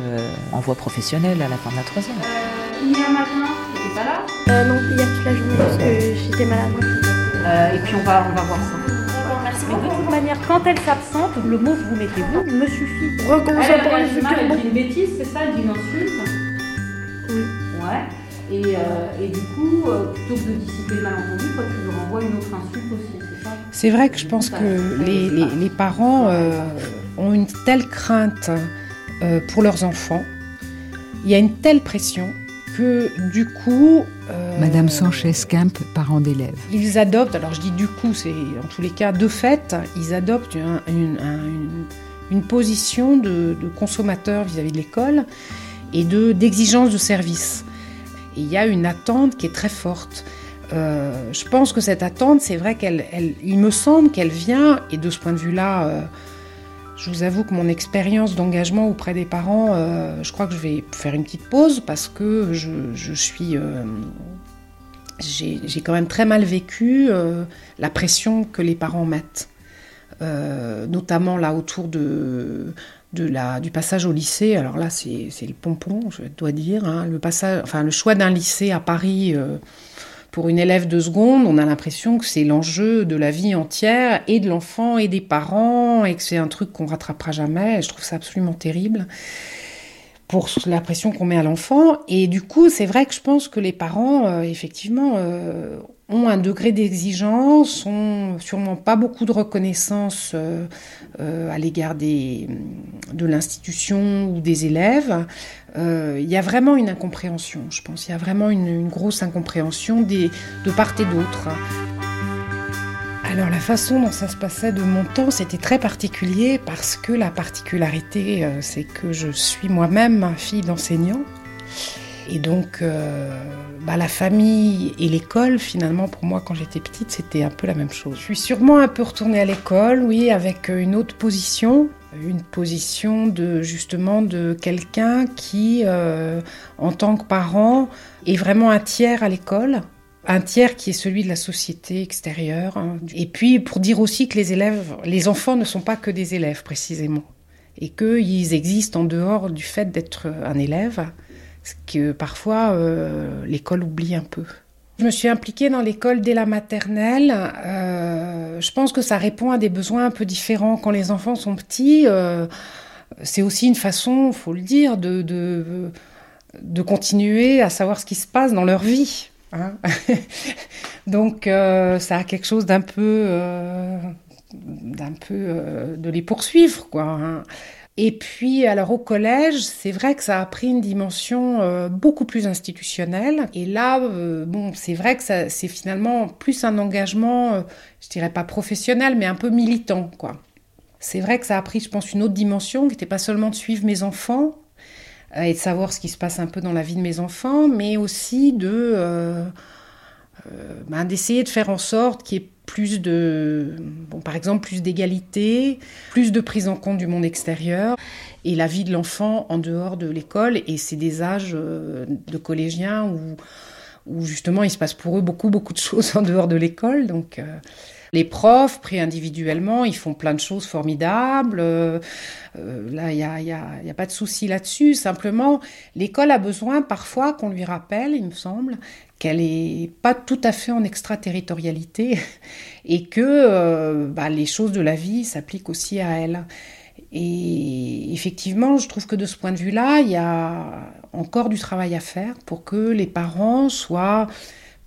[SPEAKER 42] en voie professionnelle à la fin de la troisième.
[SPEAKER 35] hier matin, t'étais pas là?
[SPEAKER 40] Non, hier toute la journée parce que j'étais malade.
[SPEAKER 24] Et puis on va, on va voir ça. Mais de toute manière, quand elle s'absente, le mot que vous mettez vous me suffit.
[SPEAKER 35] Recommence
[SPEAKER 24] à parler Elle dit une bêtise, c'est ça Elle dit une insulte
[SPEAKER 40] Oui.
[SPEAKER 24] Ouais. Et, euh, et du coup, euh, plutôt que de dissiper le malentendu, toi, tu lui renvoies une autre insulte aussi, c'est ça?
[SPEAKER 49] C'est vrai que je pense que les, les, les parents euh, ont une telle crainte euh, pour leurs enfants. Il y a une telle pression que du coup...
[SPEAKER 3] Euh, Madame Sanchez-Kemp, parent d'élèves.
[SPEAKER 49] Ils adoptent, alors je dis du coup, c'est en tous les cas de fait, ils adoptent une, une, position de, de consommateur vis-à-vis de l'école et de d'exigence de service. Et il y a une attente qui est très forte. Euh, je pense que cette attente, c'est vrai qu'elle, elle, il me semble qu'elle vient, et de ce point de vue-là, euh, je vous avoue que mon expérience d'engagement auprès des parents, euh, je crois que je vais faire une petite pause parce que je, suis. Euh, j'ai quand même très mal vécu euh, la pression que les parents mettent, notamment là autour de, du passage au lycée. Alors là, c'est le pompon, je dois dire. Hein. le, passage, enfin, le choix d'un lycée à Paris pour une élève de seconde, on a l'impression que c'est l'enjeu de la vie entière et de l'enfant et des parents et que c'est un truc qu'on rattrapera jamais. je trouve ça absolument terrible pour la pression qu'on met à l'enfant. Et du coup, c'est vrai que je pense que les parents, euh, effectivement, euh, ont un degré d'exigence, ont sûrement pas beaucoup de reconnaissance euh, à l'égard de l'institution ou des élèves. Il y a vraiment une incompréhension, je pense. Il y a vraiment une, grosse incompréhension des, de part et d'autre. Alors la façon dont ça se passait de mon temps, c'était très particulier parce que la particularité, euh, c'est que je suis moi-même fille d'enseignant. Et donc euh, bah, la famille et l'école, finalement, pour moi, quand j'étais petite, c'était un peu la même chose. Je suis sûrement un peu retournée à l'école, oui, avec euh, une autre position, une position de justement de quelqu'un qui, en tant que parent, est vraiment un tiers à l'école un tiers qui est celui de la société extérieure. Hein. Et puis pour dire aussi que les élèves, les enfants ne sont pas que des élèves précisément, et qu'ils existent en dehors du fait d'être un élève, ce que parfois euh, l'école oublie un peu. Je me suis impliquée dans l'école dès la maternelle. Euh, je pense que ça répond à des besoins un peu différents quand les enfants sont petits. Euh, c'est aussi une façon, faut le dire, de, continuer à savoir ce qui se passe dans leur vie. Hein. Donc ça a quelque chose d'un peu, d'un peu de les poursuivre, quoi. Hein. Et puis, alors au collège, c'est vrai que ça a pris une dimension beaucoup plus institutionnelle. Et là, bon, c'est vrai que c'est finalement plus un engagement, je dirais pas professionnel, mais un peu militant, quoi. C'est vrai que ça a pris, je pense, une autre dimension qui n'était pas seulement de suivre mes enfants, euh, et de savoir ce qui se passe un peu dans la vie de mes enfants, mais aussi de euh, euh, ben, d'essayer de faire en sorte qu'il y ait plus de, par exemple, plus d'égalité, plus de prise en compte du monde extérieur et la vie de l'enfant en dehors de l'école. Et c'est des âges de collégiens où, justement il se passe pour eux beaucoup, beaucoup de choses en dehors de l'école. Donc, les profs, pris individuellement, ils font plein de choses formidables. Euh, euh, là, il n'y y a, pas de souci là-dessus. Simplement, l'école a besoin parfois qu'on lui rappelle, il me semble, qu'elle n'est pas tout à fait en extraterritorialité et que euh, bah, les choses de la vie s'appliquent aussi à elle. Et effectivement, je trouve que de ce point de vue-là, il y a encore du travail à faire pour que les parents soient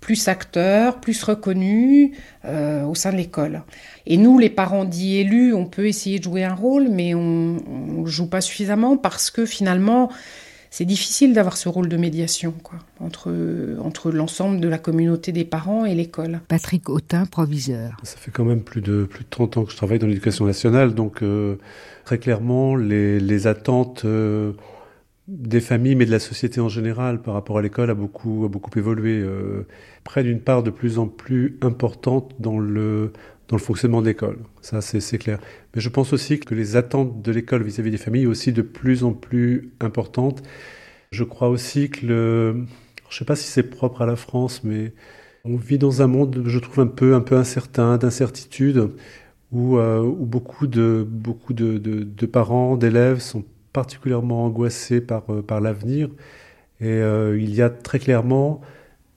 [SPEAKER 49] plus acteurs, plus reconnus euh, au sein de l'école. Et nous, les parents dits élus, on peut essayer de jouer un rôle, mais on ne joue pas suffisamment parce que finalement, c'est difficile d'avoir ce rôle de médiation quoi, entre, entre l'ensemble de la communauté des parents et l'école.
[SPEAKER 3] Patrick Autin, proviseur.
[SPEAKER 50] Ça fait quand même plus de, plus de 30 ans que je travaille dans l'éducation nationale, donc euh, très clairement, les, les attentes... Euh, des familles, mais de la société en général par rapport à l'école a beaucoup, a beaucoup évolué. Euh, près d'une part de plus en plus importante dans le, dans le fonctionnement de l'école. Ça, c'est clair. Mais je pense aussi que les attentes de l'école vis-à-vis des familles sont aussi de plus en plus importantes. Je crois aussi que le... Je ne sais pas si c'est propre à la France, mais on vit dans un monde, je trouve, un peu, un peu incertain, d'incertitude, où, euh, où, beaucoup de, beaucoup de, de, parents, d'élèves sont particulièrement angoissés par, euh, par l'avenir. Et euh, il y a très clairement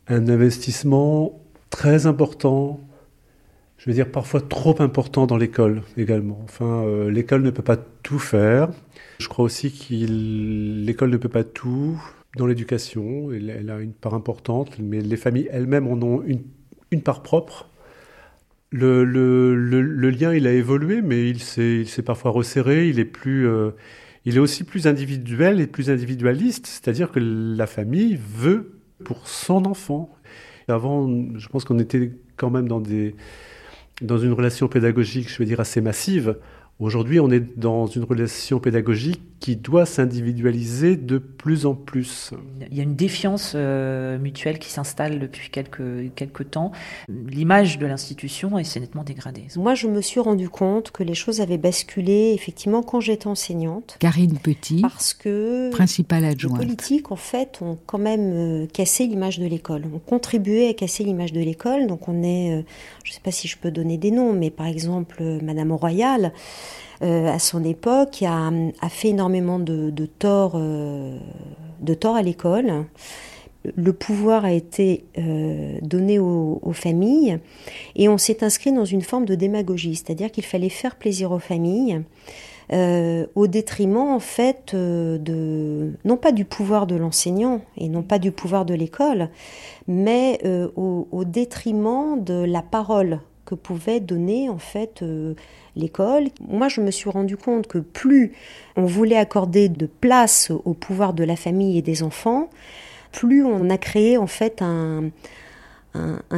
[SPEAKER 50] un investissement très important je veux dire, parfois trop important dans l'école également. Enfin, euh, l'école ne peut pas tout faire. Je crois aussi que l'école ne peut pas tout dans l'éducation. Elle, a une part importante, mais les familles elles-mêmes en ont une, une part propre. Le, lien, il a évolué, mais il s'est parfois resserré. Il est plus, euh, il est aussi plus individuel et plus individualiste. C'est-à-dire que la famille veut pour son enfant. Avant, je pense qu'on était quand même dans des dans une relation pédagogique, je veux dire, assez massive. Aujourd'hui, on est dans une relation pédagogique qui doit s'individualiser de plus en plus.
[SPEAKER 42] Il y a une défiance euh, mutuelle qui s'installe depuis quelques, quelques temps. L'image de l'institution s'est nettement dégradée.
[SPEAKER 47] Moi, je me suis rendu compte que les choses avaient basculé effectivement quand j'étais enseignante.
[SPEAKER 3] Karine Petit,
[SPEAKER 47] parce que
[SPEAKER 3] principale adjointe.
[SPEAKER 47] Les politiques, en fait, ont quand même euh, cassé l'image de l'école, ont contribué à casser l'image de l'école. Donc, on est, euh, je ne sais pas si je peux donner des noms, mais par exemple, euh, Madame Royal. Euh, à son époque, a, a fait énormément de, de tort, euh, tort à l'école. Le pouvoir a été euh, donné aux, familles et on s'est inscrit dans une forme de démagogie, c'est-à-dire qu'il fallait faire plaisir aux familles. Au détriment en fait de non pas du pouvoir de l'enseignant et non pas du pouvoir de l'école, mais au, au, détriment de la parole que pouvait donner en fait l'école. Moi, je me suis rendu compte que plus on voulait accorder de place au pouvoir de la famille et des enfants, plus on a créé en fait un,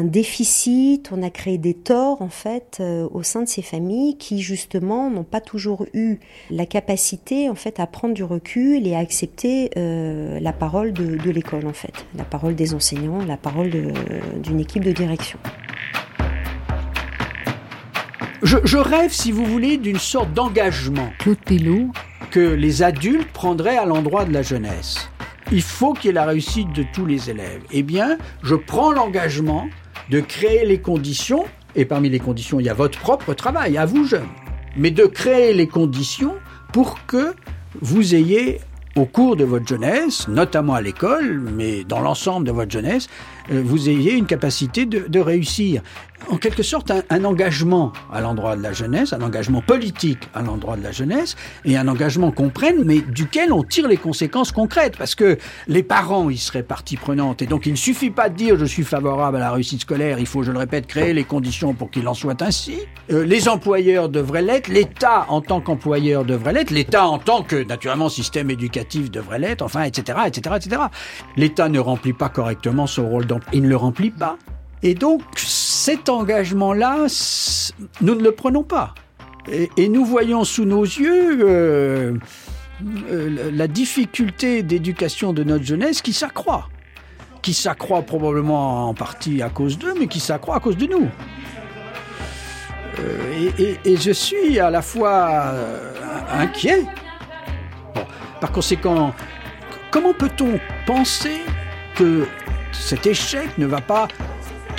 [SPEAKER 47] déficit, on a créé des torts en fait euh, au sein de ces familles qui justement n'ont pas toujours eu la capacité en fait à prendre du recul et à accepter euh, la parole de, de l'école en fait, la parole des enseignants, la parole d'une équipe de direction.
[SPEAKER 51] Je, je, rêve, si vous voulez, d'une sorte d'engagement que les adultes prendraient à l'endroit de la jeunesse. Il faut qu'il y ait la réussite de tous les élèves. Eh bien, je prends l'engagement de créer les conditions, et parmi les conditions, il y a votre propre travail, à vous jeunes, mais de créer les conditions pour que vous ayez au cours de votre jeunesse, notamment à l'école, mais dans l'ensemble de votre jeunesse, vous ayez une capacité de, de réussir. En quelque sorte, un, un engagement à l'endroit de la jeunesse, un engagement politique à l'endroit de la jeunesse, et un engagement qu'on prenne, mais duquel on tire les conséquences concrètes, parce que les parents, ils seraient partie prenante, et donc il ne suffit pas de dire je suis favorable à la réussite scolaire, il faut, je le répète, créer les conditions pour qu'il en soit ainsi. Euh, les employeurs devraient l'être, l'État en tant qu'employeur devrait l'être, l'État en tant que, naturellement, système éducatif devrait l'être, enfin, etc., etc., etc. L'État ne remplit pas correctement son rôle il ne le remplit pas. Et donc, cet engagement-là, nous ne le prenons pas. Et, nous voyons sous nos yeux euh, euh, la difficulté d'éducation de notre jeunesse qui s'accroît. Qui s'accroît probablement en partie à cause d'eux, mais qui s'accroît à cause de nous. Euh, et, je suis à la fois inquiet. Par conséquent, comment peut-on penser que cet échec ne va pas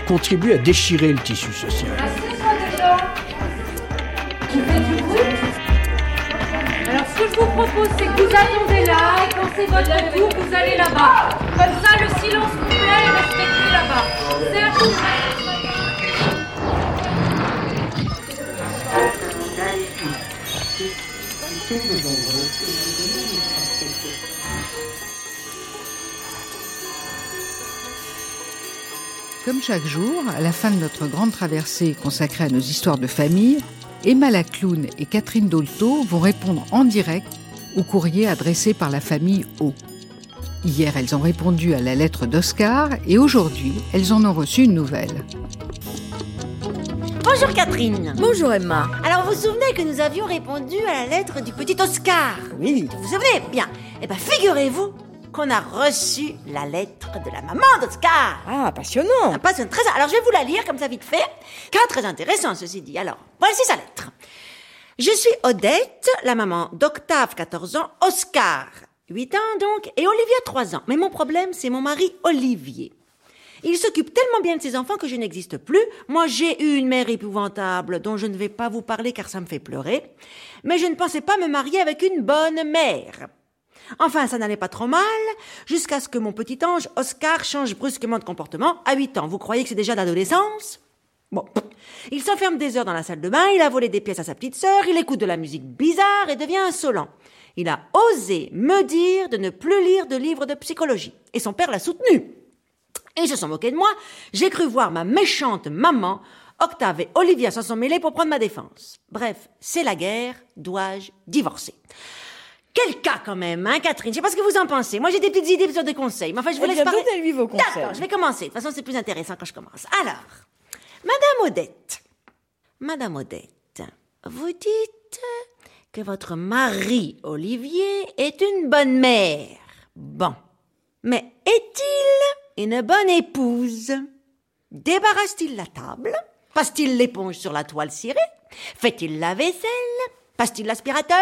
[SPEAKER 51] contribuer à déchirer le tissu social.
[SPEAKER 46] Alors ce que je vous propose, c'est que vous attendez là, et quand c'est votre tour, vous allez là-bas. Comme ça, le silence complet est respecté là-bas. Serge,
[SPEAKER 3] Comme chaque jour, à la fin de notre grande traversée consacrée à nos histoires de famille, Emma Lacloune et Catherine Dolto vont répondre en direct au courrier adressé par la famille O. Hier, elles ont répondu à la lettre d'Oscar et aujourd'hui, elles en ont reçu une nouvelle.
[SPEAKER 52] Bonjour Catherine.
[SPEAKER 53] Bonjour Emma.
[SPEAKER 52] Alors vous vous souvenez que nous avions répondu à la lettre du petit Oscar?
[SPEAKER 53] Oui.
[SPEAKER 52] Vous vous souvenez? Bien. Eh bien figurez-vous qu'on a reçu la lettre de la maman d'Oscar.
[SPEAKER 54] Ah, passionnant.
[SPEAKER 52] Ah, passionnant, très... Alors, je vais vous la lire comme ça vite fait, car très intéressant, ceci dit. Alors, voici sa lettre. Je suis Odette, la maman d'Octave, 14 ans, Oscar, 8 ans donc, et Olivia, 3 ans. Mais mon problème, c'est mon mari Olivier. Il s'occupe tellement bien de ses enfants que je n'existe plus. Moi, j'ai eu une mère épouvantable dont je ne vais pas vous parler car ça me fait pleurer. Mais je ne pensais pas me marier avec une bonne mère. Enfin, ça n'allait pas trop mal, jusqu'à ce que mon petit ange, Oscar, change brusquement de comportement. À 8 ans, vous croyez que c'est déjà d'adolescence? Bon. Il s'enferme des heures dans la salle de bain, il a volé des pièces à sa petite sœur, il écoute de la musique bizarre et devient insolent. Il a osé me dire de ne plus lire de livres de psychologie. Et son père l'a soutenu. Et ils se sont moqués de moi. J'ai cru voir ma méchante maman. Octave et Olivia s'en sont mêlés pour prendre ma défense. Bref, c'est la guerre. Dois-je divorcer? Quel cas quand même, hein, Catherine? Je sais pas ce que vous en pensez. Moi, j'ai des petites idées sur des conseils. Mais enfin, je vous
[SPEAKER 54] eh
[SPEAKER 52] laisse parler.
[SPEAKER 54] lui vos conseils.
[SPEAKER 52] D'accord, je vais commencer. De toute façon, c'est plus intéressant quand je commence. Alors, Madame Odette. Madame Odette, vous dites que votre mari, Olivier, est une bonne mère. Bon. Mais est-il une bonne épouse? Débarrasse-t-il la table? Passe-t-il l'éponge sur la toile cirée? Fait-il la vaisselle? Passe-t-il l'aspirateur?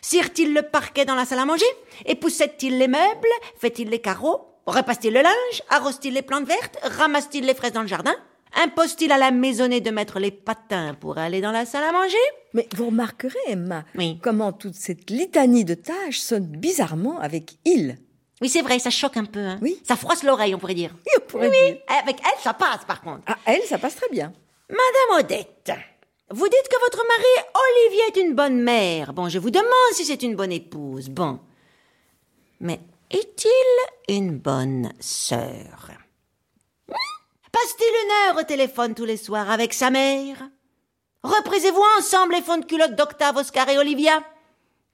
[SPEAKER 52] Cire-t-il le parquet dans la salle à manger? Époussette-t-il les meubles? Fait-il les carreaux? Repasse-t-il le linge? Arrose-t-il les plantes vertes? Ramasse-t-il les fraises dans le jardin? Impose-t-il à la maisonnée de mettre les patins pour aller dans la salle à manger?
[SPEAKER 54] Mais vous remarquerez, Emma, comment toute cette litanie de tâches sonne bizarrement avec il.
[SPEAKER 52] Oui, c'est vrai, ça choque un peu. Hein. Oui. Ça froisse l'oreille, on pourrait dire.
[SPEAKER 54] Oui, on pourrait dire.
[SPEAKER 52] Avec elle, ça passe, par contre.
[SPEAKER 54] Ah, elle, ça passe très bien.
[SPEAKER 52] Madame Odette, vous dites que votre mari, Olivier, est une bonne mère. Bon, je vous demande si c'est une bonne épouse. Bon. Mais est-il une bonne sœur? Passe-t-il une heure au téléphone tous les soirs avec sa mère? Reprisez-vous ensemble les fonds de culotte d'Octave, Oscar et Olivia?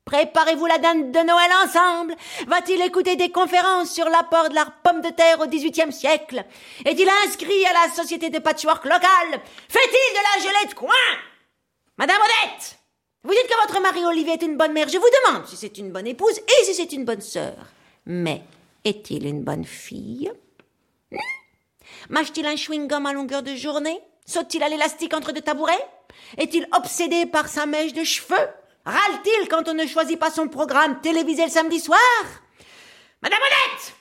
[SPEAKER 52] Préparez-vous la dinde de Noël ensemble. Va-t-il écouter des conférences sur l'apport de la pomme de terre au XVIIIe siècle? Est-il inscrit à la société de patchwork locale? Fait-il de la gelée de coin? Madame Odette Vous dites que votre mari Olivier est une bonne mère. Je vous demande si c'est une bonne épouse et si c'est une bonne sœur. Mais est-il une bonne fille? Hmm? Mâche-t-il un chewing-gum à longueur de journée? Saute-t-il à l'élastique entre deux tabourets? Est-il obsédé par sa mèche de cheveux? Râle-t-il quand on ne choisit pas son programme télévisé le samedi soir? Madame Odette!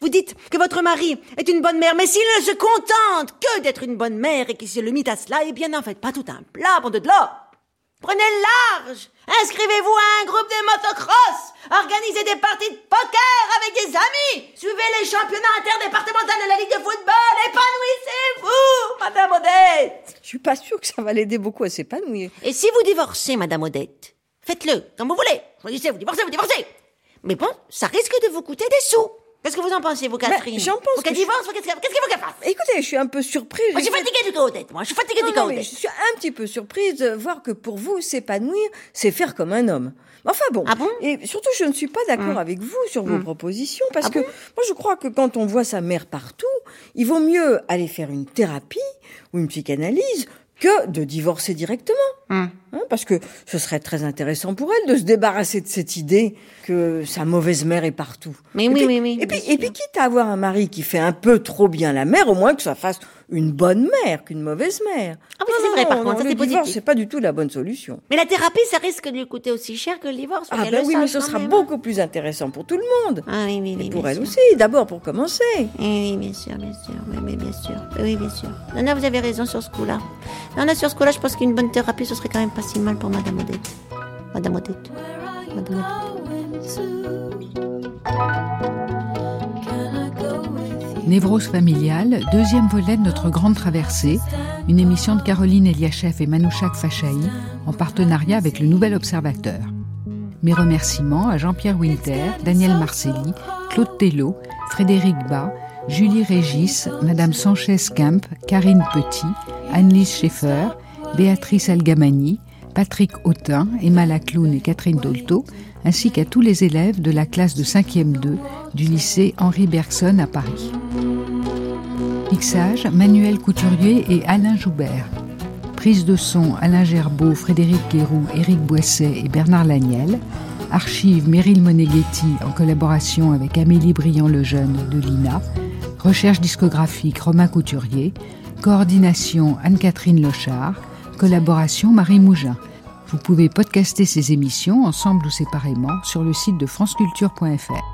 [SPEAKER 52] Vous dites que votre mari est une bonne mère, mais s'il ne se contente que d'être une bonne mère et qu'il se limite à cela, eh bien n'en faites pas tout un plat, bon de l'eau Prenez le large. Inscrivez-vous à un groupe de motocross. Organisez des parties de poker avec des amis. Suivez les championnats interdépartementaux de la Ligue de football. Épanouissez-vous, Madame Odette.
[SPEAKER 54] Je suis pas sûre que ça va l'aider beaucoup à s'épanouir.
[SPEAKER 52] Et si vous divorcez, Madame Odette Faites-le, comme vous voulez. Choisissez, vous divorcez, vous divorcez. Mais bon, ça risque de vous coûter des sous. Qu'est-ce que vous en pensez, vous, Catherine
[SPEAKER 54] J'en pense.
[SPEAKER 52] Faut qu'elle divorce, qu'est-ce qu'il faut qu'elle fasse?
[SPEAKER 54] Écoutez, je suis un peu surprise.
[SPEAKER 52] Moi, je suis fatiguée du côté, moi. Je suis fatiguée du côté.
[SPEAKER 54] Je suis un petit peu surprise de voir que pour vous, s'épanouir, c'est faire comme un homme. Enfin bon.
[SPEAKER 52] Ah bon?
[SPEAKER 54] Et surtout, je ne suis pas d'accord hum. avec vous sur vos hum. propositions parce ah que moi, je crois que quand on voit sa mère partout, il vaut mieux aller faire une thérapie ou une psychanalyse que de divorcer directement. Hum. Hein, parce que ce serait très intéressant pour elle de se débarrasser de cette idée que sa mauvaise mère est partout.
[SPEAKER 52] Mais oui, oui, oui.
[SPEAKER 54] Et puis, et puis, quitte à avoir un mari qui fait un peu trop bien la mère, au moins que ça fasse une bonne mère qu'une mauvaise mère.
[SPEAKER 52] Ah oui, c'est vrai, par contre, ça c'est positif.
[SPEAKER 54] c'est pas du tout la bonne solution.
[SPEAKER 52] Mais la thérapie, ça risque de lui coûter aussi cher que le divorce.
[SPEAKER 54] Ah ben oui, mais ce sera beaucoup plus intéressant pour tout le monde.
[SPEAKER 52] Ah oui, oui, oui.
[SPEAKER 54] Et pour elle aussi, d'abord pour commencer.
[SPEAKER 52] Oui, oui, bien sûr, bien sûr. Oui, mais bien sûr. Oui, bien sûr. Non, non, vous avez raison sur ce coup-là. Non, non, sur ce coup-là, je pense qu'une bonne thérapie, ce serait quand même pas mal pour Madame Odette. Madame Odette. Madame Odette.
[SPEAKER 3] Névrose familiale, deuxième volet de notre grande traversée, une émission de Caroline Eliachev et Manouchak Fachaï en partenariat avec le Nouvel Observateur. Mes remerciements à Jean-Pierre Winter, Daniel Marcelli, Claude Tello, Frédéric Bas, Julie Régis, Madame Sanchez-Camp, Karine Petit, Annelise Schaeffer, Béatrice Algamani, Patrick Autin, Emma Lacloun et Catherine Dolto, ainsi qu'à tous les élèves de la classe de 5e 2 du lycée Henri Bergson à Paris. Mixage Manuel Couturier et Alain Joubert. Prise de son Alain Gerbeau, Frédéric Guéroux, Éric Boisset et Bernard Laniel. Archive Meryl Moneghetti en collaboration avec Amélie Briand-Lejeune de l'INA. Recherche discographique Romain Couturier. Coordination Anne-Catherine Lochard. Collaboration Marie Mougin. Vous pouvez podcaster ces émissions ensemble ou séparément sur le site de franceculture.fr.